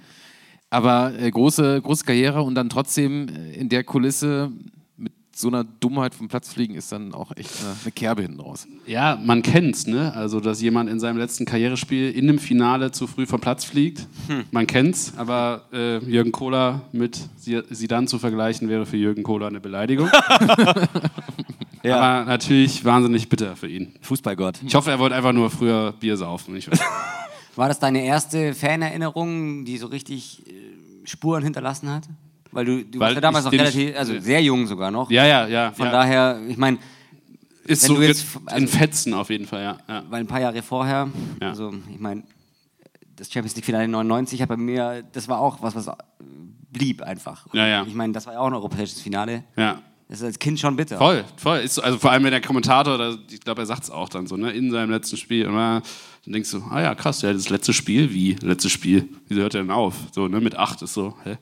Aber äh, große, große Karriere und dann trotzdem äh, in der Kulisse mit so einer Dummheit vom Platz fliegen, ist dann auch echt eine, eine Kerbe hinten raus. Ja, man kennt's, ne? Also, dass jemand in seinem letzten Karrierespiel in einem Finale zu früh vom Platz fliegt. Man kennt's, aber äh, Jürgen Kohler mit dann zu vergleichen, wäre für Jürgen Kohler eine Beleidigung. [laughs] Aber natürlich wahnsinnig bitter für ihn. Fußballgott. Ich hoffe, er wollte einfach nur früher Bier saufen. [laughs] War das deine erste Fanerinnerung, die so richtig äh, Spuren hinterlassen hat? Weil du, du Weil warst ja damals noch relativ, also sehr jung sogar noch. Ja, ja, ja. Von ja. daher, ich meine, ist so jetzt- in also- Fetzen auf jeden Fall, ja. ja. weil ein paar Jahre vorher, Ja. also ich meine, das Champions League Finale 99 hat bei mir, das war auch was, was blieb einfach. Und Ja, ja. Ich meine, das war ja auch ein europäisches Finale. ja. Das ist als Kind schon bitter. Voll, voll. Ist so, also vor allem, wenn der Kommentator, da, ich glaube, er sagt es auch dann so, ne, in seinem letzten Spiel. Und dann denkst du, ah ja, krass, ja, das letzte Spiel, wie? Letztes Spiel? Wieso hört er denn auf? So, ne, mit acht ist so, hä?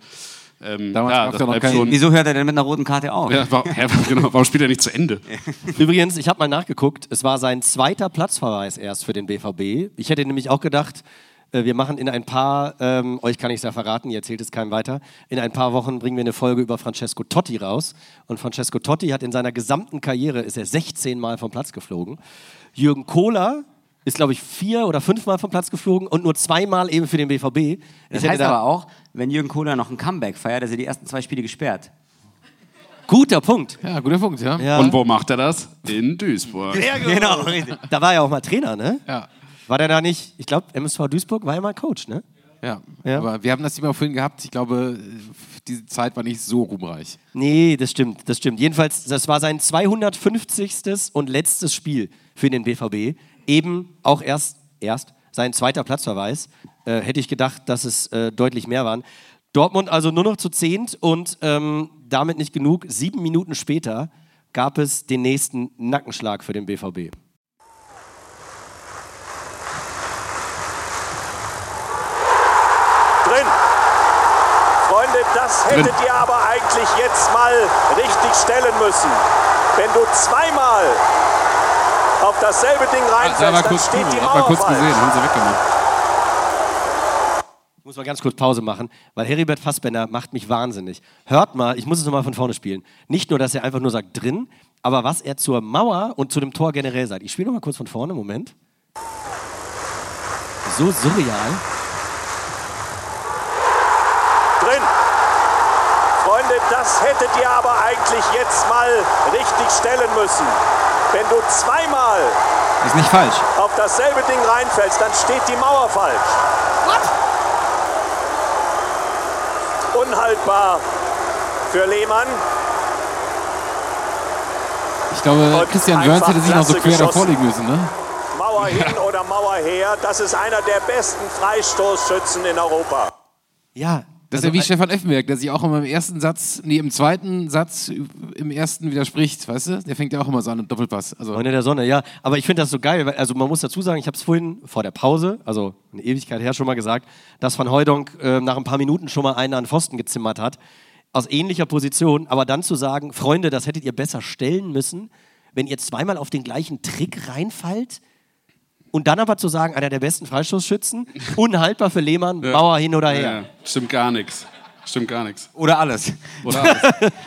Ähm, Damals ja, ja schon. Wieso hört er denn mit einer roten Karte auf? Ja, warum, hä, genau, warum spielt er nicht zu Ende? [laughs] Übrigens, ich habe mal nachgeguckt, es war sein zweiter Platzverweis erst für den BVB. Ich hätte nämlich auch gedacht, wir machen in ein paar, ähm, euch kann ich es ja verraten, ihr erzählt es keinem weiter, in ein paar Wochen bringen wir eine Folge über Francesco Totti raus. Und Francesco Totti hat in seiner gesamten Karriere, ist er 16 Mal vom Platz geflogen. Jürgen Kohler ist, glaube ich, vier oder fünfmal vom Platz geflogen und nur zweimal eben für den BVB. Das heißt da- aber auch, wenn Jürgen Kohler noch ein Comeback feiert, ist er die ersten zwei Spiele gesperrt. Guter Punkt. Ja, guter Punkt, ja. Ja. Und wo macht er das? In Duisburg. [laughs] Genau, richtig. Da war er auch mal Trainer, ne? Ja. War der da nicht, ich glaube, MSV Duisburg war er mal Coach, ne? Ja. Ja. aber wir haben das Thema vorhin gehabt. Ich glaube, diese Zeit war nicht so ruhmreich. Nee, das stimmt, das stimmt. Jedenfalls, das war sein 250. und letztes Spiel für den BVB. Eben auch erst, erst sein zweiter Platzverweis. Äh, hätte ich gedacht, dass es äh, deutlich mehr waren. Dortmund also nur noch zu zehnt und ähm, damit nicht genug. Sieben Minuten später gab es den nächsten Nackenschlag für den BVB. Drin. Freunde, das hättet ihr aber eigentlich jetzt mal richtig stellen müssen. Wenn du zweimal auf dasselbe Ding war reinfällst, dann kurz steht die Mauer kurz falsch. gesehen, haben sie weggemacht. Ich muss mal ganz kurz Pause machen, weil Heribert Fassbender macht mich wahnsinnig. Hört mal, ich muss es nochmal von vorne spielen. Nicht nur, dass er einfach nur sagt drin, aber was er zur Mauer und zu dem Tor generell sagt. Ich spiele nochmal kurz von vorne, Moment. So surreal. Drin. Freunde, das hättet ihr aber eigentlich jetzt mal richtig stellen müssen. Wenn du zweimal Ist nicht falsch. auf dasselbe Ding reinfällst, dann steht die Mauer falsch. Unhaltbar für Lehmann. Ich glaube, Und Christian Wörns hätte sich noch so quer davor liegen müssen, ne? Mauer hin oder Mauer her. Das ist einer der besten Freistoßschützen in Europa. Ja. Das also ist ja wie Stefan Effenberg, der sich auch immer im ersten Satz, nee, im zweiten Satz im ersten widerspricht, weißt du? Der fängt ja auch immer so an, im Doppelpass. Also, Freunde der Sonne, ja. Aber ich finde das so geil, weil, also man muss dazu sagen, ich habe es vorhin vor der Pause, also eine Ewigkeit her schon mal gesagt, dass Van Hooydonk äh, nach ein paar Minuten schon mal einen an Pfosten gezimmert hat, aus ähnlicher Position, aber dann zu sagen, Freunde, das hättet ihr besser stellen müssen, wenn ihr zweimal auf den gleichen Trick reinfallt und dann aber zu sagen, einer der besten Freistoßschützen, unhaltbar für Lehmann, Mauer hin oder her. Ja, stimmt gar nichts. Stimmt gar nichts. Oder alles. Oder alles. [laughs]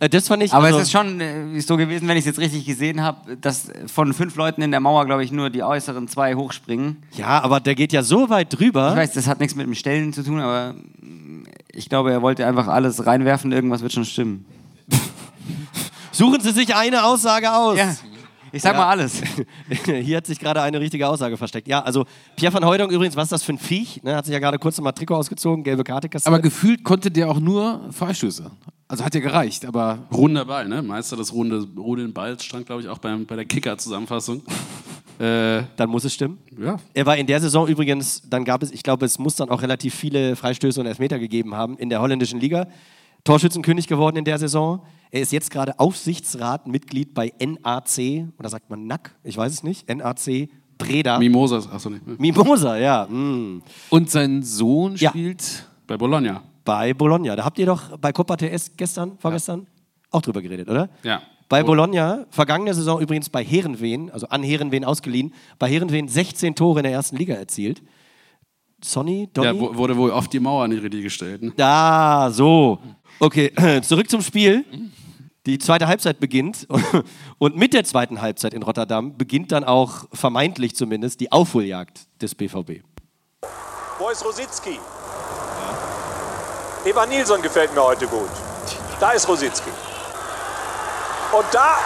Äh, das fand ich, Aber also, es ist schon äh, so gewesen, wenn ich es jetzt richtig gesehen habe, dass von fünf Leuten in der Mauer, glaube ich, nur die äußeren zwei hochspringen. ja, aber der geht ja so weit drüber. Ich weiß, das hat nichts mit dem Stellen zu tun, aber mm, ich glaube, er wollte einfach alles reinwerfen, irgendwas wird schon stimmen. [laughs] Suchen Sie sich eine Aussage aus. Ja, ich sag mal alles. [laughs] Hier hat sich gerade eine richtige Aussage versteckt. Ja, also Pierre van Hooydonk übrigens, was ist das für ein Viech? Ne, hat sich ja gerade kurz nochmal Trikot ausgezogen, gelbe Karte kassiert. aber gefühlt konnte der auch nur Freistöße. Also hat ja gereicht, aber Ruhender Ball, ne? Meister des ruhenden, ruhenden Balls stand, glaube ich, auch beim, bei der Kicker-Zusammenfassung. [laughs] Äh, dann muss es stimmen. ja. Er war in der Saison übrigens, dann gab es, ich glaube, es muss dann auch relativ viele Freistöße und Elfmeter gegeben haben in der holländischen Liga. Torschützenkönig geworden in der Saison. Er ist jetzt gerade Aufsichtsratmitglied bei NAC, oder sagt man NAC? Ich weiß es nicht. NAC Breda. Mimosas, achso, nicht. Mimosa, ja. mm. und sein Sohn Ja. spielt Bei Bologna. bei Bologna. Da habt ihr doch bei Coppa TS gestern, vorgestern, auch drüber geredet, oder? Ja. Bei Bologna, vergangene Saison übrigens bei Herenveen, also an Herenveen ausgeliehen, bei Herenveen 16 Tore in der ersten Liga erzielt. Sonny, Donny? Ja, wurde wohl auf die Mauer nicht richtig gestellt. Ne? Da, so. Okay, [clears throat] zurück zum Spiel. Die zweite Halbzeit beginnt [laughs] und mit der zweiten Halbzeit in Rotterdam beginnt dann auch vermeintlich zumindest die Aufholjagd des BVB. Ist Rositzky? Evan Nilsson gefällt mir heute gut. Da ist Rositzky. Und da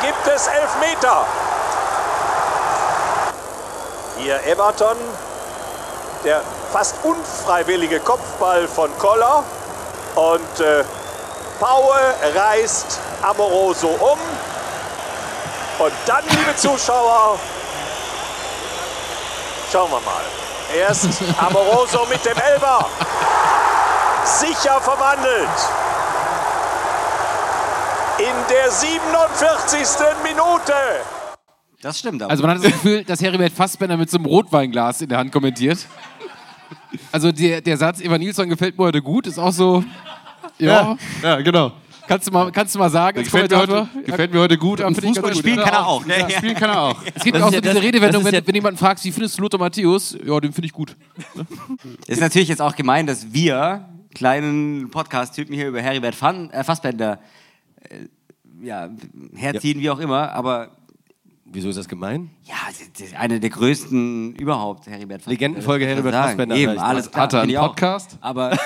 gibt es Elfmeter. Hier Everton. Der fast unfreiwillige Kopfball von Koller. Und äh, Paue reißt Amoroso um. Und dann, liebe Zuschauer, schauen wir mal. Erst Amoroso mit dem Elber. Sicher verwandelt. In der 47. Minute. Das stimmt aber. Also man hat das Gefühl, dass Heribert Fassbender mit so einem Rotweinglas in der Hand kommentiert. Also der, der Satz, Evan Nilsson gefällt mir heute gut, ist auch so. Ja. Ja, genau. Kannst, du mal, kannst du mal sagen, Gefällt mir, heute, gefällt mir heute gut. Ja, Fußball spielen kann er auch. Ne? Ja, spielen kann er auch. Es gibt Das auch so ja- diese das- Redewendung, das wenn, wenn jemand fragt, wie findest du Lothar Matthäus? Ja, den finde ich gut. [laughs] Ist natürlich jetzt auch gemein, dass wir kleinen Podcast-Typen hier über Heribert äh, Fassbender äh, ja, herziehen, wie auch immer, aber Wieso ist das gemein? ja, das ist eine der größten überhaupt, Heribert Fassbender. Legendenfolge Heribert. Fassbender Eben, vielleicht. alles klar. Hat er einen auch. Podcast? Aber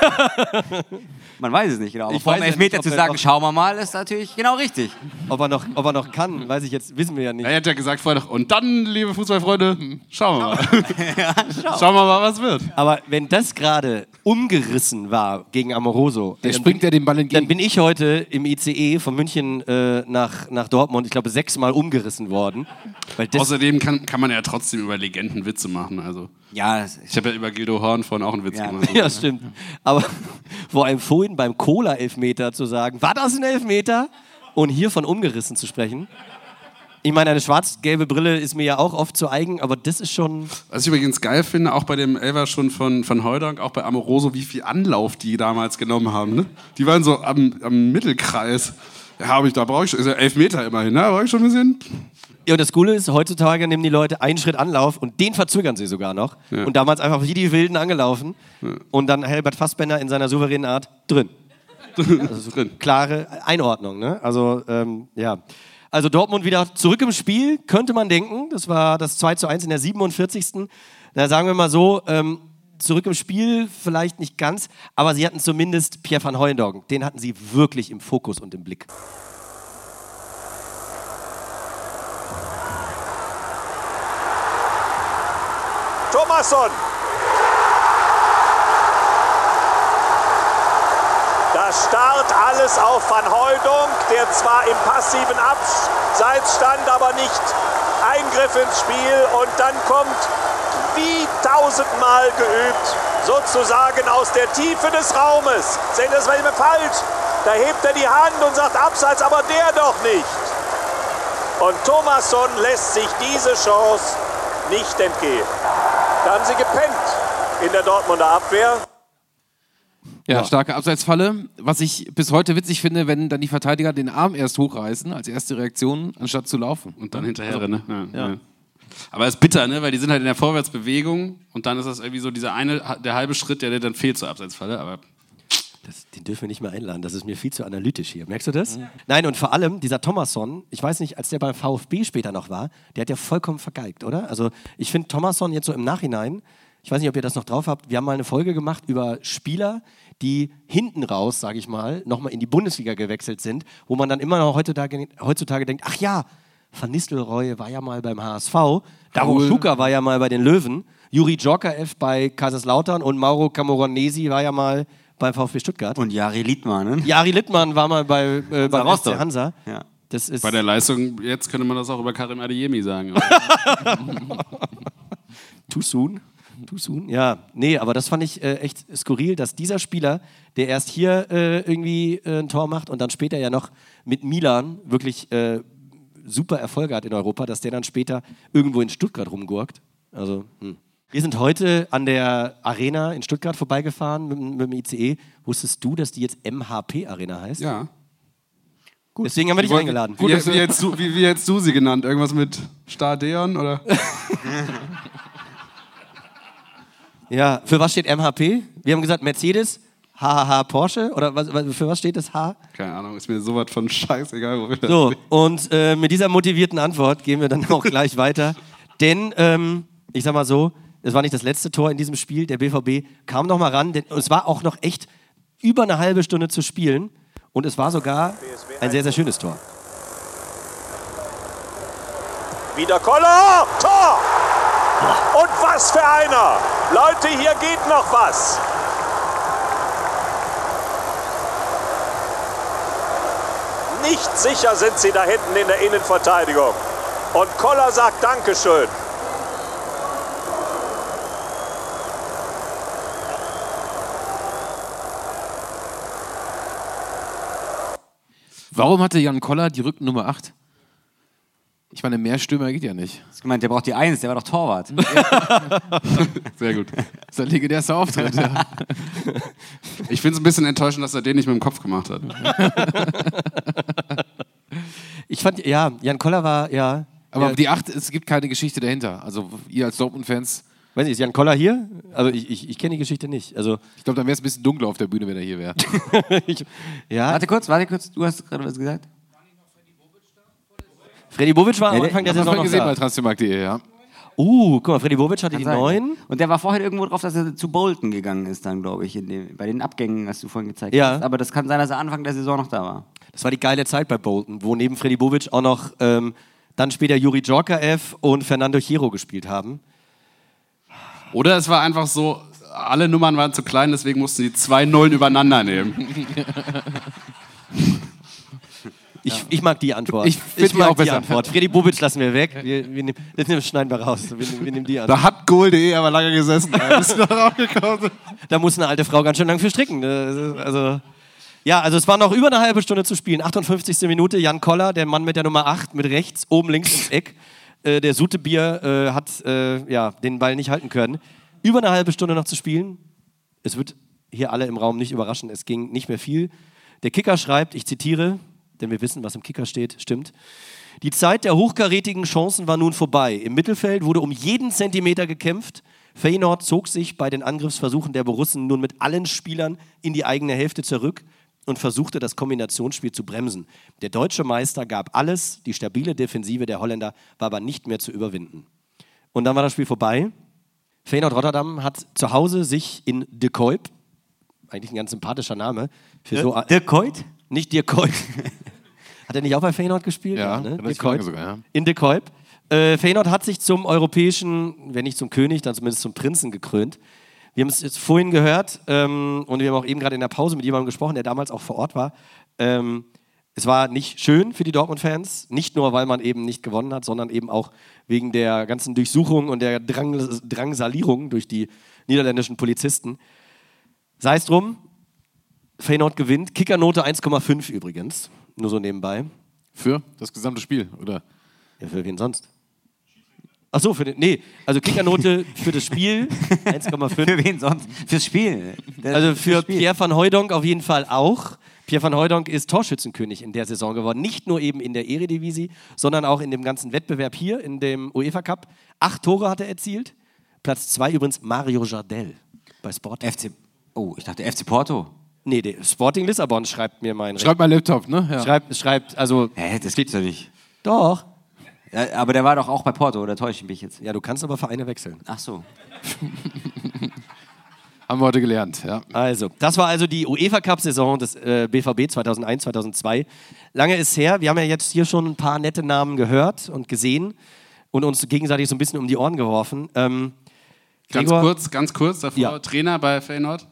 [laughs] man weiß es nicht genau. Aber Ich ja Elfmeter zu sagen, schauen wir mal, ist natürlich genau richtig. Ob er noch, ob er noch kann, weiß ich jetzt, wissen wir ja nicht. Er hat ja gesagt vorher noch, und dann, liebe Fußballfreunde, hm, schauen wir mal. [laughs] Schauen wir mal, was wird. Aber wenn das gerade umgerissen war gegen Amoroso, Der dann springt bin, ja den Ball entgegen. dann bin ich heute im ICE von München äh, nach, nach Dortmund, ich glaube, sechsmal umgerissen worden. Außerdem kann, kann man ja trotzdem über Legenden Witze machen. Also, Ja, ich habe ja über Gildo Horn vorhin auch einen Witz Ja. gemacht. [laughs] ja, stimmt. Aber vor allem vorhin beim Cola-Elfmeter zu sagen, war das ein Elfmeter? Und hier von umgerissen zu sprechen. Ich meine, eine schwarz-gelbe Brille ist mir ja auch oft zu eigen, aber das ist schon. Was ich übrigens geil finde, auch bei dem Elfer schon von, von Heudonk, auch bei Amoroso, wie viel Anlauf die damals genommen haben. Ne? Die waren so am, am Mittelkreis. Ja, hab ich, da brauche ich schon, ist ja elf Meter immerhin, ne? da brauche ich schon ein bisschen. Ja, und das Coole ist, heutzutage nehmen die Leute einen Schritt Anlauf und den verzögern sie sogar noch. Ja. Und damals einfach wie die Wilden angelaufen. Und dann Herbert Fassbender in seiner souveränen Art drin. [laughs] Also Drin. klare Einordnung, ne? Also, ähm, ja. Also Dortmund wieder zurück im Spiel, könnte man denken. Das war das 2 zu 1 in der 47. Da sagen wir mal so, ähm, zurück im Spiel vielleicht nicht ganz, aber sie hatten zumindest Pierre van Hooijdonk. Den hatten sie wirklich im Fokus und im Blick. Thomasson. Da starrt alles auf Van Hooijdonk, der zwar im passiven Abseits stand, aber nicht Eingriff ins Spiel. Und dann kommt, wie tausendmal geübt, sozusagen aus der Tiefe des Raumes. Ihr das mal falsch? Da hebt er die Hand und sagt Abseits, aber der doch nicht. Und Thomasson lässt sich diese Chance nicht entgehen. Da haben sie gepennt in der Dortmunder Abwehr. Ja, starke Abseitsfalle. Was ich bis heute witzig finde, wenn dann die Verteidiger den Arm erst hochreißen, als erste Reaktion, anstatt zu laufen. Und dann hinterher rennen. Ja, ja. Aber es ist bitter, ne? weil die sind halt in der Vorwärtsbewegung und dann ist das irgendwie so dieser eine, der halbe Schritt, der dir dann fehlt zur Abseitsfalle. Aber Das, den dürfen wir nicht mehr einladen. Das ist mir viel zu analytisch hier. Merkst du das? Nein, und vor allem dieser Thomasson, ich weiß nicht, als der beim VfB später noch war, der hat ja vollkommen vergeigt, oder? Also ich finde Thomasson jetzt so im Nachhinein, ich weiß nicht, ob ihr das noch drauf habt, wir haben mal eine Folge gemacht über Spieler, die hinten raus, sage ich mal, nochmal in die Bundesliga gewechselt sind, wo man dann immer noch heutzutage, heutzutage denkt, ach ja, Van Nistelrooy war ja mal beim HSV, Daro Schuka war ja mal bei den Löwen, Juri Djorkaeff bei Kaiserslautern und Mauro Camoranesi war ja mal beim VfB Stuttgart. Und Jari Liedmanen. Jari Littmann war mal bei, äh, beim Rostock. Hansa. Ja. Das ist bei der Leistung, jetzt könnte man das auch über Karim Adeyemi sagen. [laughs] [laughs] too soon. Too soon. Ja, nee, aber das fand ich äh, echt skurril, dass dieser Spieler, der erst hier äh, irgendwie äh, ein Tor macht und dann später ja noch mit Milan wirklich äh, super Erfolge hat in Europa, dass der dann später irgendwo in Stuttgart rumgurkt. Also, hm. Wir sind heute an der Arena in Stuttgart vorbeigefahren mit, mit dem ICE. Wusstest du, dass die jetzt MHP Arena heißt? Ja. Deswegen haben wir dich Wie- eingeladen. Wie, wie, hättest du, wie, wie du sie genannt? Irgendwas mit Stadion oder? [laughs] Ja, für was steht MHP? Wir haben gesagt Mercedes, HHH Porsche oder was, für was steht das H? Keine Ahnung, ist mir sowas von scheißegal, wo wir das So, und äh, mit dieser motivierten Antwort gehen wir dann auch gleich weiter. [laughs] Denn, ähm, ich sag mal so, es war nicht das letzte Tor in diesem Spiel. Der BVB kam noch mal ran, denn es war auch noch echt über eine halbe Stunde zu spielen. Und es war sogar ein sehr, sehr schönes Tor. Wieder Koller! Tor! Und was für einer! Leute, hier geht noch was! Nicht sicher sind sie da hinten in der Innenverteidigung. Und Koller sagt Dankeschön. Warum hatte Jan Koller die Rückennummer 8? Ich meine, mehr Stürmer geht ja nicht. Ich gemeint, der braucht die Eins, der war doch Torwart. [laughs] Sehr gut. Das ist der legendärste Auftritt. ja. Ich finde es ein bisschen enttäuschend, dass er den nicht mit dem Kopf gemacht hat. Ich fand, ja, Jan Koller war, ja. Aber ja, die 8, es gibt keine Geschichte dahinter. Also ihr als Dortmund-Fans, weiß nicht, ist Jan Koller hier? Also ich, ich, ich kenne die Geschichte nicht. Also, ich glaube, dann wäre es ein bisschen dunkler auf der Bühne, wenn er hier wäre. [laughs] ich, ja, Warte kurz, warte kurz, du hast gerade was gesagt? Freddy Bobic war am Anfang der Saison noch gesehen bei da. transfermarkt.de, ja. Uh, guck mal, Freddy Bobic hatte die Kann sein. neun. Und der war vorher irgendwo drauf, dass er zu Bolton gegangen ist, dann, glaube ich, in dem, bei den Abgängen, was du vorhin gezeigt Ja. hast. Aber das kann sein, dass er Anfang der Saison noch da war. Das war die geile Zeit bei Bolton, wo neben Freddy Bobic auch noch ähm, dann später Juri Djorkaeff und Fernando Hierro gespielt haben. Oder es war einfach so, alle Nummern waren zu klein, deswegen mussten sie zwei Nullen übereinander nehmen. Ich, ich mag die Antwort. Ich die mag auch die besser. Antwort. Freddy Bobic lassen wir weg. Wir, wir nehmen, das nehmen- schneiden wir raus. Wir, nehmen- wir nehmen die Antwort. Da hat Goal.de aber lange gesessen. [laughs] Da muss eine alte Frau ganz schön lang für stricken. Also, ja, also es war noch über eine halbe Stunde zu spielen. 58. Minute, Jan Koller, der Mann mit der Nummer 8, mit rechts, oben links ins Eck. Äh, der Sutebier äh, hat äh, ja, den Ball nicht halten können. Über eine halbe Stunde noch zu spielen. Es wird hier alle im Raum nicht überraschen, es ging nicht mehr viel. Der Kicker schreibt, ich zitiere, denn wir wissen, was im Kicker steht, stimmt. Die Zeit der hochkarätigen Chancen war nun vorbei. Im Mittelfeld wurde um jeden Zentimeter gekämpft. Feyenoord zog sich bei den Angriffsversuchen der Borussen nun mit allen Spielern in die eigene Hälfte zurück und versuchte das Kombinationsspiel zu bremsen. Der deutsche Meister gab alles, die stabile Defensive der Holländer war aber nicht mehr zu überwinden. Und dann war das Spiel vorbei. Feyenoord Rotterdam hat zu Hause sich in De Kuip, eigentlich ein ganz sympathischer Name, für so Der Coit? nicht Dirk Kuyt. [laughs] hat er nicht auch bei Feyenoord gespielt? Ja, ne? relativ Dirk Kuyt. lange sogar, ja. In De Kuip. Äh, Feyenoord hat sich zum europäischen, wenn nicht zum König, dann zumindest zum Prinzen gekrönt. Wir haben es jetzt vorhin gehört ähm, und wir haben auch eben gerade in der Pause mit jemandem gesprochen, der damals auch vor Ort war. Ähm, es war nicht schön für die Dortmund-Fans, nicht nur, weil man eben nicht gewonnen hat, sondern eben auch wegen der ganzen Durchsuchung und der Drang Drangsalierung durch die niederländischen Polizisten. Sei es drum, Feyenoord gewinnt. Kickernote 1,5 übrigens. Nur so nebenbei. Für das gesamte Spiel, oder? Ja, für wen sonst? Ach so, für den, nee, also Kickernote für das Spiel [laughs] 1,5. Für wen sonst? Fürs Spiel. Der- Also für Spiel. Pierre van Hooijdonk auf jeden Fall auch. Pierre van Hooijdonk ist Torschützenkönig in der Saison geworden. Nicht nur eben in der Eredivisie, sondern auch in dem ganzen Wettbewerb hier, in dem UEFA Cup. Acht Tore hat er erzielt. Platz zwei übrigens Mario Jardel bei Sporting. FC. Oh, ich dachte FC Porto. nee, der Sporting Lissabon schreibt mir mein Schreibt mal Laptop, ne? Ja. Schreibt, schreibt, also Hä, das gibt's doch nicht. doch. Ja, aber der war doch auch bei Porto, oder täusche ich mich jetzt? Ja, du kannst aber Vereine wechseln. Ach so. [laughs] Haben wir heute gelernt, ja. Also, das war also die UEFA Cup-Saison des äh, BVB 2001, 2002. Lange ist her. Wir haben ja jetzt hier schon ein paar nette Namen gehört und gesehen und uns gegenseitig so ein bisschen um die Ohren geworfen. Ähm, Ganz Gregor- kurz, ganz kurz davor, Ja. Trainer bei Feyenoord.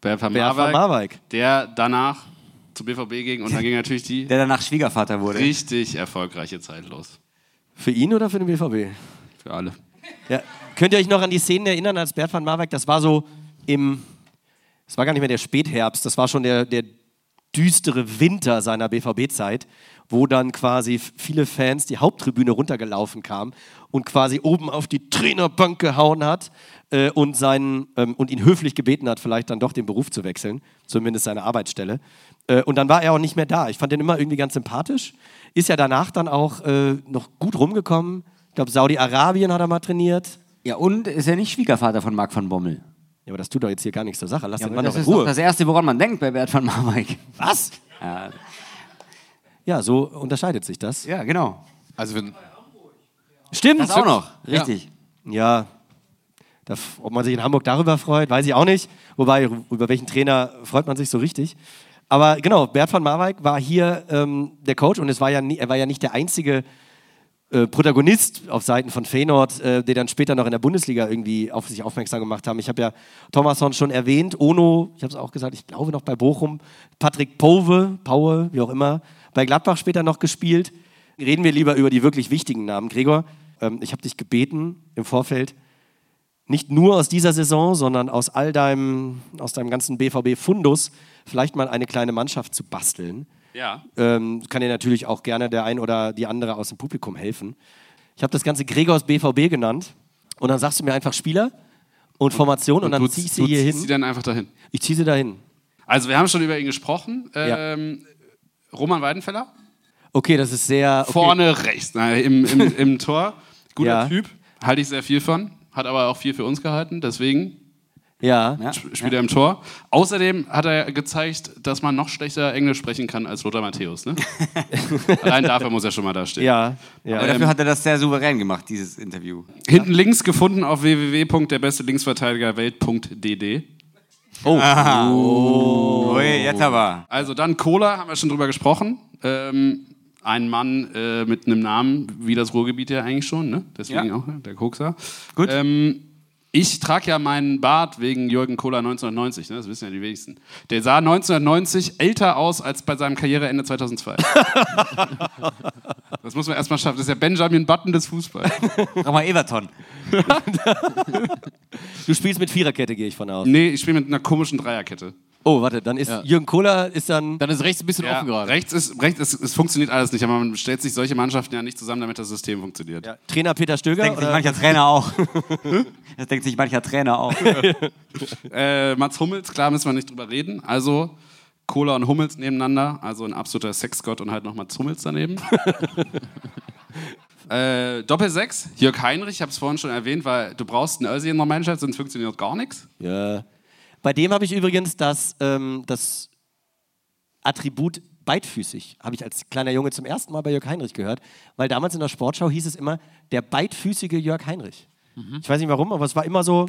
Bert van Marwijk. der danach zu BVB ging und dann ging natürlich die Der danach Schwiegervater wurde. richtig erfolgreiche Zeit los. Für ihn oder für den BVB? Für alle. Ja. Könnt ihr euch noch an die Szenen erinnern, als Bert van Marwijk, das war so im, es war gar nicht mehr der Spätherbst, das war schon der, der düstere Winter seiner BVB-Zeit, wo dann quasi viele Fans die Haupttribüne runtergelaufen kamen und quasi oben auf die Trainerbank gehauen hat äh, und, seinen, ähm, und ihn höflich gebeten hat, vielleicht dann doch den Beruf zu wechseln, zumindest seine Arbeitsstelle. Äh, und dann war er auch nicht mehr da. Ich fand den immer irgendwie ganz sympathisch. Ist ja danach dann auch äh, noch gut rumgekommen. Ich glaube, Saudi-Arabien hat er mal trainiert. Ja, und ist er nicht Schwiegervater von Marc van Bommel? Ja, aber das tut doch jetzt hier gar nichts zur Sache. Lass Ja, den Mann das doch in ist doch Ruhe. das Erste, woran man denkt bei Bert van Marwijk. Was? Ja, Ja, so unterscheidet sich das. ja genau. Also wenn, Stimmt. Das auch noch, richtig. Ja. Da, ob man sich in Hamburg darüber freut, weiß ich auch nicht. Wobei, über welchen Trainer freut man sich so richtig. Aber genau, Bert van Marwijk war hier ähm, der Coach und es war ja nie, er war ja nicht der einzige äh, Protagonist auf Seiten von Feyenoord, äh, der dann später noch in der Bundesliga irgendwie auf sich aufmerksam gemacht haben. Ich habe ja Thomasson schon erwähnt, Ono, ich habe es auch gesagt, ich glaube noch bei Bochum, Patrick Pove, Paue, wie auch immer, bei Gladbach später noch gespielt. Reden wir lieber über die wirklich wichtigen Namen. Gregor, ähm, ich habe dich gebeten im Vorfeld, nicht nur aus dieser Saison, sondern aus all deinem, aus deinem ganzen BVB-Fundus vielleicht mal eine kleine Mannschaft zu basteln. Ja. Ähm, kann dir natürlich auch gerne der ein oder die andere aus dem Publikum helfen. Ich habe das Ganze Gregors BVB genannt und dann sagst du mir einfach Spieler und Formation und, dann du, zieh ich sie du hier ziehst sie hin. dann einfach dahin. Ich ziehe sie dahin. Also wir haben schon über ihn gesprochen. Ähm, Roman Weidenfeller, Okay, das ist sehr. Okay. vorne rechts, nein, im, im, im Tor. Guter Ja. Typ, halte ich sehr viel von. Hat aber auch viel für uns gehalten, deswegen Ja. Ja. sp- spielt er im Tor. Außerdem hat er gezeigt, dass man noch schlechter Englisch sprechen kann als Lothar Matthäus. Ne? [laughs] Allein dafür muss er schon mal da stehen. Ja. ja. Aber dafür hat er das sehr souverän gemacht, dieses Interview. Hinten links gefunden auf www.derbeste-Linksverteidiger-welt.dd. Oh, jetzt aber. Also dann Cola, haben wir schon drüber gesprochen. Ähm, ein Mann äh, mit einem Namen wie das Ruhrgebiet ja eigentlich schon, ne? Deswegen Ja. auch der Kokser. Gut. Ähm, ich trage ja meinen Bart wegen Jürgen Kohler 1990, ne? das wissen ja die wenigsten. Der sah 1990 älter aus als bei seinem Karriereende 2002. das muss man erstmal schaffen. Das ist ja Benjamin Button des Fußballs. Sag mal Everton. [laughs] Du spielst mit Viererkette, gehe ich von aus. Nee, ich spiele mit einer komischen Dreierkette. Oh, warte, dann ist Jürgen Kohler ist dann. dann ist rechts ein bisschen Ja, offen gerade. rechts ist, rechts ist, es funktioniert alles nicht, aber man stellt sich solche Mannschaften ja nicht zusammen, damit das System funktioniert. Ja. Trainer Peter Stöger. Denkt sich Oder? mancher Trainer auch. [laughs] Das denkt sich mancher Trainer auch. [laughs] Äh, Mats Hummels, klar müssen wir nicht drüber reden. Also Kohler und Hummels nebeneinander, also ein absoluter Sexgott und halt noch Mats Hummels daneben. [laughs] äh, Doppel 6, Jörg Heinrich, ich habe es vorhin schon erwähnt, weil du brauchst einen Ösi in der Mannschaft, sonst funktioniert gar nichts. Ja. Bei dem habe ich übrigens das, ähm, das Attribut beidfüßig, habe ich als kleiner Junge zum ersten Mal bei Jörg Heinrich gehört, weil damals in der Sportschau hieß es immer, der beidfüßige Jörg Heinrich. Ich weiß nicht warum, aber es war immer so,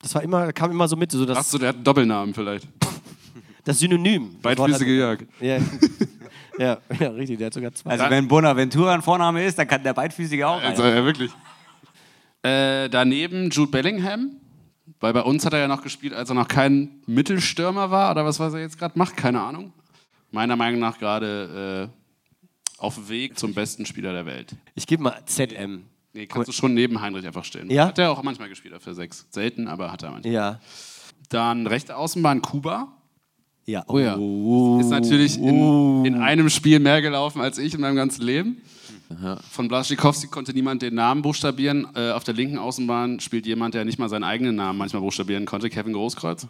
das war immer, kam immer so mit, so Ach das, so, der hat einen Doppelnamen vielleicht. [laughs] das Synonym. Das Beidfüßige Jörg. Ja. [laughs] ja, ja, richtig, der hat sogar zwei. Also wenn Bonaventura ein Vorname ist, dann kann der Beidfüßige auch. Also, ja, wirklich. Äh, daneben Jude Bellingham, weil bei uns hat er ja noch gespielt, als er noch kein Mittelstürmer war, oder was, was er jetzt gerade macht, keine Ahnung. Meiner Meinung nach gerade äh, auf dem Weg zum besten Spieler der Welt. Ich gebe mal ZM. Nee, kannst du schon neben Heinrich einfach stellen. Ja? Hat er auch manchmal gespielt für sechs. Selten, aber hat er manchmal. Ja. Dann rechte Außenbahn Kuba. Ja. Oh ja. Ist natürlich in, in einem Spiel mehr gelaufen als ich in meinem ganzen Leben. Von Blaschikowski konnte niemand den Namen buchstabieren. Äh, auf der linken Außenbahn spielt jemand, der nicht mal seinen eigenen Namen manchmal buchstabieren konnte, Kevin Großkreuz.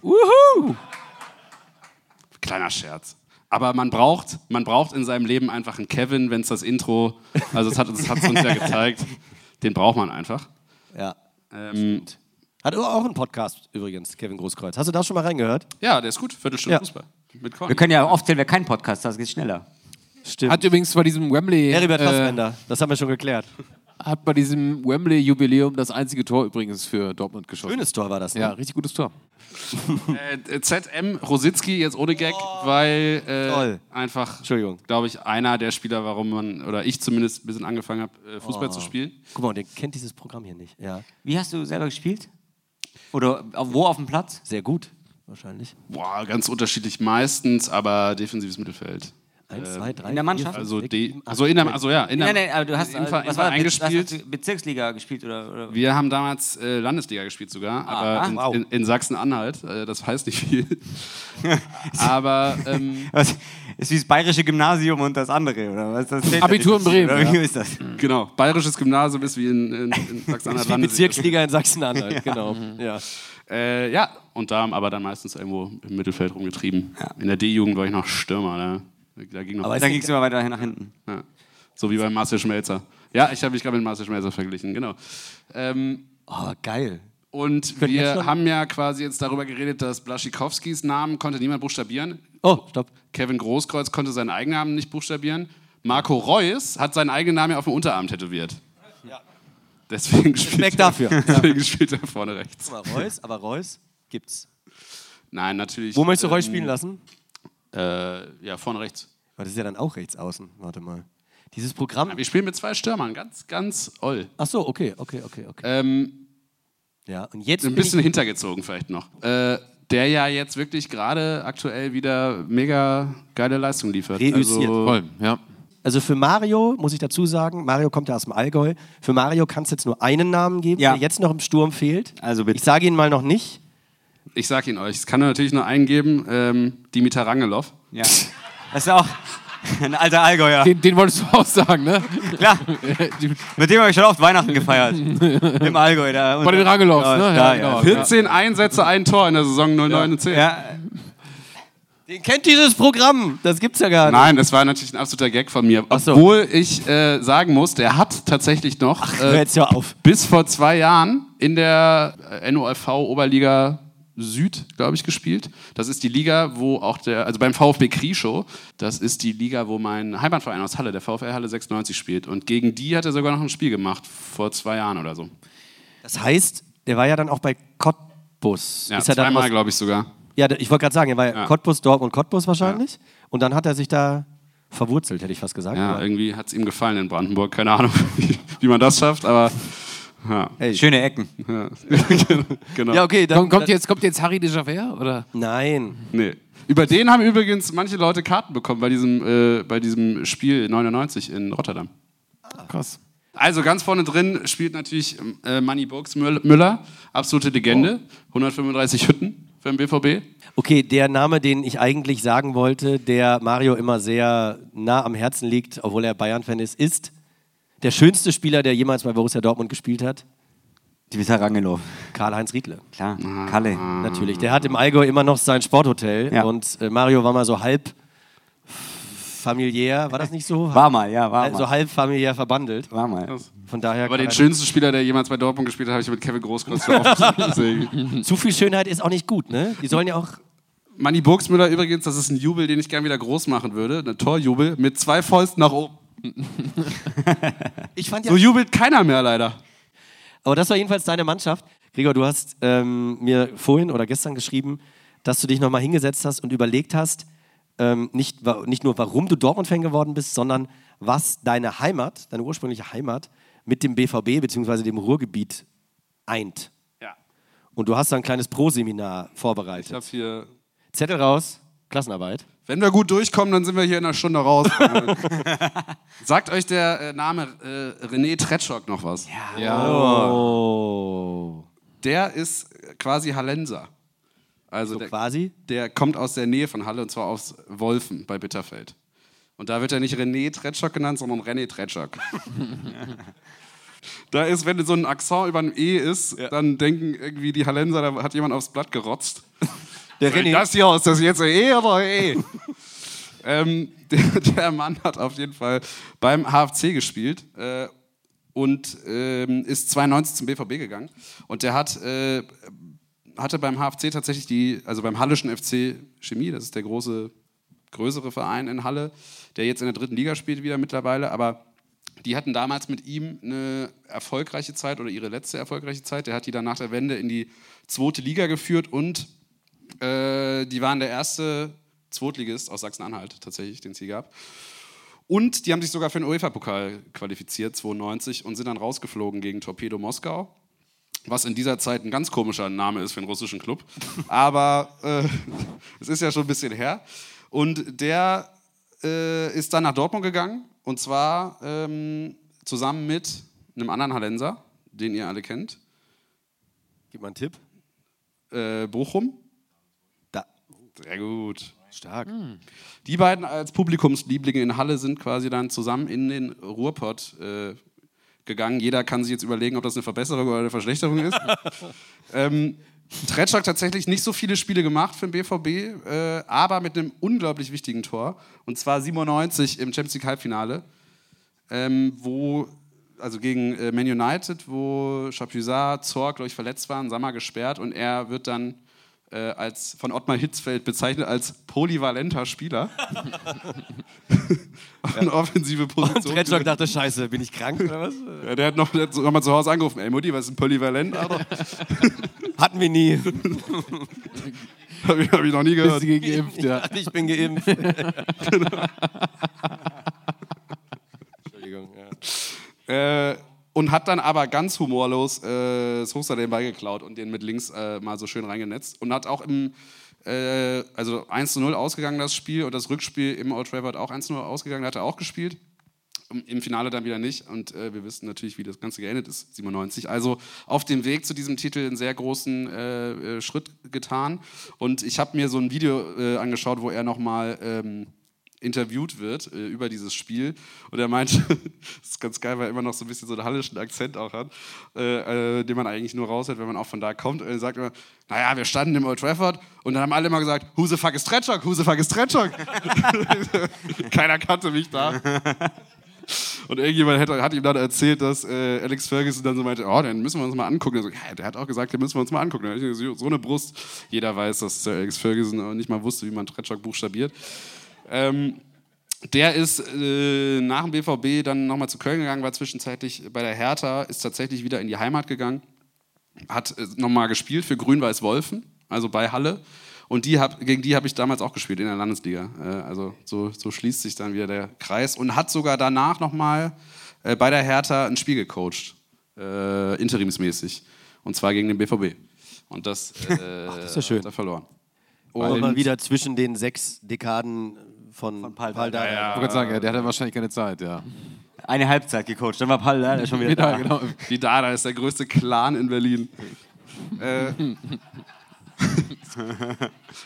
Kleiner Scherz. Aber man braucht, man braucht in seinem Leben einfach einen Kevin, wenn es das Intro, also es hat es uns ja [laughs] gezeigt, den braucht man einfach. ja. Ähm, Hat auch einen Podcast übrigens, Kevin Großkreuz. Hast du da schon mal reingehört? ja, der ist gut, Viertelstunde Ja. Fußball. Mit Korn. Wir können ja oft, wenn wir keinen Podcast haben, das geht schneller. Stimmt. Hat übrigens bei diesem Wembley. Heribert äh, Fassbender, das haben wir schon geklärt. hat bei diesem Wembley-Jubiläum das einzige Tor übrigens für Dortmund geschossen. Schönes Tor war das. Ne? Ja, richtig gutes Tor. [laughs] Äh, ZM Rositzky, jetzt ohne Gag, weil äh, Toll. einfach, Entschuldigung. glaube ich, einer der Spieler, warum man, oder ich zumindest ein bisschen angefangen habe, äh, Fußball Oh. zu spielen. Guck mal, der kennt dieses Programm hier nicht. Ja. Wie hast du selber gespielt? Oder auf- wo auf dem Platz? Sehr gut, wahrscheinlich. Boah, ganz unterschiedlich meistens, aber defensives Mittelfeld. Eins, zwei, drei, in der Mannschaft? Also, sieben, also in der, also ja, in der, Nein, nein, aber du hast, äh, Verein was war das, eingespielt. Hast du Bezirksliga gespielt oder? oder? Wir haben damals äh, Landesliga gespielt sogar, aber in, wow. in, in Sachsen-Anhalt. Äh, das heißt nicht viel. [laughs] aber ähm, Was? Ist wie das bayerische Gymnasium und das andere, oder was? Das Abitur in Bremen, Oder wie ja. ist das? genau, bayerisches Gymnasium ist wie in, in, in [laughs] Sachsen-Anhalt. Bezirksliga in Sachsen-Anhalt, [laughs] genau. Ja. Äh, ja, und da haben aber dann meistens irgendwo im Mittelfeld rumgetrieben. In der D-Jugend war ich noch Stürmer. Ne? Da ging Aber es immer weiter nach hinten. ja. So wie beim Marcel Schmelzer. Ja, ich habe mich gerade mit Marcel Schmelzer verglichen, genau. Ähm, Oh, geil. und wir haben ja quasi jetzt darüber geredet, dass Blaschikowskis Namen konnte niemand buchstabieren. Oh, stopp. Kevin Großkreuz konnte seinen eigenen Namen nicht buchstabieren. Marco Reus hat seinen eigenen Namen auf dem Unterarm tätowiert. Deswegen spielt, Respekt dafür. [laughs] deswegen spielt er vorne rechts. Mal, Reus, aber Reus gibt's. Nein, natürlich. Wo möchtest du Reus ähm, spielen lassen? Äh, ja, vorne rechts. Aber das ist ja dann auch rechts außen. Warte mal. Dieses Programm. Wir spielen mit zwei Stürmern, ganz, ganz oll. Ach so, okay, okay, okay, okay. Ähm, Ja, und jetzt ein bisschen hintergezogen vielleicht noch. Äh, der ja jetzt wirklich gerade aktuell wieder mega geile Leistung liefert. Reüssiert. Also, Voll, ja. also für Mario muss ich dazu sagen, Mario kommt ja aus dem Allgäu. Für Mario kann es jetzt nur einen Namen geben, Ja. der jetzt noch im Sturm fehlt. Also bitte. Ich sage ihn mal noch nicht. Ich sag ihn euch, es kann natürlich nur einen geben, ähm, Dimitar Rangelov. Ja. Das ist auch [laughs] ein alter Allgäuer. Den, den wolltest du auch sagen, ne? Klar. [laughs] Mit dem habe ich schon oft Weihnachten gefeiert. [laughs] Im Allgäu. Da, Bei den Rangelows, ja, ne? Da, Ja, ja, genau. 14 Einsätze, ein Tor in der Saison 09 und 10. ja. Den kennt dieses Programm. Das gibt's ja gar nicht. Nein, das war natürlich ein absoluter Gag von mir. so. Obwohl ich äh, sagen muss, der hat tatsächlich noch Hör äh, jetzt ja auf. bis vor zwei Jahren in der äh, NOFV Oberliga Süd, glaube ich, gespielt. Das ist die Liga, wo auch der, also beim VfB Krieschow, das ist die Liga, wo mein Heimatverein aus Halle, der VfL Halle 96 spielt. Und gegen die hat er sogar noch ein Spiel gemacht, vor zwei Jahren oder so. Das heißt, der war ja dann auch bei Cottbus. Ja, ist er zweimal, glaube ich sogar. ja, ich wollte gerade sagen, er war ja Ja. Cottbus, Dortmund, Cottbus wahrscheinlich. Und dann hat er sich da verwurzelt, hätte ich fast gesagt. Ja, irgendwie hat es ihm gefallen in Brandenburg. Keine Ahnung, [laughs] wie, wie man das schafft, aber ja. Schöne Ecken. ja. [laughs] genau. ja okay. Dann, Kommt, kommt, jetzt, kommt jetzt Harry de Javert? Oder? Nein. Nee. Über den haben übrigens manche Leute Karten bekommen bei diesem, äh, bei diesem Spiel 99 in Rotterdam. Krass. Also ganz vorne drin spielt natürlich äh, Manny Burgs Müller, absolute Legende, 135 Hütten für den BVB. Okay, der Name, den ich eigentlich sagen wollte, der Mario immer sehr nah am Herzen liegt, obwohl er Bayern-Fan ist, ist der schönste Spieler, der jemals bei Borussia Dortmund gespielt hat, Dimitar Rangelov. Karl-Heinz Riedle. Klar. Kalle. Natürlich. Der hat im Allgäu immer noch sein Sporthotel Ja. und äh, Mario war mal so halb familiär, war das nicht so? War mal, ja, war Also mal. halb familiär verbandelt. War mal. Von daher Aber den schönsten Spieler, der jemals bei Dortmund gespielt hat, habe ich mit Kevin Großkreuz [laughs] gesehen. zu viel Schönheit ist auch nicht gut, ne? Die sollen ja auch Manny Burgsmüller übrigens, das ist ein Jubel, den ich gerne wieder groß machen würde. Ein Torjubel mit zwei Fäusten nach oben. [laughs] Ich fand ja So jubelt keiner mehr leider. Aber das war jedenfalls deine Mannschaft. Gregor, du hast ähm, mir vorhin oder gestern geschrieben, dass du dich nochmal hingesetzt hast und überlegt hast, ähm, nicht, nicht nur warum du Dortmund-Fan geworden bist, sondern was deine Heimat, deine ursprüngliche Heimat mit dem BVB bzw. dem Ruhrgebiet eint. Ja. Und du hast da ein kleines Pro-Seminar Ich vorbereitet. habe hier. Zettel raus, Klassenarbeit. Wenn wir gut durchkommen, dann sind wir hier in einer Stunde raus. [laughs] [laughs] Sagt euch der äh, Name äh, René Tretschok noch was? Oh. Der ist quasi Hallenser. Also So der, quasi. der kommt aus der Nähe von Halle und zwar aus Wolfen bei Bitterfeld. Und da wird er nicht René Tretschok genannt, sondern René Tretschok. [laughs] da ist, wenn so ein Akzent über ein E ist, dann denken irgendwie die Hallenser, da hat jemand aufs Blatt gerotzt. Der René. Das hier, ist das jetzt ein E oder ein E? ähm, der, der Mann hat auf jeden Fall beim HFC gespielt äh, und ähm, ist 92 zum BVB gegangen. Und der hat, äh, hatte beim HFC tatsächlich die, also beim Hallischen FC Chemie, das ist der große, größere Verein in Halle, der jetzt in der dritten Liga spielt wieder mittlerweile, aber die hatten damals mit ihm eine erfolgreiche Zeit oder ihre letzte erfolgreiche Zeit. Der hat die dann nach der Wende in die zweite Liga geführt und äh, die waren der erste Zweitligist aus Sachsen-Anhalt tatsächlich, den es hier gab. Und die haben sich sogar für den UEFA-Pokal qualifiziert, 92, und sind dann rausgeflogen gegen Torpedo Moskau. Was in dieser Zeit ein ganz komischer Name ist für einen russischen Club. [laughs] Aber äh, es ist ja schon ein bisschen her. Und der äh, ist dann nach Dortmund gegangen und zwar ähm, zusammen mit einem anderen Hallenser, den ihr alle kennt, Gib mal einen Tipp. äh, Bochum. Sehr gut. Stark. Die beiden als Publikumslieblinge in Halle sind quasi dann zusammen in den Ruhrpott äh, gegangen. Jeder kann sich jetzt überlegen, ob das eine Verbesserung oder eine Verschlechterung ist. [laughs] ähm, hat tatsächlich nicht so viele Spiele gemacht für den BVB, äh, aber mit einem unglaublich wichtigen Tor. Und zwar 97 im Champions League Halbfinale, ähm, wo, also gegen äh, Man United, wo Chapuisat, Zorg, glaube ich, verletzt waren, Sammer gesperrt und er wird dann als, von Ottmar Hitzfeld bezeichnet als polyvalenter Spieler. [laughs] Eine offensive Und Position. Tretschok dachte, scheiße, bin ich krank oder was? Ja, der hat noch, der hat noch mal zu Hause angerufen. Ey Mutti, was ist ein Polyvalent? [laughs] Hatten wir nie. [laughs] hab, ich, hab ich noch nie gehört. geimpft, ja. Ich bin geimpft. Entschuldigung. Ja. Äh, und hat dann aber ganz humorlos äh, das Hoster den Ball geklaut und den mit links äh, mal so schön reingenetzt. Und hat auch im, äh, also 1 zu 0 ausgegangen das Spiel und das Rückspiel im Old Trafford auch 1 zu 0 ausgegangen, hat er auch gespielt. Im- Im Finale dann wieder nicht und äh, wir wissen natürlich, wie das Ganze geendet ist, 97. Also auf dem Weg zu diesem Titel einen sehr großen äh, äh, Schritt getan. Und ich habe mir so ein Video äh, angeschaut, wo er nochmal ähm, interviewt wird äh, über dieses Spiel. Und er meinte, [laughs] das ist ganz geil, weil er immer noch so ein bisschen so einen hallischen Akzent auch hat, äh, äh, den man eigentlich nur raushört, wenn man auch von da kommt. Und er sagt immer, naja, wir standen im Old Trafford und dann haben alle immer gesagt, who the fuck is Tretschok, who the fuck is Tretschok? [laughs] Keiner kannte mich da. Und irgendjemand hat, hat ihm dann erzählt, dass äh, Alex Ferguson dann so meinte, oh, den müssen wir uns mal angucken. So, ja, der hat auch gesagt, den müssen wir uns mal angucken. So eine Brust. Jeder weiß, dass der Alex Ferguson nicht mal wusste, wie man Tretschok buchstabiert. Ähm, der ist äh, nach dem BVB dann nochmal zu Köln gegangen, war zwischenzeitlich bei der Hertha, ist tatsächlich wieder in die Heimat gegangen, hat äh, nochmal gespielt für Grün-Weiß-Wolfen, also bei Halle. Und die hab, gegen die habe ich damals auch gespielt in der Landesliga. Äh, also so, so schließt sich dann wieder der Kreis. Und hat sogar danach nochmal äh, bei der Hertha ein Spiel gecoacht, äh, interimsmäßig. Und zwar gegen den BVB. Und das, [laughs] äh, das ist ja schön. hat er verloren. Und Und- mal wieder zwischen den sechs Dekaden von, von Paul Paul Dardai. Dardai. Ich wollte gerade sagen, ja, der hatte wahrscheinlich keine Zeit, ja. Eine Halbzeit gecoacht, dann war Paul da schon wieder da. Ja, genau. Die Dada ist der größte Clan in Berlin. äh, [laughs]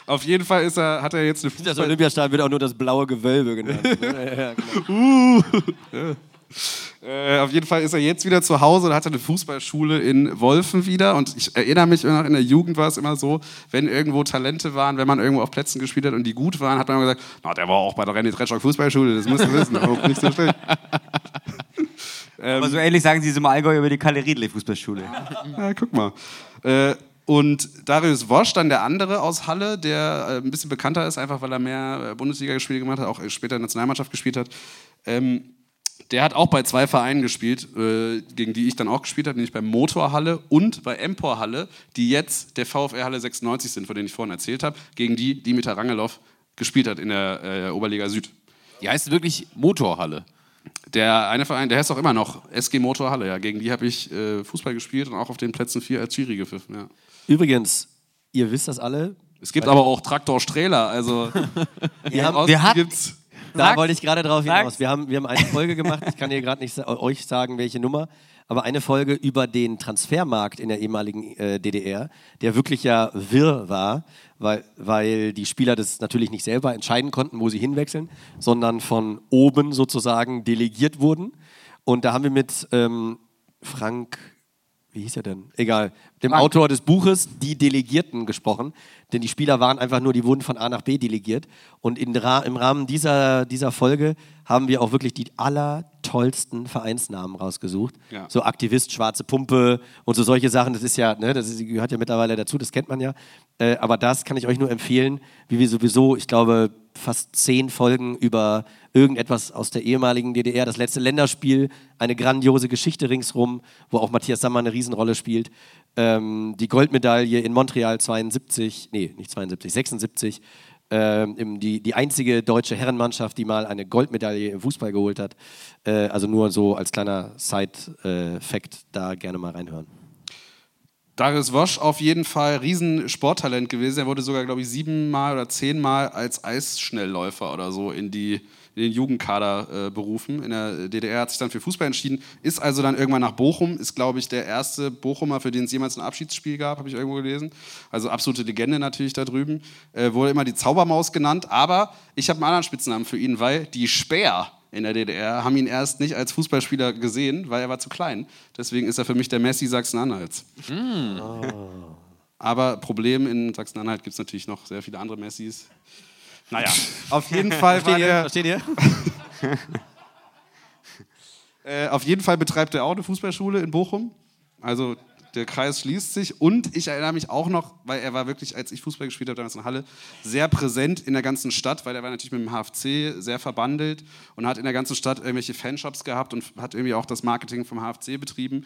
auf jeden Fall ist er, hat er jetzt eine Das Fußball Olympiastadion wird auch nur das blaue Gewölbe genannt. ne? [laughs] ja, genau. Äh, auf jeden Fall ist er jetzt wieder zu Hause und hat eine Fußballschule in Wolfen wieder. Und ich erinnere mich noch, in der Jugend war es immer so, wenn irgendwo Talente waren, wenn man irgendwo auf Plätzen gespielt hat und die gut waren, hat man immer gesagt, na, der war auch bei der René Tretschok Fußballschule, das musst du wissen, auch [laughs] nicht so schlecht. [laughs] Aber so ähnlich sagen sie es im Allgäu über die Kalle Riedle Fußballschule. [laughs] Ja, guck mal. Äh, und Darius Wosch, dann der andere aus Halle, der äh, ein bisschen bekannter ist, einfach weil er mehr äh, Bundesliga-Spiele gemacht hat, auch später Nationalmannschaft gespielt hat. Ähm, der hat auch bei zwei Vereinen gespielt, äh, gegen die ich dann auch gespielt habe, nämlich bei Motor Halle und bei Empor Halle, die jetzt der VfR Halle 96 sind, von denen ich vorhin erzählt habe, gegen die Dimitar Rangelov gespielt hat in der äh, Oberliga Süd. Die heißt wirklich Motorhalle. Der eine Verein, der heißt auch immer noch SG Motor Halle, ja. Gegen die habe ich äh, Fußball gespielt und auch auf den Plätzen 4 als Schiri gepfiffen, ja. Übrigens, ihr wisst das alle. Es gibt aber auch Traktor Strehler, also [laughs] Wir haben, wir hatten- gibt's. Da Sag- wollte ich gerade drauf hinaus. sag's. Wir haben, wir haben eine Folge gemacht, ich kann hier gerade nicht euch sagen, welche Nummer, aber eine Folge über den Transfermarkt in der ehemaligen äh, DDR, der wirklich ja wirr war, weil, weil die Spieler das natürlich nicht selber entscheiden konnten, wo sie hinwechseln, sondern von oben sozusagen delegiert wurden. Und da haben wir mit ähm, Frank, wie hieß er denn? Egal, dem Autor des Buches Die Delegierten gesprochen. Denn die Spieler waren einfach nur, die wurden von A nach B delegiert. Und in, im Rahmen dieser, dieser Folge haben wir auch wirklich die allertollsten Vereinsnamen rausgesucht. Ja. So Aktivist, Schwarze Pumpe und so solche Sachen. Das ist ja, ne, das ist, gehört ja mittlerweile dazu, das kennt man ja. Äh, aber das kann ich euch nur empfehlen, wie wir sowieso, ich glaube, fast zehn Folgen über irgendetwas aus der ehemaligen DDR, das letzte Länderspiel, eine grandiose Geschichte ringsrum, wo auch Matthias Sammer eine Riesenrolle spielt. Ähm, die Goldmedaille in Montreal 72, nee, nicht 72, 76. Ähm, die, die einzige deutsche Herrenmannschaft, die mal eine Goldmedaille im Fußball geholt hat. Äh, also nur so als kleiner Side-Fact da gerne mal reinhören. Darius Wosch auf jeden Fall riesen Sporttalent gewesen. Er wurde sogar, glaube ich, siebenmal oder zehnmal als Eisschnellläufer oder so in die, in den Jugendkader äh, berufen. In der DDR hat sich dann für Fußball entschieden, ist also dann irgendwann nach Bochum, ist glaube ich der erste Bochumer, für den es jemals ein Abschiedsspiel gab, habe ich irgendwo gelesen. Also absolute Legende natürlich da drüben. Äh, wurde immer die Zaubermaus genannt, aber ich habe einen anderen Spitznamen für ihn, weil die Speer in der DDR haben ihn erst nicht als Fußballspieler gesehen, weil er war zu klein. Deswegen ist er für mich der Messi Sachsen-Anhalts. Aber Problem in Sachsen-Anhalt gibt es natürlich noch sehr viele andere Messis. Naja, [laughs] auf jeden Fall war der, Versteht ihr? [laughs] äh, auf jeden Fall betreibt er auch eine Fußballschule in Bochum. Also der Kreis schließt sich und ich erinnere mich auch noch, weil er war wirklich, als ich Fußball gespielt habe damals in Halle, sehr präsent in der ganzen Stadt, weil er war natürlich mit dem HFC sehr verbandelt und hat in der ganzen Stadt irgendwelche Fanshops gehabt und hat irgendwie auch das Marketing vom HFC betrieben.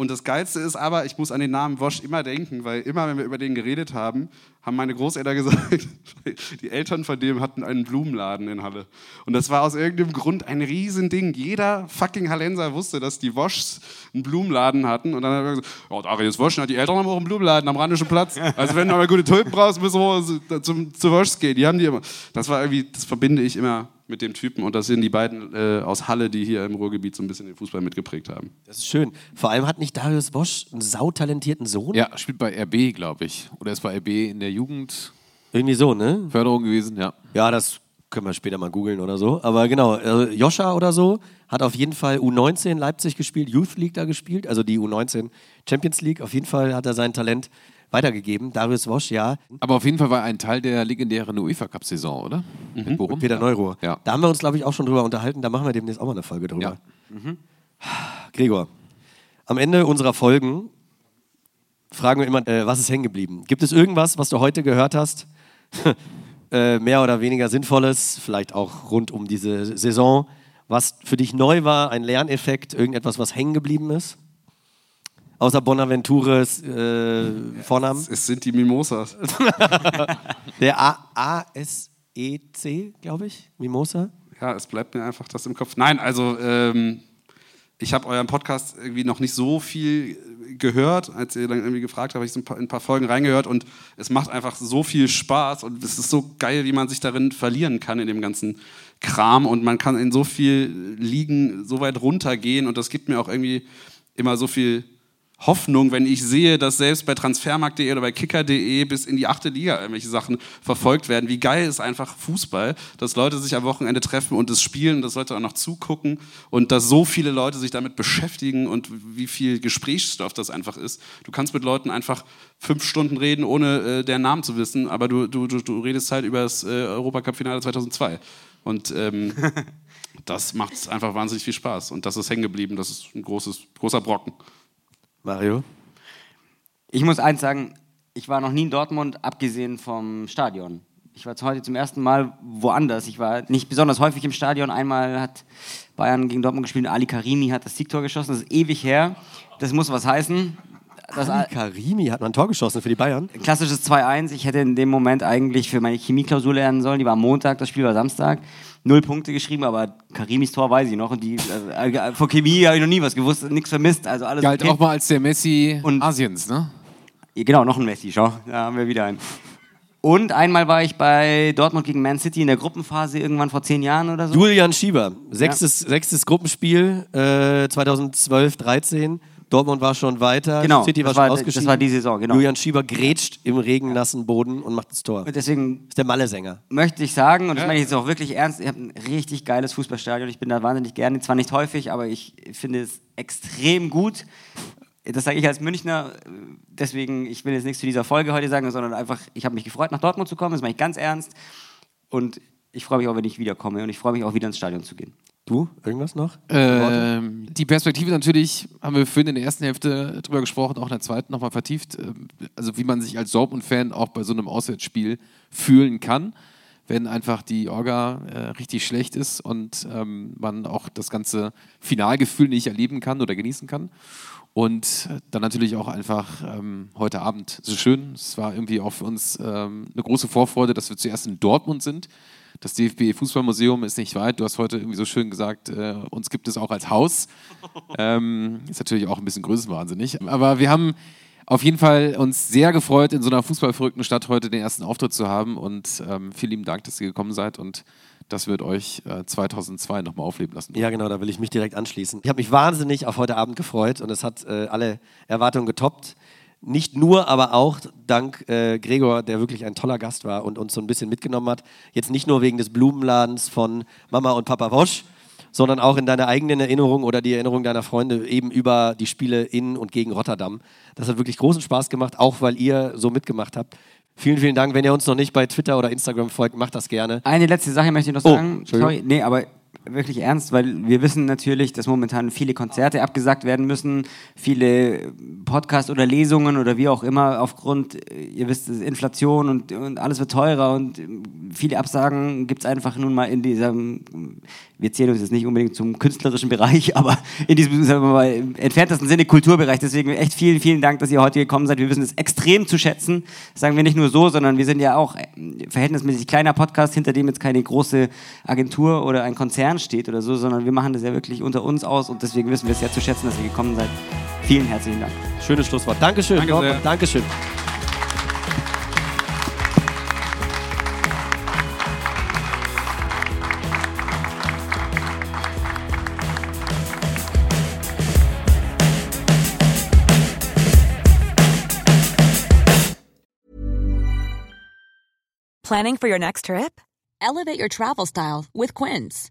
Und das Geilste ist aber, ich muss an den Namen Wosch immer denken, weil immer, wenn wir über den geredet haben, haben meine Großeltern [laughs] gesagt, die Eltern von dem hatten einen Blumenladen in Halle. Und das war aus irgendeinem Grund ein Riesending. Jeder fucking Hallenser wusste, dass die Woschs einen Blumenladen hatten. Und dann hat er gesagt, oh, Darius Wosch, die Eltern haben auch einen Blumenladen am Rheinischen Platz. Also wenn du mal gute Tulpen brauchst, müssen wir zu Woschs gehen. Die haben die immer. Das war irgendwie, das verbinde ich immer mit dem Typen. Und das sind die beiden äh, aus Halle, die hier im Ruhrgebiet so ein bisschen den Fußball mitgeprägt haben. Das ist schön. Vor allem hat nicht Darius Bosch einen sautalentierten Sohn? Ja, spielt bei RB, glaube ich. Oder ist bei RB in der Jugendförderung Irgendwie so, ne? gewesen, ja. Ja, das können wir später mal googeln oder so. Aber genau, äh, Joscha oder so hat auf jeden Fall U19 Leipzig gespielt, Youth League da gespielt, also die U19 Champions League. Auf jeden Fall hat er sein Talent weitergegeben. Darius Wosch, ja. Aber auf jeden Fall war er ein Teil der legendären UEFA-Cup-Saison, oder? Mit Bochum? Peter Neuruhr. Ja. Da haben wir uns, glaube ich, auch schon drüber unterhalten. Da machen wir demnächst auch mal eine Folge drüber. Ja. Gregor, am Ende unserer Folgen fragen wir immer, äh, was ist hängen geblieben? Gibt es irgendwas, was du heute gehört hast, [laughs] äh, mehr oder weniger Sinnvolles, vielleicht auch rund um diese Saison, was für dich neu war, ein Lerneffekt, irgendetwas, was hängen geblieben ist? Außer Bonaventures äh, Vornamen? Es sind die Mimosas. [laughs] Der A A-S-E-C, glaube ich, Mimosa. Ja, es bleibt mir einfach das im Kopf. Nein, also ähm, ich habe euren Podcast irgendwie noch nicht so viel gehört, als ihr dann irgendwie gefragt habt, habe ich so ein paar, in ein paar Folgen reingehört und es macht einfach so viel Spaß und es ist so geil, wie man sich darin verlieren kann in dem ganzen Kram und man kann in so viel Ligen so weit runtergehen und das gibt mir auch irgendwie immer so viel Hoffnung, wenn ich sehe, dass selbst bei transfermarkt.de oder bei kicker.de bis in die achte Liga irgendwelche Sachen verfolgt werden. Wie geil ist einfach Fußball, dass Leute sich am Wochenende treffen und es spielen, dass Leute auch noch zugucken und dass so viele Leute sich damit beschäftigen und wie viel Gesprächsstoff das einfach ist. Du kannst mit Leuten einfach fünf Stunden reden, ohne äh, deren Namen zu wissen, aber du, du, du, redest halt über das äh, Europacup-Finale 2002. Und ähm, [laughs] das macht einfach wahnsinnig viel Spaß. Und das ist hängen geblieben. Das ist ein großes, großer Brocken. Mario? Ich muss eins sagen, ich war noch nie in Dortmund, abgesehen vom Stadion. Ich war heute zum ersten Mal woanders. Ich war nicht besonders häufig im Stadion. Einmal hat Bayern gegen Dortmund gespielt und Ali Karimi hat das Siegtor geschossen. Das ist ewig her. Das muss was heißen. Das Ali Karimi hat mal ein Tor geschossen für die Bayern. klassisches 2-1. Ich hätte in dem Moment eigentlich für meine Chemieklausur lernen sollen. Die war am Montag, das Spiel war Samstag. Null Punkte geschrieben, aber Karimis Tor weiß ich noch. Und die, äh, von Chemie habe ich noch nie was gewusst, nichts vermisst. Also alles Galt okay. auch mal als der Messi Und- Asiens, ne? Genau, noch ein Messi, schau. Da haben wir wieder einen. Und einmal war ich bei Dortmund gegen Man City in der Gruppenphase irgendwann vor zehn Jahren oder so. Julian Schieber, sechstes, sechstes Gruppenspiel äh, 2012, 13. Dortmund war schon weiter, Genau, City war das schon war- ausgeschieden. das war die Saison, genau. Julian Schieber grätscht im regennassen Boden und macht das Tor. Und deswegen ist der Malle-Sänger. möchte ich sagen, und das meine ich jetzt auch wirklich ernst, ihr habt ein richtig geiles Fußballstadion. Ich bin da wahnsinnig gerne, zwar nicht häufig, aber ich finde es extrem gut. Das sage ich als Münchner, deswegen, ich will jetzt nichts zu dieser Folge heute sagen, sondern einfach, ich habe mich gefreut, nach Dortmund zu kommen, das meine ich ganz ernst. Und ich freue mich auch, wenn ich wiederkomme und ich freue mich auch, wieder ins Stadion zu gehen. Du, irgendwas noch? Ähm, die Perspektive natürlich, haben wir vorhin in der ersten Hälfte drüber gesprochen, auch in der zweiten nochmal vertieft. Ähm, Also wie man sich als Dortmund-Fan auch bei so einem Auswärtsspiel fühlen kann, wenn einfach die Orga äh, richtig schlecht ist und ähm, man auch das ganze Finalgefühl nicht erleben kann oder genießen kann. Und dann natürlich auch einfach ähm, heute Abend so schön. Es war irgendwie auch für uns ähm, eine große Vorfreude, dass wir zuerst in Dortmund sind. Das DFB Fußballmuseum ist nicht weit. Du hast heute irgendwie so schön gesagt, äh, uns gibt es auch als Haus. [laughs] Ähm, ist natürlich auch ein bisschen größenwahnsinnig. Aber wir haben auf jeden Fall uns sehr gefreut, in so einer fußballverrückten Stadt heute den ersten Auftritt zu haben. Und ähm, vielen lieben Dank, dass ihr gekommen seid und das wird euch äh, 2002 nochmal aufleben lassen. Ja, genau, da will ich mich direkt anschließen. Ich habe mich wahnsinnig auf heute Abend gefreut und es hat äh, alle Erwartungen getoppt. Nicht nur, aber auch dank äh, Gregor, der wirklich ein toller Gast war und uns so ein bisschen mitgenommen hat. Jetzt nicht nur wegen des Blumenladens von Mama und Papa Wosch, sondern auch in deiner eigenen Erinnerung oder die Erinnerung deiner Freunde eben über die Spiele in und gegen Rotterdam. Das hat wirklich großen Spaß gemacht, auch weil ihr so mitgemacht habt. Vielen, vielen Dank. Wenn ihr uns noch nicht bei Twitter oder Instagram folgt, macht das gerne. Eine letzte Sache möchte ich noch Oh, sagen. Entschuldigung. Sorry, nee, aber wirklich ernst, weil wir wissen natürlich, dass momentan viele Konzerte abgesagt werden müssen, viele Podcasts oder Lesungen oder wie auch immer aufgrund, äh, ihr wisst, Inflation und, und alles wird teurer und äh, viele Absagen gibt es einfach nun mal in diesem, wir zählen uns jetzt nicht unbedingt zum künstlerischen Bereich, [laughs] aber in diesem, sagen wir mal, entferntesten Sinne Kulturbereich. Deswegen echt vielen, vielen Dank, dass ihr heute gekommen seid. Wir wissen es extrem zu schätzen. Sagen wir nicht nur so, sondern wir sind ja auch äh, verhältnismäßig kleiner Podcast, hinter dem jetzt keine große Agentur oder ein Konzern steht oder so, sondern wir machen das ja wirklich unter uns aus und deswegen wissen wir es sehr zu schätzen, dass ihr gekommen seid. Vielen herzlichen Dank. Schönes Schlusswort. Dankeschön. Danke sehr. Dankeschön. Planning for your next trip? Elevate your travel style with Quince.